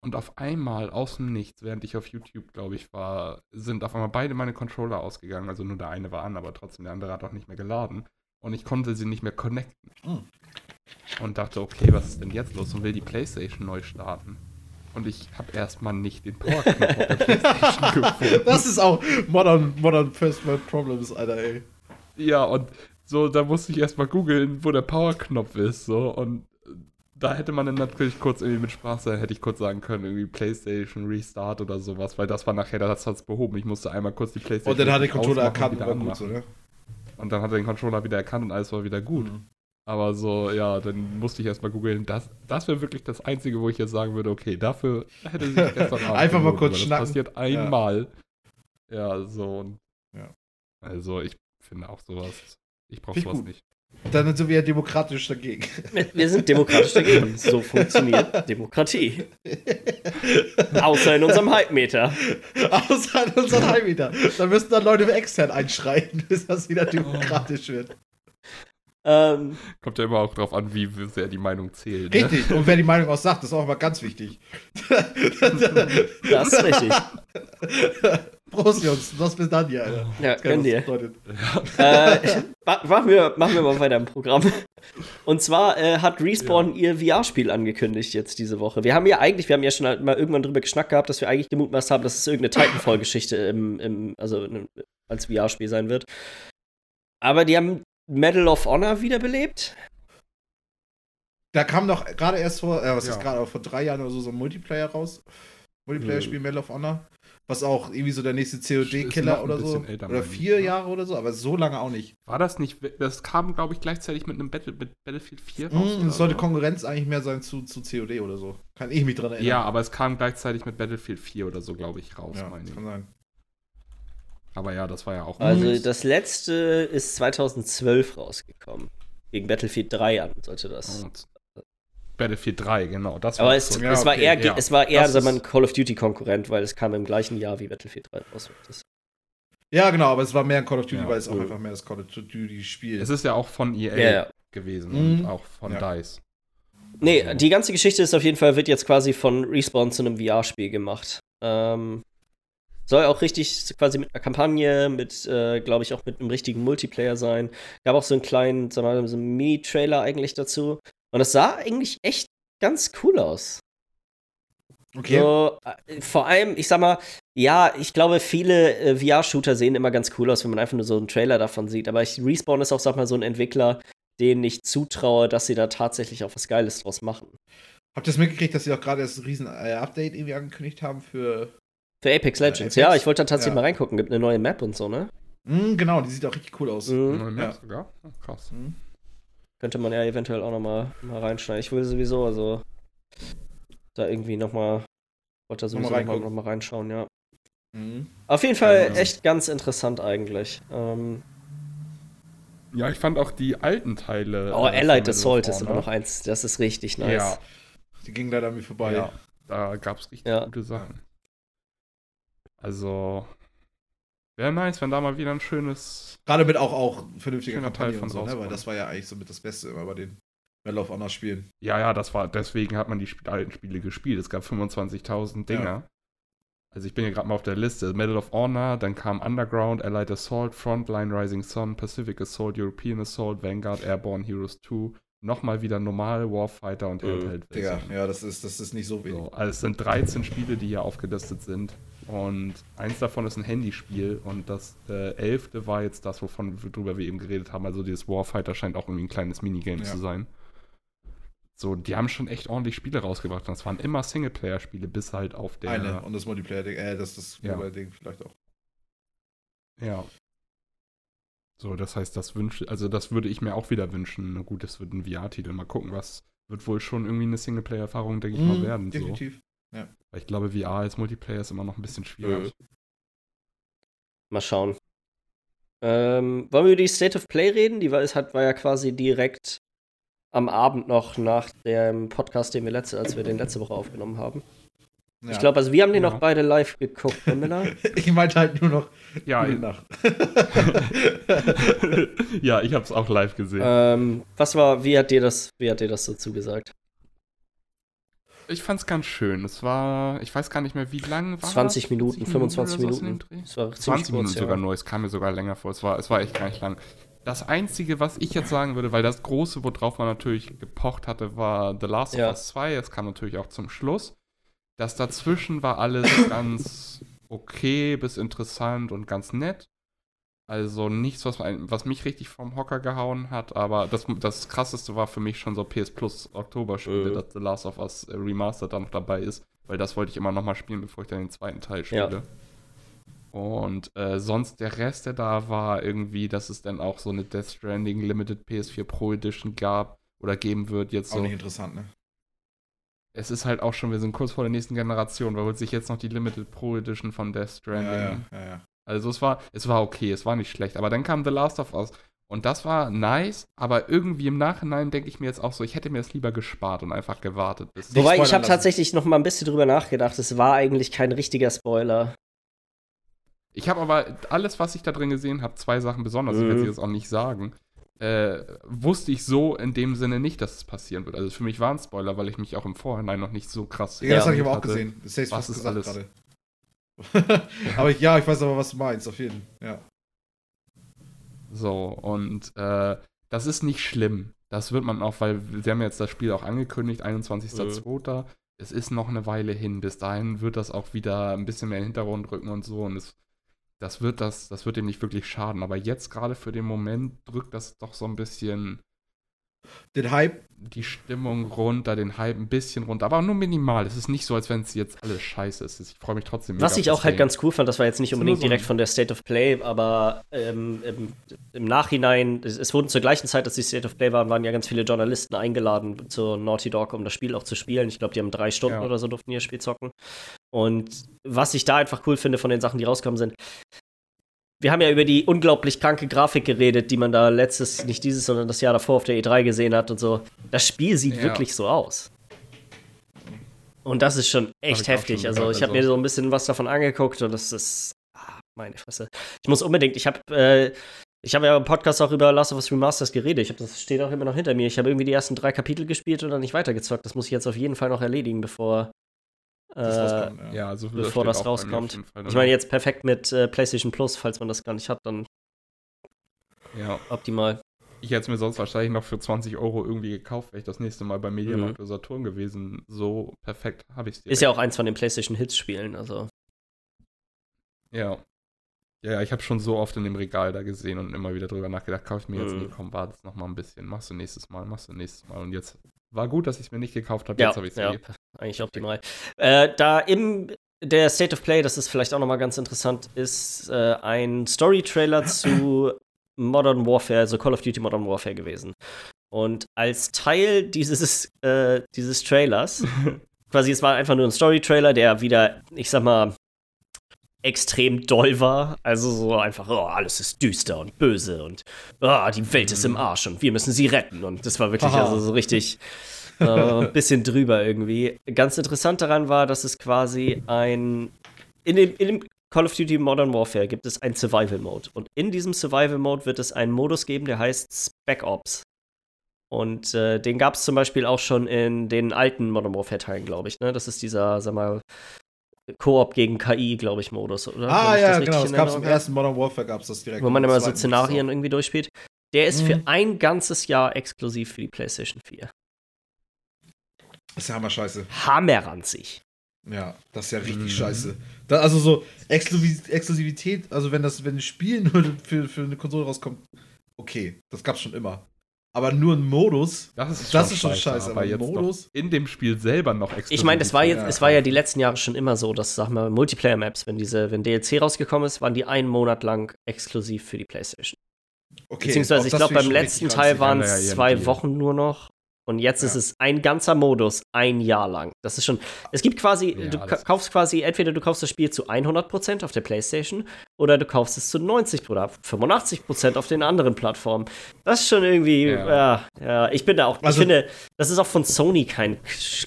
[SPEAKER 2] Und auf einmal, aus dem Nichts, während ich auf YouTube, glaube ich, war, sind auf einmal beide meine Controller ausgegangen. Also nur der eine war an, aber trotzdem der andere hat auch nicht mehr geladen. Und ich konnte sie nicht mehr connecten.
[SPEAKER 3] Hm.
[SPEAKER 2] Und dachte, okay, was ist denn jetzt los? Und will die Playstation neu starten. Und ich habe erstmal nicht den Powerknopf auf der Playstation gefunden.
[SPEAKER 3] Das ist auch Modern, modern First World Problems, Alter, ey.
[SPEAKER 2] Ja, und so, da musste ich erstmal googeln, wo der Powerknopf ist. So, und da hätte man dann natürlich kurz irgendwie mit Spaß, da hätte ich kurz sagen können, irgendwie PlayStation Restart oder sowas, weil das war nachher, das hat's behoben. Ich musste einmal kurz die PlayStation.
[SPEAKER 3] Und dann hat der Controller erkannt, war gut so, ne?
[SPEAKER 2] Und dann hat er den Controller wieder erkannt und alles war wieder gut.
[SPEAKER 3] Mhm.
[SPEAKER 2] Aber so, ja, dann musste ich erstmal googeln. Das, das wäre wirklich das Einzige, wo ich jetzt sagen würde, okay, dafür hätte sich gestern Abend
[SPEAKER 3] Einfach mal kurz schnacken.
[SPEAKER 2] Das passiert einmal. Ja, so. Und
[SPEAKER 3] Ja.
[SPEAKER 2] Also, ich finde auch sowas. Ich brauche sowas
[SPEAKER 3] gut.
[SPEAKER 2] nicht.
[SPEAKER 3] Dann sind wir ja demokratisch dagegen.
[SPEAKER 1] Wir sind demokratisch dagegen. So funktioniert Demokratie. Außer in unserem Halbmeter.
[SPEAKER 3] Außer in unseren Heimmeter. Da müssen dann Leute extern einschreiten, bis das wieder demokratisch wird.
[SPEAKER 1] Ähm,
[SPEAKER 2] Kommt ja immer auch drauf an, wie sehr die Meinung zählt. Ne?
[SPEAKER 3] Richtig. Und wer die Meinung auch sagt, das ist auch immer ganz wichtig.
[SPEAKER 1] das ist richtig.
[SPEAKER 3] Prost, Jungs. Was bis dann hier, Alter.
[SPEAKER 1] Ja, gönn dir.
[SPEAKER 3] bedeutet.
[SPEAKER 1] äh, ma- machen, wir, machen wir mal weiter im Programm. Und zwar äh, hat Respawn ihr VR-Spiel angekündigt jetzt diese Woche. Wir haben ja eigentlich, wir haben ja schon halt mal irgendwann drüber geschnackt gehabt, dass wir eigentlich gemutmaßt haben, dass es irgendeine Titanfall-Geschichte im, im, also in, als VR-Spiel sein wird. Aber die haben Medal of Honor wiederbelebt.
[SPEAKER 3] Da kam doch gerade erst vor, äh, was
[SPEAKER 2] Ja.
[SPEAKER 3] ist gerade, vor drei Jahren oder so, so ein Multiplayer raus. Multiplayer-Spiel Medal of Honor. Was auch irgendwie so der nächste COD-Killer oder so.
[SPEAKER 2] älter,
[SPEAKER 3] Oder
[SPEAKER 2] meine ich,
[SPEAKER 3] vier
[SPEAKER 2] ne?
[SPEAKER 3] Jahre oder so, aber so lange auch nicht.
[SPEAKER 2] War das nicht, das kam, glaube ich, gleichzeitig mit einem Battle, mit Battlefield 4 raus.
[SPEAKER 3] Mm,
[SPEAKER 2] oder
[SPEAKER 3] es sollte
[SPEAKER 2] so.
[SPEAKER 3] Konkurrenz eigentlich mehr sein zu, zu COD oder so. Kann ich mich dran erinnern.
[SPEAKER 2] Ja, aber es kam gleichzeitig mit Battlefield 4 oder so, glaube ich, raus,
[SPEAKER 3] ja
[SPEAKER 2] meine ich.
[SPEAKER 3] kann sein.
[SPEAKER 2] Aber ja, das war ja auch.
[SPEAKER 1] Also
[SPEAKER 2] Mist.
[SPEAKER 1] das letzte ist 2012 rausgekommen. Gegen Battlefield 3 an sollte das.
[SPEAKER 2] Und Battlefield 3, genau. Das
[SPEAKER 1] Aber
[SPEAKER 2] war
[SPEAKER 1] es,
[SPEAKER 2] so.
[SPEAKER 3] Ja,
[SPEAKER 1] es war
[SPEAKER 3] okay,
[SPEAKER 1] eher,
[SPEAKER 2] ja.
[SPEAKER 1] es war eher
[SPEAKER 2] Das
[SPEAKER 1] sagen wir, ein Call of Duty-Konkurrent, weil es kam im gleichen Jahr wie Battlefield 3 raus. Das-
[SPEAKER 3] Ja, genau, aber es war mehr ein Call of Duty,
[SPEAKER 2] Ja.
[SPEAKER 3] weil es auch
[SPEAKER 1] Mhm.
[SPEAKER 3] einfach mehr das Call of Duty-Spiel
[SPEAKER 2] Es ist ja auch von EA
[SPEAKER 1] Ja, ja.
[SPEAKER 2] gewesen
[SPEAKER 3] Mhm.
[SPEAKER 2] und auch von
[SPEAKER 3] Ja.
[SPEAKER 2] DICE.
[SPEAKER 1] Nee,
[SPEAKER 2] Also-
[SPEAKER 1] die ganze Geschichte ist auf jeden Fall, wird jetzt quasi von Respawn zu einem VR-Spiel gemacht. Ähm, soll auch richtig quasi mit einer Kampagne, mit, äh, glaube ich, auch mit einem richtigen Multiplayer sein. Gab auch so einen kleinen, so einen, so einen Mini-Trailer eigentlich dazu. Und das sah eigentlich echt ganz cool aus.
[SPEAKER 3] Okay.
[SPEAKER 1] So, äh, vor allem, ich sag mal, ja, ich glaube, viele äh, VR-Shooter sehen immer ganz cool aus, wenn man einfach nur so einen Trailer davon sieht. Aber ich, Respawn ist auch, sag mal, so ein Entwickler, denen ich zutraue, dass sie da tatsächlich auch was Geiles draus machen.
[SPEAKER 3] Habt ihr es mitgekriegt, dass sie auch gerade das riesen äh, Update irgendwie angekündigt haben für.
[SPEAKER 1] Für Apex
[SPEAKER 3] Ja,
[SPEAKER 1] Legends.
[SPEAKER 3] Apex?
[SPEAKER 1] Ja, ich wollte da tatsächlich
[SPEAKER 3] Ja.
[SPEAKER 1] mal reingucken. Gibt eine neue Map und so, ne?
[SPEAKER 3] Mhm, genau, die sieht auch richtig cool aus.
[SPEAKER 1] Mhm.
[SPEAKER 2] Neue
[SPEAKER 3] Ja.
[SPEAKER 2] Map sogar? Oh, krass.
[SPEAKER 3] Mhm.
[SPEAKER 1] Könnte man ja eventuell auch noch mal, reinschneiden. Ich will sowieso, also da irgendwie noch mal, wollte da sowieso noch mal,
[SPEAKER 3] reingucken.
[SPEAKER 1] noch mal reinschauen, ja.
[SPEAKER 3] Mhm.
[SPEAKER 1] Auf jeden Fall
[SPEAKER 3] genau.
[SPEAKER 1] echt ganz interessant eigentlich. Ähm,
[SPEAKER 2] Ja, ich fand auch die alten Teile.
[SPEAKER 1] oh,
[SPEAKER 2] äh, von
[SPEAKER 1] Allied Assault ist immer noch eins, das ist richtig nice.
[SPEAKER 2] Ja,
[SPEAKER 3] Die ging leider an mir vorbei.
[SPEAKER 2] ja, da gab es richtig
[SPEAKER 1] Ja.
[SPEAKER 2] gute Sachen. Also, wäre nice, wenn da mal wieder ein schönes.
[SPEAKER 3] Gerade mit auch, auch vernünftiger
[SPEAKER 2] Schöner Teil
[SPEAKER 3] Kampagne
[SPEAKER 2] von
[SPEAKER 3] und so, ne? Weil das war ja eigentlich so mit das Beste immer bei den Medal of Honor Spielen.
[SPEAKER 2] Ja, ja, das war, deswegen hat man die alten Spiele gespielt. Es gab 25.000 Dinger.
[SPEAKER 3] Ja.
[SPEAKER 2] Also ich bin hier gerade mal auf der Liste. Medal of Honor, dann kam Underground, Allied Assault, Frontline, Rising Sun, Pacific Assault, European Assault, Vanguard, Airborne Heroes 2, nochmal wieder normal, Warfighter und
[SPEAKER 1] Mhm.
[SPEAKER 2] Handheld.
[SPEAKER 3] Digga,
[SPEAKER 2] Version.
[SPEAKER 3] ja, das ist, das ist nicht so wenig.
[SPEAKER 2] So, also es sind 13 Spiele, die hier aufgelistet sind. Und eins davon ist ein Handyspiel. Und das äh, elfte war jetzt das, wovon worüber wir eben geredet haben. Also dieses Warfighter scheint auch irgendwie ein kleines Minigame
[SPEAKER 3] Ja.
[SPEAKER 2] zu sein. So, die haben schon echt ordentlich Spiele rausgebracht. Und das waren immer Singleplayer-Spiele, bis halt auf der.
[SPEAKER 3] Eine und das Multiplayer-Ding, äh, das das
[SPEAKER 2] Ja.
[SPEAKER 3] Mobile-Ding vielleicht auch.
[SPEAKER 2] Ja. So, das heißt, das wünsche, also das würde ich mir auch wieder wünschen. Na gut, das wird ein VR-Titel. Mal gucken, was wird wohl schon irgendwie eine Singleplayer-Erfahrung, denke ich mal,
[SPEAKER 3] Mhm,
[SPEAKER 2] werden. So.
[SPEAKER 3] Definitiv.
[SPEAKER 2] Weil ich glaube, VR als Multiplayer ist immer noch ein bisschen schwierig.
[SPEAKER 1] Mal schauen. Ähm, wollen wir über die State of Play reden? Die war, es hat, war ja quasi direkt am Abend noch nach dem Podcast, den wir letzte, als wir den letzte Woche aufgenommen haben.
[SPEAKER 3] Ja.
[SPEAKER 1] Ich glaube, also wir haben den
[SPEAKER 2] Ja.
[SPEAKER 1] noch beide live geguckt, ne, Miller?
[SPEAKER 3] ich meinte halt nur noch
[SPEAKER 2] Ja,
[SPEAKER 3] gute Nacht.
[SPEAKER 2] ja, ich habe es auch live gesehen.
[SPEAKER 1] ähm, was war, wie hat dir das, wie hat dir das so zugesagt?
[SPEAKER 2] Ich fand es ganz schön. Es war, ich weiß gar nicht mehr, wie lang war
[SPEAKER 1] 20
[SPEAKER 2] es?
[SPEAKER 1] Minuten,
[SPEAKER 2] 40
[SPEAKER 1] 25
[SPEAKER 2] oder sowas in
[SPEAKER 1] Minuten. Das war ziemlich
[SPEAKER 2] 20 Minuten
[SPEAKER 1] kurz,
[SPEAKER 2] sogar
[SPEAKER 1] ja.
[SPEAKER 2] nur. Es kam mir sogar länger vor. Es war, es war echt gar nicht lang. Das Einzige, was ich jetzt sagen würde, weil das Große, worauf man natürlich gepocht hatte, war The Last
[SPEAKER 1] Ja.
[SPEAKER 2] of Us 2. Es kam natürlich auch zum Schluss. Das dazwischen war alles ganz okay bis interessant und ganz nett. Also nichts, was, was mich richtig vom Hocker gehauen hat, aber das, das krasseste war für mich schon so PS Plus Oktober-Spiele,
[SPEAKER 1] Mhm.
[SPEAKER 2] dass The Last of Us äh, Remastered da noch dabei ist, weil das wollte ich immer nochmal spielen, bevor ich dann den zweiten Teil spiele. Und äh, sonst der Rest, der da war, irgendwie, dass es dann auch so eine Death Stranding Limited PS4 Pro Edition gab oder geben wird. Jetzt
[SPEAKER 3] Auch
[SPEAKER 2] so.
[SPEAKER 3] nicht interessant, ne?
[SPEAKER 2] Es ist halt auch schon, wir sind kurz vor der nächsten Generation, weil holt sich jetzt noch die Limited Pro Edition von Death Stranding.
[SPEAKER 3] Ja, ja, ja, ja.
[SPEAKER 2] Also es war, es war okay, es war nicht schlecht. Aber dann kam The Last of Us und das war nice, aber irgendwie im Nachhinein denke ich mir jetzt auch so, ich hätte mir das lieber gespart und einfach gewartet. Bis
[SPEAKER 1] Wobei, ich habe tatsächlich noch mal ein bisschen drüber nachgedacht. Es war eigentlich kein richtiger Spoiler.
[SPEAKER 2] ich habe aber alles, was ich da drin gesehen habe, zwei Sachen besonders, ich
[SPEAKER 1] Mhm.
[SPEAKER 2] werde sie jetzt auch nicht sagen, äh, wusste ich so in dem Sinne nicht, dass es passieren wird. Also für mich war ein Spoiler, weil ich mich auch im Vorhinein noch nicht so krass
[SPEAKER 3] Ja, das habe ich aber auch
[SPEAKER 2] hatte.
[SPEAKER 3] gesehen. Das
[SPEAKER 2] Was ist alles?
[SPEAKER 3] gerade. aber ja, ich weiß aber, was du meinst, auf jeden Fall. Ja.
[SPEAKER 2] So, und äh, das ist nicht schlimm. Das wird man auch, weil sie haben jetzt das Spiel auch angekündigt, 21.02. Es ist noch eine Weile hin. Bis dahin wird das auch wieder ein bisschen mehr in den Hintergrund rücken und so. Und es, das wird das, das wird dem nicht wirklich schaden. Aber jetzt gerade für den Moment drückt das doch so ein bisschen
[SPEAKER 3] Den Hype,
[SPEAKER 2] die Stimmung runter, den Hype ein bisschen runter. Aber nur minimal. Es ist nicht so, als wenn es jetzt alles scheiße ist. Ich freue mich trotzdem. mega
[SPEAKER 1] Was ich auch halt ganz cool fand, das war jetzt nicht unbedingt
[SPEAKER 2] so
[SPEAKER 1] direkt von der State of Play, aber ähm, im, im Nachhinein, es, es wurden zur gleichen Zeit, als die State of Play waren, waren ja ganz viele Journalisten eingeladen zu Naughty Dog, um das Spiel auch zu spielen. Ich glaube, die haben drei Stunden
[SPEAKER 2] Ja.
[SPEAKER 1] oder so durften ihr Spiel zocken. Und was ich da einfach cool finde von den Sachen, die rauskommen, sind, wir haben ja über die unglaublich kranke Grafik geredet, die man da letztes, nicht dieses, sondern das Jahr davor auf der E3 gesehen hat und so. Das Spiel sieht
[SPEAKER 2] Ja.
[SPEAKER 1] wirklich so aus. Und das ist schon echt heftig.
[SPEAKER 2] schon
[SPEAKER 1] also ich habe
[SPEAKER 2] also-
[SPEAKER 1] mir so ein bisschen was davon angeguckt und das ist, ah, meine Fresse. Ich muss unbedingt, ich habe äh, ich habe ja im Podcast auch über Last of Us Remasters geredet. Ich habe das steht auch immer noch hinter mir. Ich habe irgendwie die ersten drei Kapitel gespielt und dann nicht weitergezockt. Das muss ich jetzt auf jeden Fall noch erledigen, bevor
[SPEAKER 3] Das
[SPEAKER 1] äh,
[SPEAKER 3] rauskommt, ja.
[SPEAKER 2] Ja, also
[SPEAKER 1] bevor das rauskommt.
[SPEAKER 2] Fall
[SPEAKER 1] Ich meine jetzt perfekt mit äh, PlayStation Plus, falls man das gar nicht hat, dann
[SPEAKER 2] Ja,
[SPEAKER 1] optimal.
[SPEAKER 2] ich hätte es mir sonst wahrscheinlich noch für 20 Euro irgendwie gekauft, wäre ich das nächste Mal bei Mediamarkt oder Saturn gewesen. So perfekt habe ich es
[SPEAKER 1] Ist ja auch eins von den PlayStation Hits Spielen, also
[SPEAKER 2] Ja. Ja, ja, ich habe schon so oft in dem Regal da gesehen und immer wieder drüber nachgedacht, kaufe ich mir jetzt
[SPEAKER 1] Mhm.
[SPEAKER 2] nie, komm, warte noch mal ein bisschen, machst du nächstes Mal, machst du nächstes Mal. Und jetzt war gut, dass ich es mir nicht gekauft habe,
[SPEAKER 1] ja,
[SPEAKER 2] jetzt habe ich es
[SPEAKER 1] ja, eigentlich optimal. Äh, da im der State of Play, das ist vielleicht auch noch mal ganz interessant, ist äh, ein Story-Trailer zu Modern Warfare, also Call of Duty Modern Warfare gewesen. Und als Teil dieses, äh, dieses Trailers, quasi es war einfach nur ein Story-Trailer, der wieder, ich sag mal, extrem doll war. Also so einfach, oh, alles ist düster und böse und oh, die Welt ist im Arsch und wir müssen sie retten. Und das war wirklich also so richtig äh, ein bisschen drüber irgendwie. Ganz interessant daran war, dass es quasi ein in dem, in dem Call of Duty Modern Warfare gibt es einen Survival Mode. Und in diesem Survival Mode wird es einen Modus geben, der heißt Spec Ops. Und äh, den gab es zum Beispiel auch schon in den alten Modern Warfare-Teilen, glaube ich. Ne? Das ist dieser, sag mal, Koop gegen KI, glaube ich, Modus, oder?
[SPEAKER 3] Ah, ja, genau. Das
[SPEAKER 1] in
[SPEAKER 3] gab es im ersten Modern Warfare, gab es das direkt.
[SPEAKER 1] Wo man
[SPEAKER 3] Im
[SPEAKER 1] immer so Szenarien irgendwie durchspielt. Der ist für
[SPEAKER 3] Mhm.
[SPEAKER 1] ein ganzes Jahr exklusiv für die PlayStation 4.
[SPEAKER 3] auch. Das ist ja hammer scheiße.
[SPEAKER 1] Hammerranzig.
[SPEAKER 3] Ja, das ist ja richtig
[SPEAKER 2] Mhm.
[SPEAKER 3] scheiße. Da, also so Exklusiv Exklusivität, also wenn das, wenn ein Spiel nur für, für eine Konsole rauskommt, okay, das gab's schon immer. Aber nur ein Modus,
[SPEAKER 2] Das ist
[SPEAKER 3] das ist schon scheiße,
[SPEAKER 2] aber
[SPEAKER 3] aber
[SPEAKER 2] jetzt
[SPEAKER 3] Modus.
[SPEAKER 2] in dem Spiel selber noch extra.
[SPEAKER 1] Ich meine, es war jetzt,
[SPEAKER 3] Ja,
[SPEAKER 1] es war ja die letzten Jahre schon immer so, dass, sag mal, Multiplayer-Maps, wenn diese, wenn DLC rausgekommen ist, waren die einen Monat lang exklusiv für die PlayStation.
[SPEAKER 3] Okay,
[SPEAKER 1] Beziehungsweise, ich
[SPEAKER 3] das
[SPEAKER 1] glaube, beim
[SPEAKER 3] schon
[SPEAKER 1] letzten Teil waren
[SPEAKER 2] Ja, ja,
[SPEAKER 1] es
[SPEAKER 2] ja,
[SPEAKER 1] zwei Wochen nur noch. Und jetzt ist
[SPEAKER 3] Ja.
[SPEAKER 1] es ein ganzer Modus, ein Jahr lang. Das ist schon. Es gibt quasi,
[SPEAKER 2] Ja,
[SPEAKER 1] du kaufst quasi, entweder du kaufst das Spiel zu 100% auf der PlayStation oder du kaufst es zu 90 oder 85% auf den anderen Plattformen. Das ist schon irgendwie, ja,
[SPEAKER 2] Ja.
[SPEAKER 1] ja, ich bin da auch,
[SPEAKER 3] Also-
[SPEAKER 1] ich finde, das ist auch von Sony kein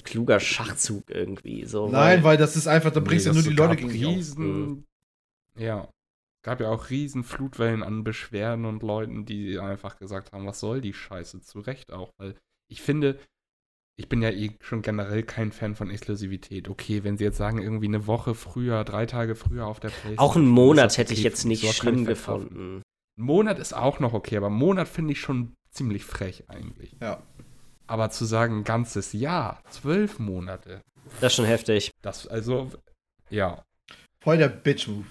[SPEAKER 1] kluger Schachzug irgendwie. So,
[SPEAKER 3] Nein, weil das ist einfach, da bringst du nur die Leute
[SPEAKER 2] gegen riesen. Ja. Gab ja auch riesen Flutwellen an Beschwerden und Leuten, die einfach gesagt haben, was soll die Scheiße? Zu Recht auch, weil ich finde, ich bin ja eh schon generell kein Fan von Exklusivität. Okay, wenn sie jetzt sagen, irgendwie eine Woche früher, drei Tage früher auf der Playstation.
[SPEAKER 1] auch einen Monat hätte ich jetzt nicht
[SPEAKER 2] so
[SPEAKER 1] schlimm gefunden.
[SPEAKER 2] Ein Monat ist auch noch okay, aber einen Monat finde ich schon ziemlich frech eigentlich.
[SPEAKER 3] Ja.
[SPEAKER 2] Aber zu sagen, ein ganzes Jahr, zwölf Monate,
[SPEAKER 1] Das ist schon heftig.
[SPEAKER 2] das, also, ja.
[SPEAKER 3] Voll der Bitch-Move.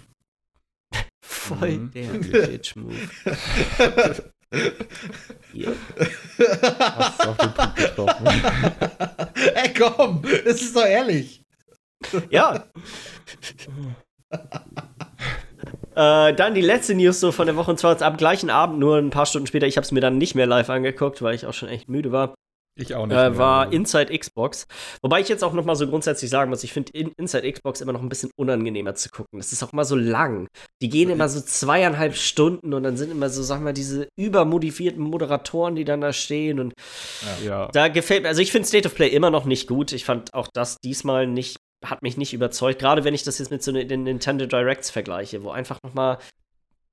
[SPEAKER 1] Voll
[SPEAKER 2] Mhm.
[SPEAKER 1] der Bitch-Move. Hier.
[SPEAKER 2] Hast du auf den Punkt getroffen.
[SPEAKER 3] Ey, komm, das ist doch ehrlich.
[SPEAKER 1] Ja. äh, dann die letzte News so von der Woche und zwar jetzt am gleichen Abend, nur ein paar Stunden später. Ich habe es mir dann nicht mehr live angeguckt, weil ich auch schon echt müde war.
[SPEAKER 2] Ich auch nicht.
[SPEAKER 1] Äh, war Inside Xbox. Wobei ich jetzt auch noch mal so grundsätzlich sagen muss, ich finde in Inside Xbox immer noch ein bisschen unangenehmer zu gucken. Das ist auch mal so lang. Die gehen immer so zweieinhalb Stunden und dann sind immer so, sag mal, diese übermotivierten Moderatoren, die dann da stehen und
[SPEAKER 2] Ja.
[SPEAKER 1] da gefällt mir, also ich finde State of Play immer noch nicht gut. Ich fand auch das diesmal nicht, hat mich nicht überzeugt. Gerade wenn ich das jetzt mit so ne- den Nintendo Directs vergleiche, wo einfach noch mal,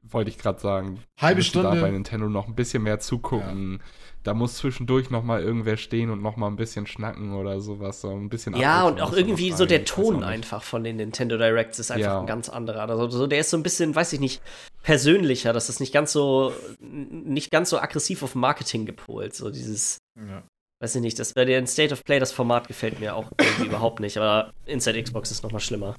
[SPEAKER 2] Wollte ich gerade sagen.
[SPEAKER 3] Halbe
[SPEAKER 2] müssen Da bei
[SPEAKER 3] Stunde.
[SPEAKER 2] Nintendo noch ein bisschen mehr zugucken. Da muss zwischendurch noch mal irgendwer stehen und noch mal ein bisschen schnacken oder sowas. So ein bisschen
[SPEAKER 1] ja, und auch irgendwie so der Ton einfach von den Nintendo Directs ist einfach
[SPEAKER 2] Ja.
[SPEAKER 1] ein ganz anderer. Also so, der ist so ein bisschen, weiß ich nicht, persönlicher. Das ist nicht ganz so, nicht ganz so aggressiv auf Marketing gepolt. So dieses,
[SPEAKER 3] Ja.
[SPEAKER 1] weiß ich nicht, das bei der State of Play, das Format gefällt mir auch irgendwie überhaupt nicht, aber Inside Xbox ist noch mal schlimmer.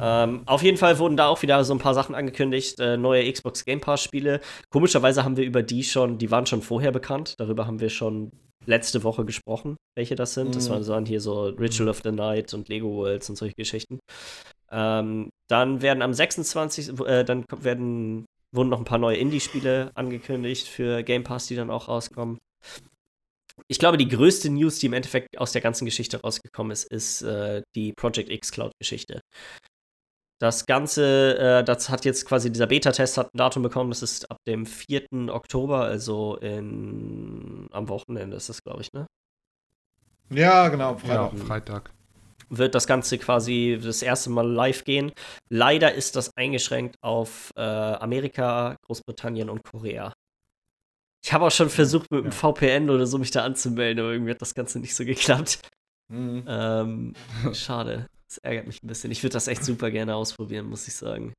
[SPEAKER 1] Ähm, auf jeden Fall wurden da auch wieder so ein paar Sachen angekündigt, äh, neue Xbox Game Pass Spiele. Komischerweise haben wir über die schon, die waren schon vorher bekannt, darüber haben wir schon letzte Woche gesprochen, welche das sind. Das
[SPEAKER 3] Mhm.
[SPEAKER 1] waren, das waren hier so Ritual of the Night und Lego Worlds und solche Geschichten. Ähm, dann werden am 26. Äh, dann werden, wurden noch ein paar neue Indie-Spiele angekündigt für Game Pass, die dann auch rauskommen. Ich glaube, die größte News, die im Endeffekt aus der ganzen Geschichte rausgekommen ist, ist äh, die Project X Cloud-Geschichte. Das Ganze, äh, das hat jetzt quasi dieser Beta-Test hat ein Datum bekommen, das ist ab dem 4. Oktober, also in, am Wochenende ist das, glaube ich, ne?
[SPEAKER 3] Ja, genau,
[SPEAKER 2] Freitag. Ja, Freitag.
[SPEAKER 1] Wird das Ganze quasi das erste Mal live gehen. Leider ist das eingeschränkt auf äh, Amerika, Großbritannien und Korea. Ich habe auch schon versucht, mit einem ja. VPN oder so mich da anzumelden, aber irgendwie hat das Ganze nicht so geklappt. Mhm. Ähm, schade. Das ärgert mich ein bisschen. Ich würde das echt super gerne ausprobieren, muss ich sagen.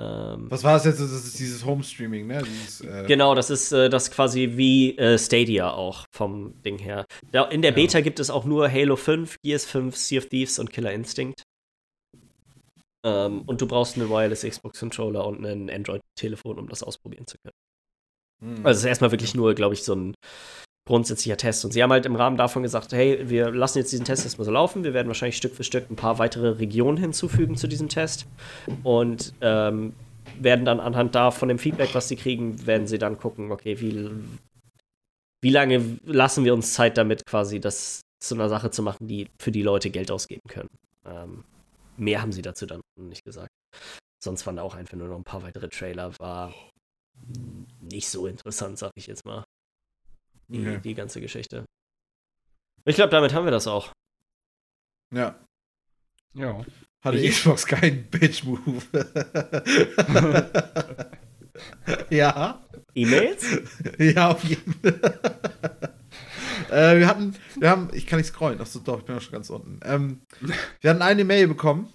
[SPEAKER 3] Ähm, Was war das jetzt? Das ist dieses Home-Streaming, ne? Dieses,
[SPEAKER 1] äh genau, das ist äh, das quasi wie äh, Stadia auch vom Ding her. Da, in der ja. Beta gibt es auch nur Halo 5, Gears 5, Sea of Thieves und Killer Instinct. Ähm, und du brauchst einen Wireless Xbox Controller und ein Android-Telefon, um das ausprobieren zu können. Mhm. Also es ist erstmal wirklich nur, glaube ich, so ein grundsätzlicher Test. Und sie haben halt im Rahmen davon gesagt, hey, wir lassen jetzt diesen Test erstmal so laufen. Wir werden wahrscheinlich Stück für Stück ein paar weitere Regionen hinzufügen zu diesem Test. Und ähm, werden dann anhand da von dem Feedback, was sie kriegen, werden sie dann gucken, okay, wie, wie lange lassen wir uns Zeit damit, quasi das zu einer Sache zu machen, die für die Leute Geld ausgeben können. Ähm, mehr haben sie dazu dann nicht gesagt. Sonst waren da auch einfach nur noch ein paar weitere Trailer. War nicht so interessant, sag ich jetzt mal die, okay. die ganze Geschichte. Ich glaube, damit haben wir das auch.
[SPEAKER 3] Ja. Ja. Hatte ich Xbox keinen Bitch-Move. ja.
[SPEAKER 1] E-Mails?
[SPEAKER 3] Ja, auf jeden Fall. äh, wir hatten, wir haben, ich kann nicht scrollen, achso doch, ich bin auch schon ganz unten. Ähm, wir hatten eine Mail bekommen,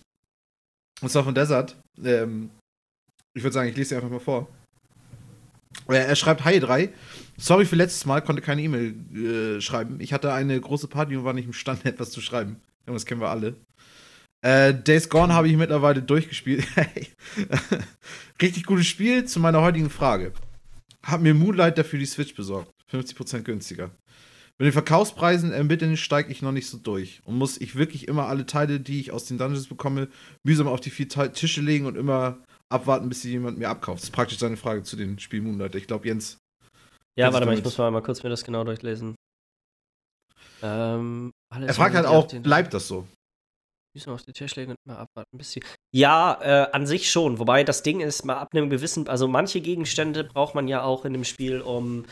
[SPEAKER 3] und zwar von Desert. Ähm, ich würde sagen, ich lese sie einfach mal vor. Er, er schreibt Hi 3. Sorry für letztes Mal, konnte keine E-Mail äh, schreiben. Ich hatte eine große Party und war nicht imstande, etwas zu schreiben. Das kennen wir alle. Äh, Days Gone habe ich mittlerweile durchgespielt. Richtig gutes Spiel zu meiner heutigen Frage. Hab mir Moonlight dafür die Switch besorgt. 50% günstiger. Mit den Verkaufspreisen ermitteln steige ich noch nicht so durch. Und muss ich wirklich immer alle Teile, die ich aus den Dungeons bekomme, mühsam auf die vier Tische legen und immer abwarten, bis jemand mir abkauft. Das ist praktisch seine Frage zu dem Spiel Moonlight. Ich glaube, Jens.
[SPEAKER 1] Ja, warte mal, ich muss mal, mal kurz mir das genau durchlesen.
[SPEAKER 3] Ähm, er fragt halt auch, bleibt das so?
[SPEAKER 1] Müssen wir auf die Tisch legen und mal abwarten, bis sie. Ja, äh, an sich schon. Wobei das Ding ist, mal ab einem gewissen. Also, manche Gegenstände braucht man ja auch in dem Spiel, um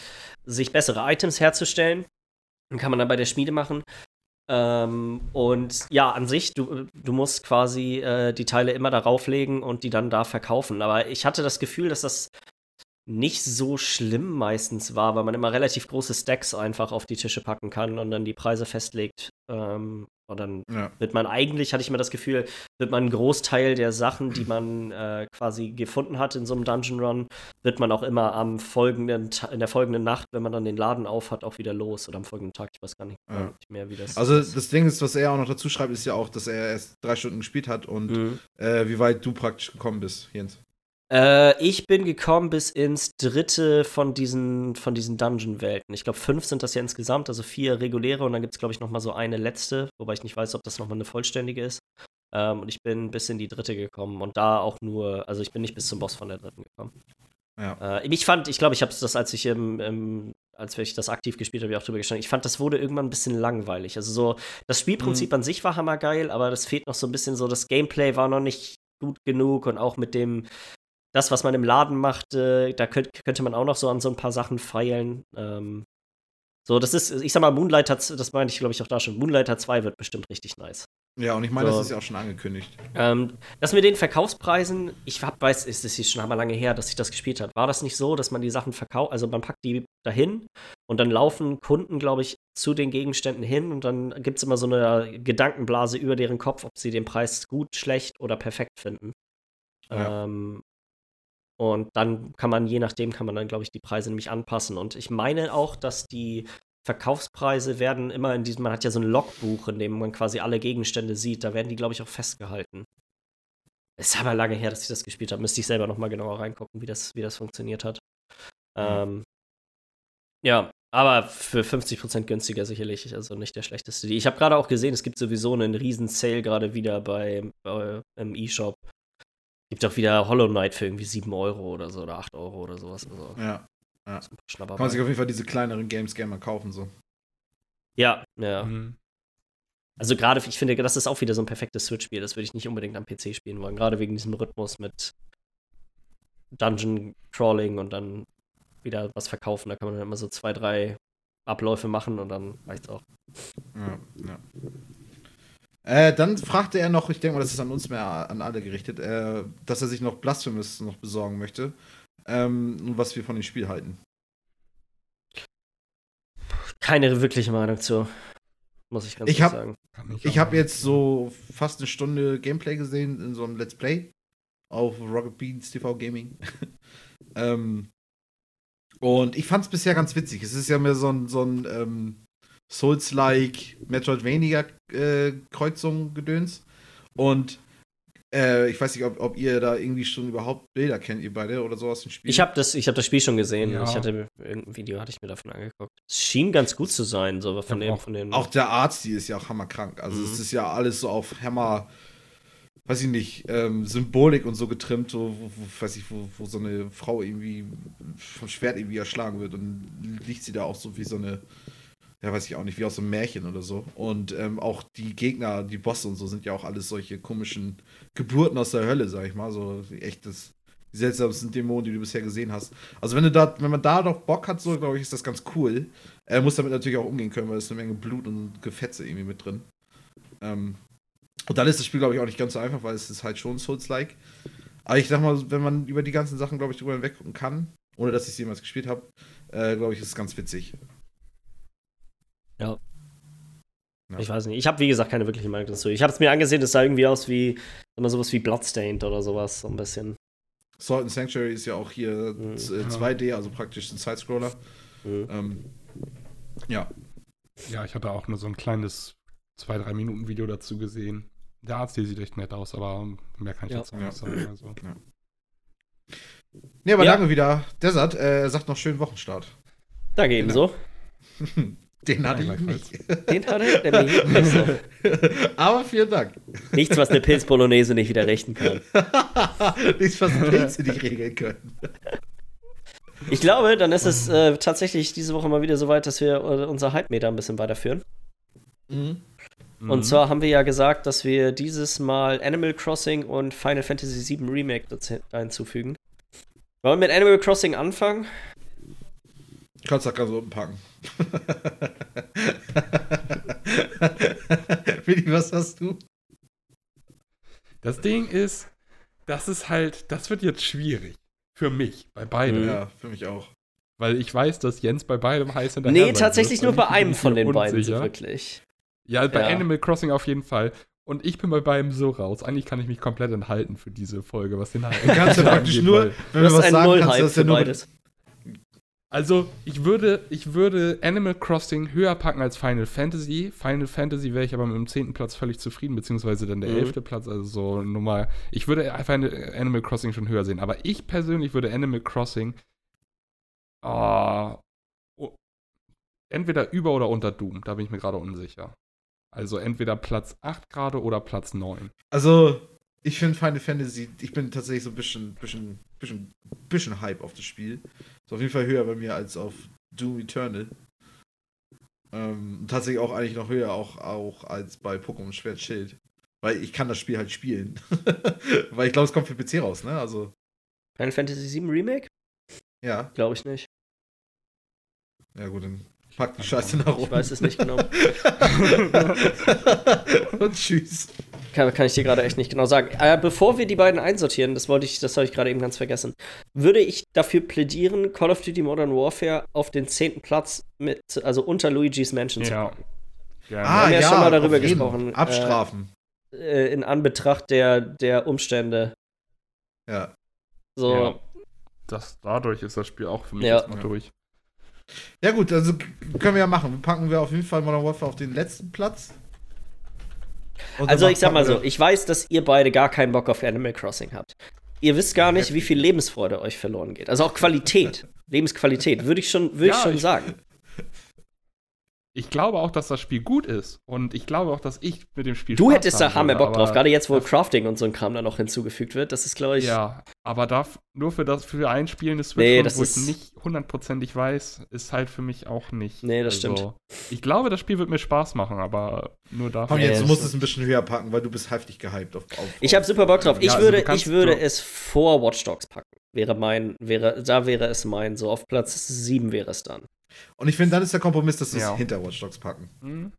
[SPEAKER 1] sich bessere Items herzustellen. Dann kann man dann bei der Schmiede machen. Ähm, und ja, an sich, du, du musst quasi äh, die Teile immer darauf legen und die dann da verkaufen. Aber ich hatte das Gefühl, dass das nicht so schlimm meistens war, weil man immer relativ große Stacks einfach auf die Tische packen kann und dann die Preise festlegt. Ähm, und dann ja. wird man eigentlich, hatte ich immer das Gefühl, wird man einen Großteil der Sachen, die man äh, quasi gefunden hat in so einem Dungeon Run, wird man auch immer am folgenden, in der folgenden Nacht, wenn man dann den Laden auf hat, auch wieder los. Oder am folgenden Tag, ich weiß gar nicht, ja. nicht mehr, wie das
[SPEAKER 3] Also ist. das Ding ist, was er auch noch dazu schreibt, ist ja auch, dass er erst drei Stunden gespielt hat und mhm. äh, wie weit du praktisch gekommen bist, Jens.
[SPEAKER 1] Äh, ich bin gekommen bis ins dritte von diesen, von diesen Dungeon-Welten. Ich glaube, fünf sind das ja insgesamt, also vier reguläre und dann gibt es, glaube ich, noch mal so eine letzte, wobei ich nicht weiß, ob das noch mal eine vollständige ist. Ähm, und ich bin bis in die dritte gekommen und da auch nur, also ich bin nicht bis zum Boss von der dritten gekommen. Ja. Äh, ich fand, ich glaube, ich habe das, als ich im, im als ich das aktiv gespielt habe, auch drüber gestanden. Ich fand, das wurde irgendwann ein bisschen langweilig. Also so, das Spielprinzip mhm. an sich war hammergeil, aber das fehlt noch so ein bisschen so, das Gameplay war noch nicht gut genug und auch mit dem, das, was man im Laden machte, da könnt, könnte man auch noch so an so ein paar Sachen feilen. Ähm, so, das ist, ich sag mal, Moonlighter, das meine ich, glaube ich, auch da schon. Moonlighter 2 wird bestimmt richtig nice.
[SPEAKER 3] Ja, und ich meine, so. das ist ja auch schon angekündigt.
[SPEAKER 1] Ähm, das mit den Verkaufspreisen, ich hab, weiß, ist es ist schon einmal lange her, dass ich das gespielt habe. War das nicht so, dass man die Sachen verkauft, also man packt die dahin und dann laufen Kunden, glaube ich, zu den Gegenständen hin und dann gibt es immer so eine Gedankenblase über deren Kopf, ob sie den Preis gut, schlecht oder perfekt finden. Ja. Ähm, und dann kann man, je nachdem, kann man dann, glaube ich, die Preise nämlich anpassen. Und ich meine auch, dass die Verkaufspreise werden immer in diesem, man hat ja so ein Logbuch, in dem man quasi alle Gegenstände sieht, da werden die, glaube ich, auch festgehalten. Es ist aber lange her, dass ich das gespielt habe. Müsste ich selber noch mal genauer reingucken, wie das, wie das funktioniert hat. Mhm. Ähm, ja, aber für 50% günstiger sicherlich, also nicht der schlechteste. Ich habe gerade auch gesehen, es gibt sowieso einen riesen Sale gerade wieder bei, bei im E-Shop Gibt auch wieder Hollow Knight für irgendwie 7 Euro oder so oder 8 Euro oder sowas. Also,
[SPEAKER 3] ja. ja. Kann man sich auf jeden Fall diese kleineren Games gerne mal kaufen, so.
[SPEAKER 1] Ja, ja. Mhm. Also gerade, ich finde, das ist auch wieder so ein perfektes Switch-Spiel. Das würde ich nicht unbedingt am PC spielen wollen. Gerade wegen diesem Rhythmus mit Dungeon Crawling und dann wieder was verkaufen. Da kann man dann immer so zwei, drei Abläufe machen und dann reicht's auch.
[SPEAKER 3] Ja, ja. Äh, dann fragte er noch, ich denke mal, das ist an uns mehr an alle gerichtet, äh, dass er sich noch Blasphemous noch besorgen möchte. Ähm, und was wir von dem Spiel halten.
[SPEAKER 1] Keine wirkliche Meinung zu. Muss ich ganz
[SPEAKER 3] Ich
[SPEAKER 1] ehrlich
[SPEAKER 3] hab-
[SPEAKER 1] sagen.
[SPEAKER 2] Ich
[SPEAKER 3] habe jetzt so fast eine Stunde Gameplay gesehen in so einem Let's Play auf Rocket Beans TV Gaming. ähm, und ich fand es bisher ganz witzig. Es ist ja mehr so ein, so ein ähm, Souls-like Metroidvania-Kreuzung gedöns. Und äh, ich weiß nicht, ob, ob ihr da irgendwie schon überhaupt Bilder kennt, ihr beide oder so aus dem Spiel.
[SPEAKER 1] Ich habe das, ich hab das Spiel schon gesehen.
[SPEAKER 2] Ja.
[SPEAKER 1] Ich hatte irgendein Video hatte ich mir davon angeguckt. Es schien ganz gut zu sein, so von
[SPEAKER 2] Ja,
[SPEAKER 1] dem,
[SPEAKER 2] auch-
[SPEAKER 1] von den.
[SPEAKER 3] Auch der Artstil ist ja auch hammerkrank. Also
[SPEAKER 1] Mhm.
[SPEAKER 3] es ist ja alles so auf Hammer, weiß ich nicht, ähm, Symbolik und so getrimmt, so, wo, wo, weiß ich, wo, wo so eine Frau irgendwie vom Schwert irgendwie erschlagen wird und liegt sie da auch so wie so eine, ja weiß ich auch nicht, wie aus einem Märchen oder so. Und ähm, auch die Gegner, die Bosse und so sind ja auch alles solche komischen Geburten aus der Hölle, sag ich mal, so echtes. Die seltsamsten Dämonen, die du bisher gesehen hast. Also wenn du da, wenn man da doch Bock hat, so glaube ich, ist das ganz cool. Er muss damit natürlich auch umgehen können, weil es eine Menge Blut und Gefetze irgendwie mit drin. Ähm, und dann ist das Spiel, glaube ich, auch nicht ganz so einfach, weil es ist halt schon Souls-like. Aber ich sag mal, wenn man über die ganzen Sachen, glaube ich, drüber hinweggucken kann, ohne dass ich es jemals gespielt habe, äh, glaube ich, ist es ganz witzig. Ja.
[SPEAKER 1] Ich weiß nicht. Ich habe, wie gesagt, keine wirkliche Meinung dazu. Ich habe es mir angesehen, es sah irgendwie aus wie immer sowas wie Bloodstained oder sowas. So ein bisschen.
[SPEAKER 3] Salt and Sanctuary ist ja auch hier
[SPEAKER 1] Mhm.
[SPEAKER 3] z- äh, 2D, also praktisch ein Sidescroller.
[SPEAKER 1] Mhm.
[SPEAKER 3] Ähm, ja.
[SPEAKER 2] Ja, ich hatte auch nur so ein kleines 2-3 Minuten Video dazu gesehen. Der Arzt hier sieht echt nett aus, aber mehr kann ich
[SPEAKER 1] Ja.
[SPEAKER 2] jetzt auch nicht sagen. Also.
[SPEAKER 3] Ne, aber
[SPEAKER 1] Ja.
[SPEAKER 3] danke wieder. Desert, äh, er sagt noch schönen Wochenstart.
[SPEAKER 1] Danke ebenso.
[SPEAKER 3] Den hatte ich
[SPEAKER 2] gleichfalls.
[SPEAKER 3] nicht.
[SPEAKER 1] Den hat er nämlich nicht so.
[SPEAKER 3] aber vielen Dank.
[SPEAKER 1] Nichts, was eine Pilz-Bolognese nicht wieder richten kann.
[SPEAKER 3] Nichts, was Pilze nicht regeln können.
[SPEAKER 1] Ich glaube, dann ist es äh, tatsächlich diese Woche mal wieder so weit, dass wir äh, unser Hype-Meter ein bisschen weiterführen.
[SPEAKER 3] Mhm.
[SPEAKER 1] Und zwar haben wir ja gesagt, dass wir dieses Mal Animal Crossing und Final Fantasy VII Remake dazu hinzufügen. Wollen wir mit Animal Crossing anfangen?
[SPEAKER 3] Kannst du ganz unten packen. Willi, was hast du?
[SPEAKER 2] Das Ding ist, das ist halt, das wird jetzt schwierig. Für mich, bei beiden.
[SPEAKER 3] Ja, für mich auch.
[SPEAKER 2] Weil ich weiß, dass Jens bei beidem heiß hinterher
[SPEAKER 1] Nee, tatsächlich nur bei einem von den beiden,
[SPEAKER 2] unsicher.
[SPEAKER 1] wirklich.
[SPEAKER 2] Ja, bei
[SPEAKER 1] Ja.
[SPEAKER 2] Animal Crossing auf jeden Fall. Und ich bin bei beidem so raus. Eigentlich kann ich mich komplett enthalten für diese Folge, was den Hype
[SPEAKER 3] Du kannst ja praktisch nur, wenn
[SPEAKER 1] Du
[SPEAKER 3] was
[SPEAKER 1] einen
[SPEAKER 3] sagen, kannst du das
[SPEAKER 1] für
[SPEAKER 3] nur
[SPEAKER 1] beides.
[SPEAKER 2] Also, ich würde, ich würde Animal Crossing höher packen als Final Fantasy. Final Fantasy wäre ich aber mit dem 10. Platz völlig zufrieden, beziehungsweise dann der
[SPEAKER 1] Mhm.
[SPEAKER 2] 11. Platz, also so Nummer. Ich würde Animal Crossing schon höher sehen, aber ich persönlich würde Animal Crossing ah, oh, entweder über oder unter Doom, da bin ich mir gerade unsicher. Also entweder Platz 8 gerade oder Platz 9.
[SPEAKER 3] Also, ich finde Final Fantasy, ich bin tatsächlich so ein bisschen, bisschen, bisschen, bisschen Hype auf das Spiel. Ist auf jeden Fall höher bei mir als auf Doom Eternal. Ähm, tatsächlich auch eigentlich noch höher auch, auch als bei Pokémon Schwert Schild. Weil ich kann das Spiel halt spielen. Weil ich glaube, es kommt für PC raus, ne? Also,
[SPEAKER 1] Final Fantasy VII Remake?
[SPEAKER 3] ja.
[SPEAKER 1] Glaube ich nicht.
[SPEAKER 3] Ja gut, dann pack die Scheiße nach oben.
[SPEAKER 1] Ich weiß es nicht genau.
[SPEAKER 3] Und tschüss.
[SPEAKER 1] Kann, kann ich dir gerade echt nicht genau sagen. Äh, bevor wir die beiden einsortieren, das wollte ich, das habe ich gerade eben ganz vergessen, würde ich dafür plädieren, Call of Duty Modern Warfare auf den zehnten Platz mit, also unter Luigi's Mansion zu
[SPEAKER 2] Ja.
[SPEAKER 1] packen.
[SPEAKER 2] Gerne.
[SPEAKER 1] haben ja schon mal darüber gesprochen,
[SPEAKER 3] Abstrafen.
[SPEAKER 1] Äh, in Anbetracht der, der Umstände.
[SPEAKER 3] ja.
[SPEAKER 1] So,
[SPEAKER 2] Ja. das, dadurch ist das Spiel auch für mich
[SPEAKER 1] Ja.
[SPEAKER 2] jetzt mal durch.
[SPEAKER 3] Ja gut, also können wir ja machen. Packen wir auf jeden Fall Modern Warfare auf den letzten Platz. Und
[SPEAKER 1] Also ich sag mal so, ich weiß, dass ihr beide gar keinen Bock auf Animal Crossing habt. Ihr wisst gar nicht, wie viel Lebensfreude euch verloren geht. Also auch Qualität, Lebensqualität, würde ich schon, würde ich
[SPEAKER 2] Ja,
[SPEAKER 1] schon
[SPEAKER 2] ich-
[SPEAKER 1] sagen.
[SPEAKER 2] ich glaube auch, dass das Spiel gut ist. Und ich glaube auch, dass ich mit dem Spiel
[SPEAKER 1] Du
[SPEAKER 2] Spaß
[SPEAKER 1] hättest da
[SPEAKER 2] haben
[SPEAKER 1] Hammer Bock drauf, gerade jetzt, wo Crafting und so ein Kram da noch hinzugefügt wird. Das ist, glaube ich.
[SPEAKER 2] Ja, aber darf, nur für das für ein Spiel eine Switch,
[SPEAKER 1] Nee, das
[SPEAKER 2] wo
[SPEAKER 1] ist-
[SPEAKER 2] ich nicht hundertprozentig weiß, ist halt für mich auch nicht.
[SPEAKER 1] Nee, das
[SPEAKER 2] Also, Ich glaube, das Spiel wird mir Spaß machen, aber nur
[SPEAKER 3] Komm
[SPEAKER 2] dafür.
[SPEAKER 1] Ja,
[SPEAKER 3] jetzt, du musst es ein bisschen höher packen, weil du bist heftig gehypt auf. auf
[SPEAKER 1] Ich habe super Bock drauf. Ich
[SPEAKER 2] Ja, also
[SPEAKER 1] würde,
[SPEAKER 2] kannst
[SPEAKER 1] ich würde
[SPEAKER 2] so-
[SPEAKER 1] es vor Watch Dogs packen. Wäre mein, wäre, da wäre es mein. So auf Platz 7 wäre es dann.
[SPEAKER 3] Und ich finde, dann ist der Kompromiss, dass sie
[SPEAKER 2] Ja.
[SPEAKER 3] es hinter Watch Dogs packen.
[SPEAKER 2] Hm?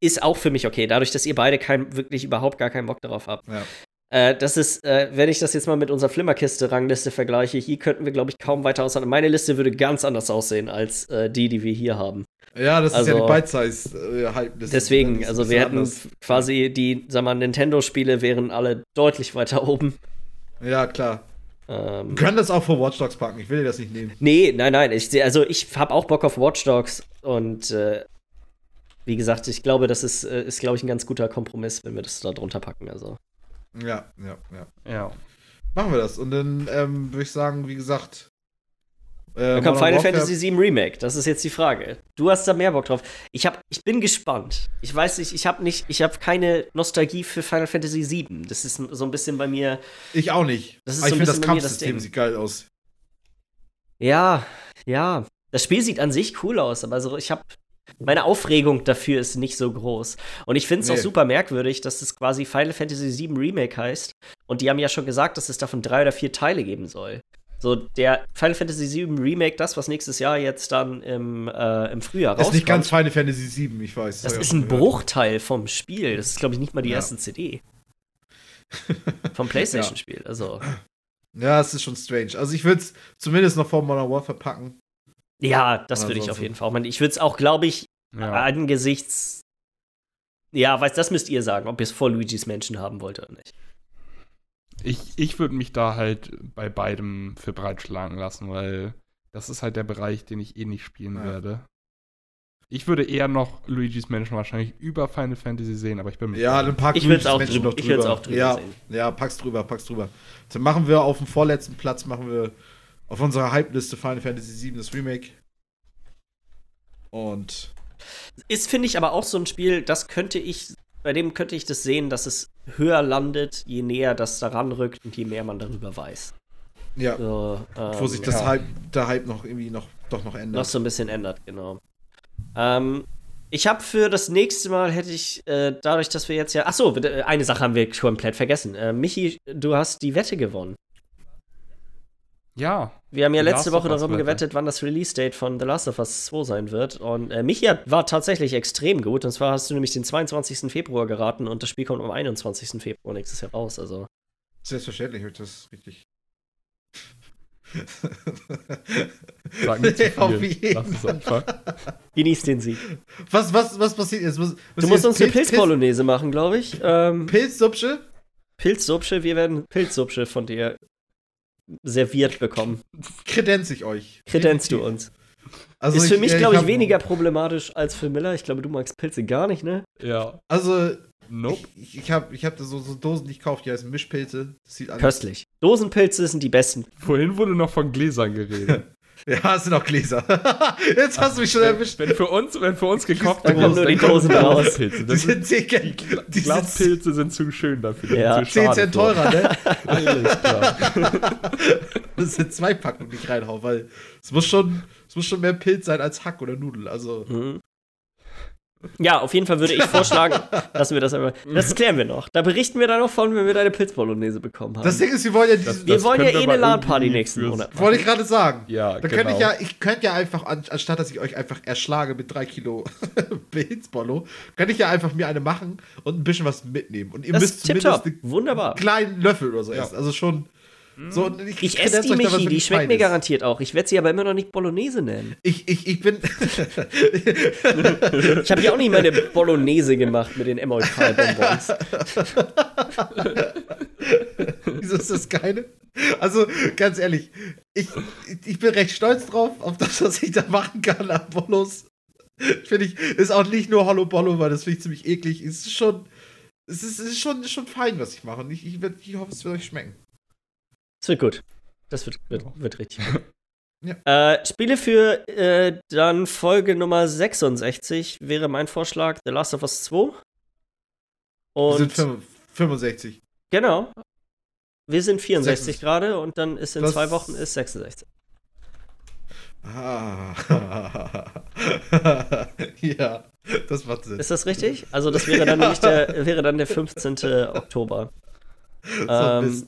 [SPEAKER 1] Ist auch für mich okay, dadurch, dass ihr beide kein, wirklich überhaupt gar keinen Bock darauf habt.
[SPEAKER 3] Ja.
[SPEAKER 1] Äh, das ist, äh, wenn ich das jetzt mal mit unserer Flimmerkiste-Rangliste vergleiche, hier könnten wir, glaube ich, kaum weiter auseinander. Meine Liste würde ganz anders aussehen als äh, die, die wir hier haben.
[SPEAKER 3] Ja, das ist
[SPEAKER 1] Also-
[SPEAKER 3] ja die Bite-Size-Hype.
[SPEAKER 1] Deswegen, also wir hätten quasi die, sag mal, Nintendo-Spiele wären alle deutlich weiter oben.
[SPEAKER 3] Ja, klar.
[SPEAKER 1] Ähm,
[SPEAKER 3] Wir können das auch vor Watch Dogs packen. Ich will dir das nicht nehmen.
[SPEAKER 1] Nee, nein, nein. Ich also ich habe auch Bock auf Watch Dogs und äh, wie gesagt, ich glaube, das ist, äh, ist glaube ich, ein ganz guter Kompromiss, wenn wir das da drunter packen. Also.
[SPEAKER 3] Ja, ja, ja.
[SPEAKER 2] Ja.
[SPEAKER 3] Machen wir das. Und dann ähm, würde ich sagen, wie gesagt. Äh,
[SPEAKER 1] Dann kommt Final Fantasy VII Remake. Das ist jetzt die Frage. Du hast da mehr Bock drauf. Ich hab, ich bin gespannt. Ich weiß nicht, ich habe nicht, ich habe keine Nostalgie für Final Fantasy VII. Das ist so ein bisschen bei mir.
[SPEAKER 3] Ich auch nicht.
[SPEAKER 1] Das ist
[SPEAKER 3] Aber
[SPEAKER 1] so
[SPEAKER 3] ich finde, das
[SPEAKER 1] das
[SPEAKER 3] Kampfsystem
[SPEAKER 1] Ding.
[SPEAKER 3] sieht geil aus.
[SPEAKER 1] Ja, ja. Das Spiel sieht an sich cool aus, aber so, ich habe meine Aufregung dafür ist nicht so groß. Und ich finde es auch
[SPEAKER 3] Nee.
[SPEAKER 1] super merkwürdig, dass es quasi Final Fantasy VII Remake heißt. Und die haben ja schon gesagt, dass es davon drei oder vier Teile geben soll. So, der Final Fantasy VII Remake, das, was nächstes Jahr jetzt dann im, äh, im Frühjahr
[SPEAKER 3] Das ist nicht ganz
[SPEAKER 1] rauskommt,
[SPEAKER 3] Final Fantasy 7, ich weiß.
[SPEAKER 1] das ist ein
[SPEAKER 3] gehört.
[SPEAKER 1] Bruchteil vom Spiel. Das ist, glaube ich, nicht mal die
[SPEAKER 3] Ja.
[SPEAKER 1] erste CD. Vom PlayStation-Spiel. Also,
[SPEAKER 3] Ja, es ist schon strange. Also ich würde es zumindest noch vor Modern Warfare packen.
[SPEAKER 1] ja, das würde ich auf jeden Fall. Ich würde es auch, glaube ich,
[SPEAKER 2] ja.
[SPEAKER 1] angesichts. Ja, weiß, das müsst ihr sagen, ob ihr es vor Luigi's Menschen haben wollt oder nicht.
[SPEAKER 2] Ich, ich würde mich da halt bei beidem für breitschlagen lassen, weil das ist halt der Bereich, den ich eh nicht spielen
[SPEAKER 3] Ja.
[SPEAKER 2] werde. Ich würde eher noch Luigi's Mansion wahrscheinlich über Final Fantasy sehen, aber ich bin mir
[SPEAKER 3] Ja, dann pack
[SPEAKER 1] Ich
[SPEAKER 3] Luigi's
[SPEAKER 1] auch
[SPEAKER 3] Mansion
[SPEAKER 1] drüber-
[SPEAKER 3] noch
[SPEAKER 1] ich würd's auch drüber
[SPEAKER 3] ja,
[SPEAKER 1] sehen.
[SPEAKER 3] Ja, pack's drüber, pack's drüber. Dann machen wir auf dem vorletzten Platz, machen wir auf unserer Hype-Liste Final Fantasy 7 das Remake. Und
[SPEAKER 1] Ist, finde ich, aber auch so ein Spiel, das könnte ich, bei dem könnte ich das sehen, dass es höher landet, je näher das daran rückt und je mehr man darüber weiß.
[SPEAKER 3] ja,
[SPEAKER 1] So, ähm,
[SPEAKER 3] wo sich das
[SPEAKER 2] ja.
[SPEAKER 3] Hype, der Hype noch irgendwie noch, doch noch
[SPEAKER 1] noch
[SPEAKER 3] ändert.
[SPEAKER 1] so ein bisschen ändert, genau. Ähm, ich habe für das nächste Mal hätte ich, äh, dadurch, dass wir jetzt ja. Achso, eine Sache haben wir komplett vergessen. Äh, Michi, du hast die Wette gewonnen.
[SPEAKER 2] Ja,
[SPEAKER 1] Wir haben ja
[SPEAKER 2] Die
[SPEAKER 1] letzte
[SPEAKER 2] Last
[SPEAKER 1] Woche
[SPEAKER 2] Wette.
[SPEAKER 1] gewettet, wann das Release-Date von The Last of Us 2 sein wird. Und äh, Michi war tatsächlich extrem gut. Und zwar hast du nämlich den 22. Februar geraten und das Spiel kommt am 21. Februar nächstes Jahr raus. Also.
[SPEAKER 3] Selbstverständlich, hört das richtig.
[SPEAKER 2] sag nicht zu viel.
[SPEAKER 3] jeden
[SPEAKER 2] Lass es einfach.
[SPEAKER 1] Genieß den Sieg.
[SPEAKER 3] Was, was, was passiert jetzt? Was, was
[SPEAKER 1] Du musst uns eine
[SPEAKER 3] Pilz, Pilz,
[SPEAKER 1] Pilzbolognese machen, glaube ich. Ähm,
[SPEAKER 3] Pilzsupsche?
[SPEAKER 1] Pilzsupsche, wir werden Pilzsupsche von dir serviert bekommen.
[SPEAKER 3] Kredenz ich euch.
[SPEAKER 1] Kredenzt du uns.
[SPEAKER 3] Also
[SPEAKER 1] ist für mich,
[SPEAKER 3] äh,
[SPEAKER 1] glaube ich,
[SPEAKER 3] hab-
[SPEAKER 1] weniger problematisch als für Miller. Ich glaube, du magst Pilze gar nicht, ne?
[SPEAKER 2] Ja.
[SPEAKER 3] Also,
[SPEAKER 2] Nope.
[SPEAKER 3] ich, ich habe ich hab da so, so Dosen, die ich kaufe, die heißen Mischpilze. Das sieht alles.
[SPEAKER 1] Köstlich. Dosenpilze sind die besten.
[SPEAKER 2] Vorhin wurde noch von Gläsern geredet.
[SPEAKER 3] Ja, es sind auch Gläser. Jetzt hast du mich schon
[SPEAKER 2] wenn,
[SPEAKER 3] erwischt.
[SPEAKER 2] wenn für uns, wenn für uns gekocht
[SPEAKER 1] Dann kommen nur die Dosen raus.
[SPEAKER 2] Glaspilze.
[SPEAKER 3] Die
[SPEAKER 2] Das
[SPEAKER 3] sind
[SPEAKER 2] sind,
[SPEAKER 3] 10
[SPEAKER 2] die
[SPEAKER 3] die
[SPEAKER 2] Glaspilze sind zu schön dafür. die
[SPEAKER 1] Ja.
[SPEAKER 2] sind zu
[SPEAKER 3] 10
[SPEAKER 2] schade
[SPEAKER 3] Cent teurer, ne?
[SPEAKER 2] Alles klar.
[SPEAKER 3] Das sind zwei Packungen, die ich reinhau, weil es muss schon, es muss schon mehr Pilz sein als Hack oder Nudel. Also,
[SPEAKER 1] Mhm. Ja, auf jeden Fall würde ich vorschlagen, dass wir das aber. Das klären wir noch. Da berichten wir dann noch von, wenn wir deine Pilzbolognese bekommen haben.
[SPEAKER 3] das Ding ist, wir wollen ja
[SPEAKER 2] Das-
[SPEAKER 3] diese.
[SPEAKER 1] wir
[SPEAKER 2] das
[SPEAKER 1] wollen ja
[SPEAKER 2] wir
[SPEAKER 1] eh eine LAN-Party nächsten Monat.
[SPEAKER 3] wollte ich gerade sagen.
[SPEAKER 2] Ja,
[SPEAKER 3] Dann
[SPEAKER 2] genau.
[SPEAKER 3] könnte ich ja, ich könnte ja einfach, an, anstatt dass ich euch einfach erschlage mit drei Kilo Pilzbollo, könnte ich ja einfach mir eine machen und ein bisschen was mitnehmen. Und ihr
[SPEAKER 1] Das
[SPEAKER 3] müsst
[SPEAKER 1] ist
[SPEAKER 3] zumindest einen
[SPEAKER 1] Wunderbar.
[SPEAKER 3] kleinen Löffel oder so
[SPEAKER 2] Ja.
[SPEAKER 3] essen. Also schon. So, und
[SPEAKER 1] Ich
[SPEAKER 3] kredenz
[SPEAKER 1] esse die
[SPEAKER 3] da,
[SPEAKER 1] Michi, die schmeckt mir garantiert auch. Ich werde sie aber immer noch nicht Bolognese nennen.
[SPEAKER 3] Ich, ich, ich bin.
[SPEAKER 1] Ich habe ja auch nicht meine Bolognese gemacht mit den Emoltal-Bonbons.
[SPEAKER 3] Wieso ist das keine? Also, ganz ehrlich, ich, ich bin recht stolz drauf, auf das, was ich da machen kann an Bollos. Finde ich, ist auch nicht nur Hollow Bollo, weil das finde ich ziemlich eklig. Es ist schon, es ist, es ist schon, schon fein, was ich mache. Und ich, ich, ich hoffe, es wird euch schmecken.
[SPEAKER 1] Das wird gut. Das wird, wird, wird richtig gut. Ja. Äh, Spiele für äh, dann Folge Nummer 66 wäre mein Vorschlag The Last of Us 2.
[SPEAKER 3] Und Wir sind 65.
[SPEAKER 1] Genau. Wir sind 64 gerade und dann ist in das zwei Wochen ist 66.
[SPEAKER 3] Ah. ja, das macht Sinn.
[SPEAKER 1] Ist das richtig? Also das wäre dann ja. nämlich der, wäre dann der 15. Oktober. ähm,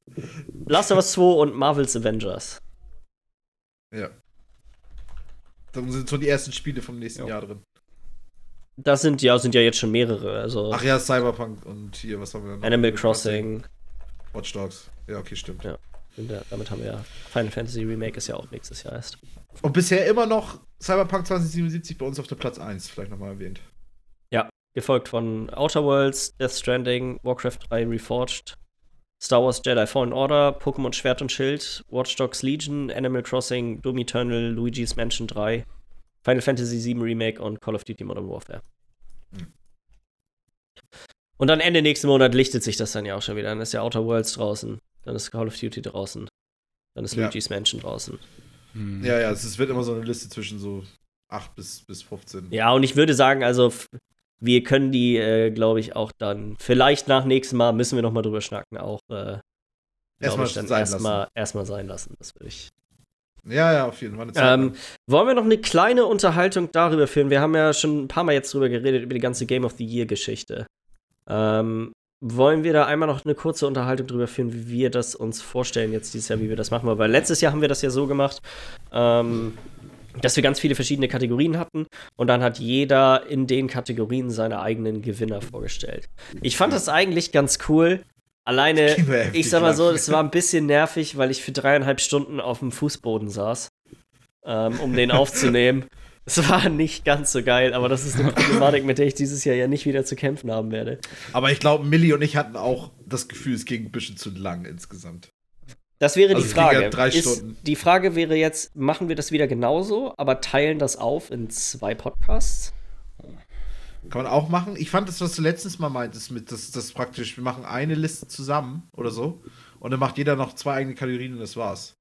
[SPEAKER 1] Last of Us 2 und Marvel's Avengers.
[SPEAKER 3] Ja. Dann sind so die ersten Spiele vom nächsten ja. Jahr drin.
[SPEAKER 1] Das sind ja, sind ja jetzt schon mehrere. Also
[SPEAKER 3] Ach ja, Cyberpunk und hier, was haben wir noch?
[SPEAKER 1] Animal Crossing.
[SPEAKER 3] Watch Dogs. Ja, okay, stimmt.
[SPEAKER 1] Ja. Der, damit haben wir ja. Final Fantasy Remake ist ja auch nächstes Jahr erst.
[SPEAKER 3] Und bisher immer noch Cyberpunk 2077 bei uns auf der Platz 1, vielleicht nochmal erwähnt.
[SPEAKER 1] Ja, gefolgt von Outer Worlds, Death Stranding, Warcraft 3 Reforged, Star Wars Jedi Fallen Order, Pokémon Schwert und Schild, Watch Dogs Legion, Animal Crossing, Doom Eternal, Luigi's Mansion 3, Final Fantasy VII Remake und Call of Duty Modern Warfare. Und dann Ende nächsten Monat lichtet sich das dann ja auch schon wieder. Dann ist ja Outer Worlds draußen, dann ist Call of Duty draußen, dann ist ja. Luigi's Mansion draußen.
[SPEAKER 3] Hm. Ja, ja, es wird immer so eine Liste zwischen so 8 bis, bis 15.
[SPEAKER 1] Ja, und ich würde sagen, also wir können die, äh, glaube ich, auch dann, vielleicht nach nächstem Mal müssen wir noch mal drüber schnacken, auch äh,
[SPEAKER 3] erstmal
[SPEAKER 1] sein, erstmal, erstmal sein lassen. Das würde ich.
[SPEAKER 3] Ja, ja, auf jeden Fall.
[SPEAKER 1] Ähm, wollen wir noch eine kleine Unterhaltung darüber führen? Wir haben ja schon ein paar Mal jetzt drüber geredet, über die ganze Game of the Year-Geschichte. Ähm, wollen wir da einmal noch eine kurze Unterhaltung darüber führen, wie wir das uns vorstellen jetzt dieses Jahr, wie wir das machen? Weil letztes Jahr haben wir das ja so gemacht. Ähm, dass wir ganz viele verschiedene Kategorien hatten und dann hat jeder in den Kategorien seine eigenen Gewinner vorgestellt. Ich fand das eigentlich ganz cool. Alleine, ich sag mal so, es war ein bisschen nervig, weil ich für dreieinhalb Stunden auf dem Fußboden saß, ähm, um den aufzunehmen. Es war nicht ganz so geil, aber das ist eine Problematik, mit der ich dieses Jahr ja nicht wieder zu kämpfen haben werde.
[SPEAKER 3] Aber ich glaube, Millie und ich hatten auch das Gefühl, es ging ein bisschen zu lang insgesamt.
[SPEAKER 1] Das wäre also die Frage. Ja drei ist, Die Frage wäre jetzt, machen wir das wieder genauso, aber teilen das auf in zwei Podcasts?
[SPEAKER 3] Kann man auch machen. Ich fand das, was du letztens mal meintest, mit das, das praktisch, wir machen eine Liste zusammen oder so und dann macht jeder noch zwei eigene Kategorien und das war's.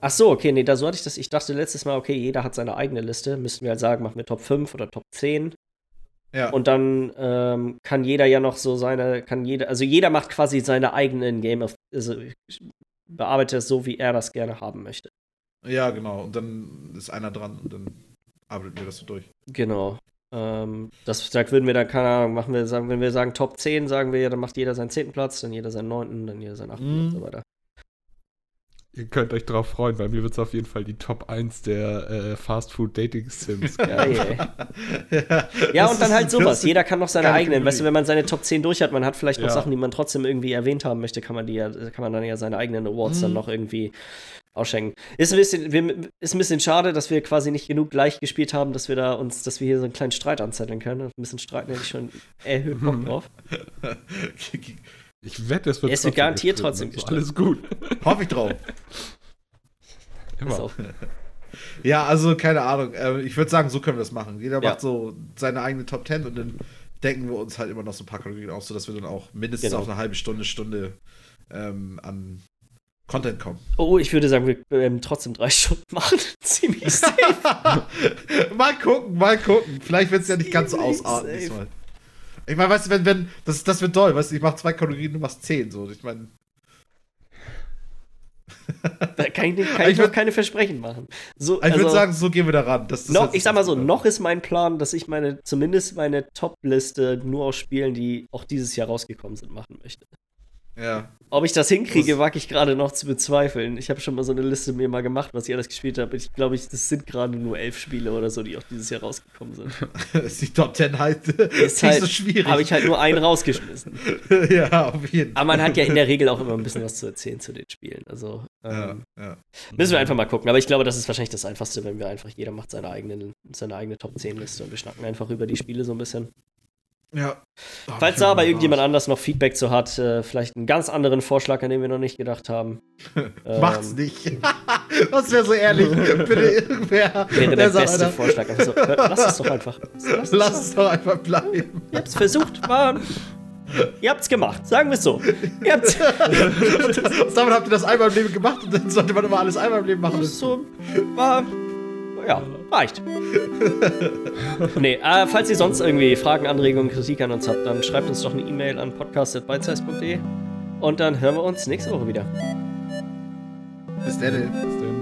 [SPEAKER 1] Ach so, okay, nee, da so hatte ich das. Ich dachte letztes Mal, okay, jeder hat seine eigene Liste. Müssten wir halt sagen, machen wir Top 5 oder Top 10. Ja. Und dann ähm, kann jeder ja noch so seine, kann jeder, also jeder macht quasi seine eigenen Game of, also bearbeitet es so, wie er das gerne haben möchte.
[SPEAKER 3] Ja, genau. Und dann ist einer dran und dann arbeiten wir das so durch.
[SPEAKER 1] Genau. Ähm, das da würden wir dann, keine Ahnung, machen wir, sagen, wenn wir sagen Top 10, sagen wir ja, dann macht jeder seinen zehnten Platz, dann jeder seinen neunten, dann jeder seinen achten mm. und so weiter.
[SPEAKER 2] Ihr könnt euch darauf freuen, bei mir wird es auf jeden Fall die Top 1 der äh, Fast Food Dating Sims.
[SPEAKER 1] Geil. ja, ja und dann halt sowas. Jeder kann noch seine eigenen. Weißt du, wenn man seine Top 10 durch hat, man hat vielleicht noch ja. Sachen, die man trotzdem irgendwie erwähnt haben möchte, kann man die ja, kann man dann ja seine eigenen Awards mhm. dann noch irgendwie ausschenken. Ist ein bisschen, ist ein bisschen schade, dass wir quasi nicht genug gleich gespielt haben, dass wir da uns, dass wir hier so einen kleinen Streit anzetteln können. Ein bisschen streiten hätte ich schon erhöht Bock drauf.
[SPEAKER 2] Ich wette, es wird,
[SPEAKER 1] es wird garantiert trotzdem
[SPEAKER 2] gestritten. Alles gut.
[SPEAKER 3] Hoffe ich drauf. Immer. Ja, also keine Ahnung. Äh, ich würde sagen, so können wir das machen. Jeder ja. macht so seine eigene Top 10 und dann denken wir uns halt immer noch so ein paar Kategorien aus, sodass wir dann auch mindestens genau. auf eine halbe Stunde, Stunde ähm, an Content kommen.
[SPEAKER 1] Oh, ich würde sagen, wir werden trotzdem drei Stunden machen. Ziemlich safe.
[SPEAKER 3] mal gucken, mal gucken. Vielleicht wird es ja nicht ganz so ausarten diesmal. Ich meine, weißt du, wenn, wenn, das, das wird toll, weißt du, ich mach zwei Kalorien, du machst zehn, so. Ich meine.
[SPEAKER 1] Da kann ich, kann ich, ich würd, keine Versprechen machen.
[SPEAKER 3] So, ich also, würde sagen, so gehen wir daran. Das,
[SPEAKER 1] das noch, ich sag mal so, noch ist mein Plan, dass ich meine, zumindest meine Top-Liste nur aus Spielen, die auch dieses Jahr rausgekommen sind, machen möchte.
[SPEAKER 3] Ja.
[SPEAKER 1] Ob ich das hinkriege, wage ich gerade noch zu bezweifeln. Ich habe schon mal so eine Liste mir mal gemacht, was ich alles gespielt habe. Ich glaube, ich, das sind gerade nur elf Spiele oder so, die auch dieses Jahr rausgekommen sind.
[SPEAKER 3] ist die Top Ten halt
[SPEAKER 1] ist halt, so schwierig. Habe ich halt nur einen rausgeschmissen.
[SPEAKER 3] ja, auf jeden
[SPEAKER 1] Fall. Aber man hat ja in der Regel auch immer ein bisschen was zu erzählen zu den Spielen. Also ähm, ja, ja. müssen wir einfach mal gucken. Aber ich glaube, das ist wahrscheinlich das Einfachste, wenn wir einfach, jeder macht seine eigene, seine eigene Top 10 Liste und wir schnacken einfach über die Spiele so ein bisschen.
[SPEAKER 3] Ja.
[SPEAKER 1] Falls da aber irgendjemand raus. anders noch Feedback zu hat, äh, vielleicht einen ganz anderen Vorschlag, an den wir noch nicht gedacht haben.
[SPEAKER 3] ähm, Macht's nicht. das wäre so ehrlich. Bitte irgendwer.
[SPEAKER 1] Wäre der, beste Vorschlag. So, lass es doch einfach.
[SPEAKER 3] Lass, lass es doch einfach bleiben.
[SPEAKER 1] Ich hab's versucht, Mann. Ihr habt's gemacht, sagen wir es so. Ihr habt's.
[SPEAKER 3] und damit habt ihr das einmal im Leben gemacht und dann sollte man immer alles einmal im Leben machen.
[SPEAKER 1] Das so war. Ja, reicht. nee, äh, falls ihr sonst irgendwie Fragen, Anregungen, Kritik an uns habt, dann schreibt uns doch eine E-Mail an podcast.beizeiss.de und dann hören wir uns nächste Woche wieder.
[SPEAKER 3] Bis dann.